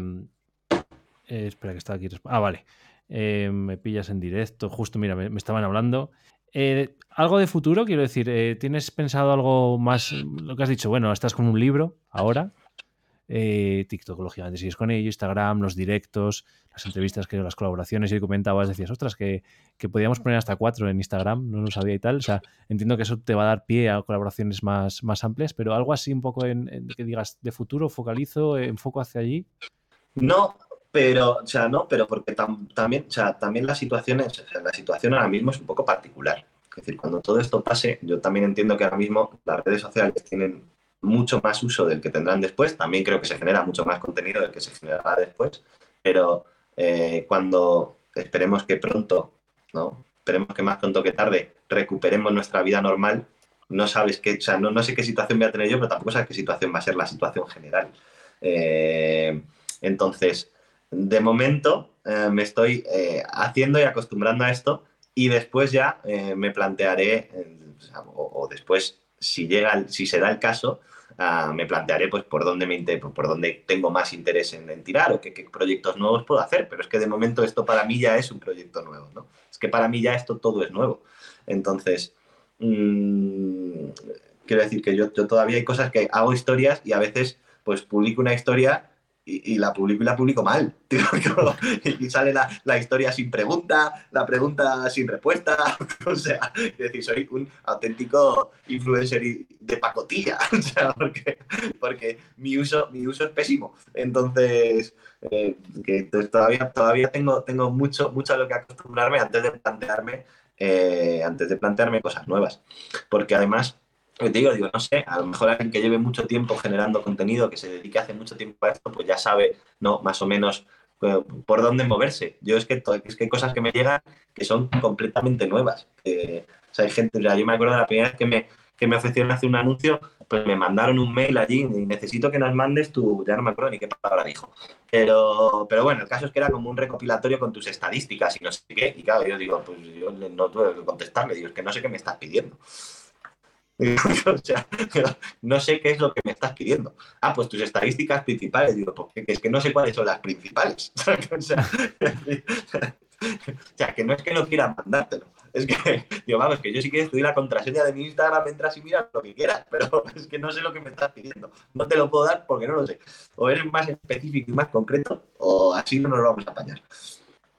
eh, espera que está aquí. Ah, vale. me pillas en directo. Justo, mira, me estaban hablando. Eh, algo de futuro, quiero decir, eh, ¿tienes pensado algo más? Lo que has dicho, bueno, estás con un libro ahora. Eh, TikTok, lógicamente, sigues con ello, Instagram, los directos, las entrevistas, las colaboraciones, y comentabas, decías, ostras, que, que, podíamos poner hasta cuatro en Instagram, no lo sabía y tal. O sea, entiendo que eso te va a dar pie a colaboraciones más, más amplias, pero algo así un poco en, que digas de futuro, focalizo, enfoco hacia allí. No, pero, o sea, no, pero porque también, o sea, también la situación, es, la situación ahora mismo es un poco particular. Es decir, cuando todo esto pase, yo también entiendo que ahora mismo las redes sociales tienen mucho más uso del que tendrán después. También creo que se genera mucho más contenido del que se generará después. Pero eh, cuando esperemos que pronto, ¿no? Esperemos que más pronto que tarde recuperemos nuestra vida normal, no sabes qué, o sea, no, no sé qué situación voy a tener yo, pero tampoco sabes qué situación va a ser la situación general. Eh, entonces, de momento eh, me estoy haciendo y acostumbrando a esto y después ya me plantearé, o, después, si, llega, si se da el caso, ah, me plantearé pues por dónde, me, por dónde tengo más interés en, tirar o qué, proyectos nuevos puedo hacer. Pero es que de momento esto para mí ya es un proyecto nuevo, ¿no? Es que para mí ya esto todo es nuevo. Entonces, mm, quiero decir que yo, yo todavía hay cosas que hago historias y a veces pues publico una historia y, la publico y la publico mal. y sale la, historia sin pregunta, la pregunta sin respuesta. o sea, es decir, soy un auténtico influencer de pacotilla. o sea, porque, porque mi, uso, mi uso es pésimo. Entonces, eh, que, todavía, todavía tengo, tengo mucho, mucho a lo que acostumbrarme antes de plantearme, eh, antes de plantearme cosas nuevas. Porque además te digo, digo, no sé, a lo mejor alguien que lleve mucho tiempo generando contenido, que se dedique hace mucho tiempo a esto, pues ya sabe, ¿no? Más o menos eh, por dónde moverse. Yo es que, es que hay cosas que me llegan que son completamente nuevas. o sea, hay gente, o sea, yo me acuerdo de la primera vez que me, que me ofrecieron hacer un anuncio, pues me mandaron un mail allí y necesito que nos mandes tu, ya no me acuerdo ni qué palabra dijo. Pero, pero bueno, el caso es que era como un recopilatorio con tus estadísticas y no sé qué. Y claro, yo digo, pues yo no tuve que contestarle, digo, es que no sé qué me estás pidiendo. o sea, no sé qué es lo que me estás pidiendo. Ah, pues tus estadísticas principales. Digo, porque es que no sé cuáles son las principales. o, sea, que no es que no quiera mandártelo. Es que, digo, vamos, que yo sí quiero estudiar la contraseña de mi Instagram, entras y miras lo que quieras, pero es que no sé lo que me estás pidiendo. No te lo puedo dar porque no lo sé. O eres más específico y más concreto, o así no nos lo vamos a apañar.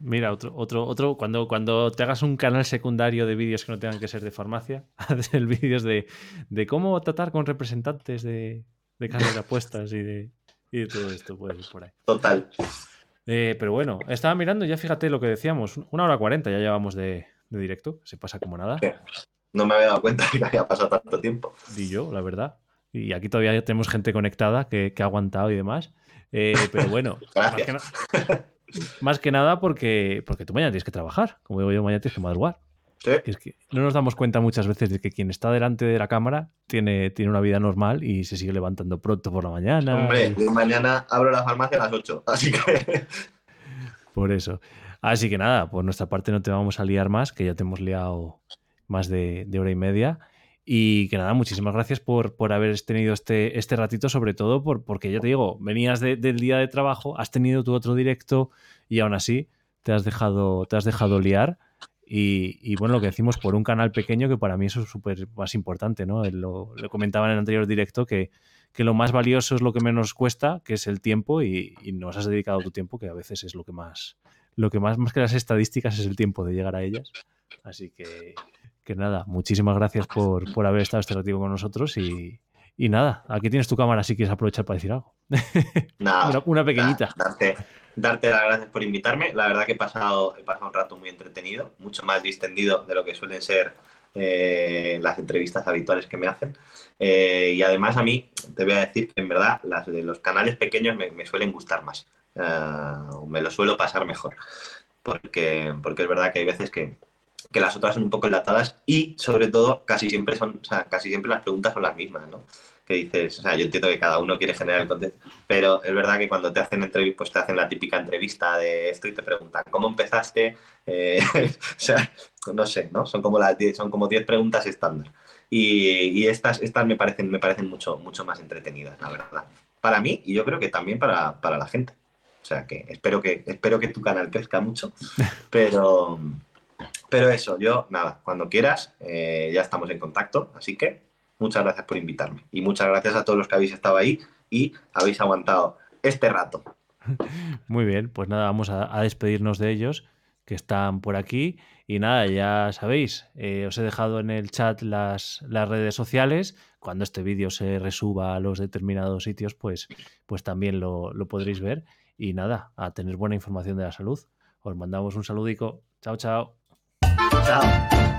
Mira, otro, otro, otro, cuando, cuando te hagas un canal secundario de vídeos que no tengan que ser de farmacia, hacer vídeos de, de, cómo tratar con representantes de, de casas de apuestas y de, y de todo esto, puede ir por ahí. Total. Eh, pero bueno, estaba mirando, ya fíjate lo que decíamos, una hora cuarenta ya llevamos de, de directo, se pasa como nada. No me había dado cuenta de que había pasado tanto tiempo. Y yo, la verdad. Y aquí todavía tenemos gente conectada que, que ha aguantado y demás. Eh, pero bueno, Más que nada porque, porque tú mañana tienes que trabajar. Como digo yo, mañana tienes que madrugar. Es que no nos damos cuenta muchas veces de que quien está delante de la cámara tiene, tiene una vida normal y se sigue levantando pronto por la mañana. Hombre, mañana abro la farmacia a las 8, así que... Por eso. Así que nada, por nuestra parte no te vamos a liar más, que ya te hemos liado más de, de hora y media. Y que nada, muchísimas gracias por, por haber tenido este, este ratito, sobre todo por, porque ya te digo, venías del día de trabajo, has tenido tu otro directo y aún así te has dejado, te has dejado liar. Y, bueno, lo que decimos por un canal pequeño, que para mí eso es súper más importante, ¿no? Lo, comentaba en el anterior directo que, que, lo más valioso es lo que menos cuesta, que es el tiempo, y, y, nos has dedicado tu tiempo, que a veces es lo que más, lo que más, más que las estadísticas es el tiempo de llegar a ellas. Así que, que nada, muchísimas gracias por, por haber estado este ratito con nosotros y, y, nada, aquí tienes tu cámara si quieres aprovechar para decir algo. Nada, una, pequeñita. darte, darte, las gracias por invitarme. La verdad que he pasado, he pasado un rato muy entretenido, mucho más distendido de lo que suelen ser eh, las entrevistas habituales que me hacen. Eh, y además a mí te voy a decir que en verdad las de los canales pequeños me, me suelen gustar más. Uh, me lo suelo pasar mejor. Porque, porque es verdad que hay veces que, que las otras son un poco enlatadas y sobre todo casi siempre son, o sea, casi siempre las preguntas son las mismas, ¿no? Que dices, o sea, yo entiendo que cada uno quiere generar el contenido, pero es verdad que cuando te hacen entrevista, pues te hacen la típica entrevista de esto y te preguntan cómo empezaste, eh, o sea, no sé, ¿no? Son como las son como 10 preguntas estándar. Y, estas, estas me parecen, me parecen mucho, mucho más entretenidas, la verdad. Para mí y yo creo que también para, para la gente. O sea que espero que, espero que tu canal crezca mucho, pero, pero eso, yo, nada, cuando quieras, eh, ya estamos en contacto, así que muchas gracias por invitarme. Y muchas gracias a todos los que habéis estado ahí y habéis aguantado este rato. Muy bien, pues nada, vamos a, despedirnos de ellos que están por aquí. Y nada, ya sabéis, eh, os he dejado en el chat las, las redes sociales. Cuando este vídeo se resuba a los determinados sitios, pues, pues también lo, lo podréis ver. Y nada, a tener buena información de la salud. Os mandamos un saludico. Chao, chao. Chao.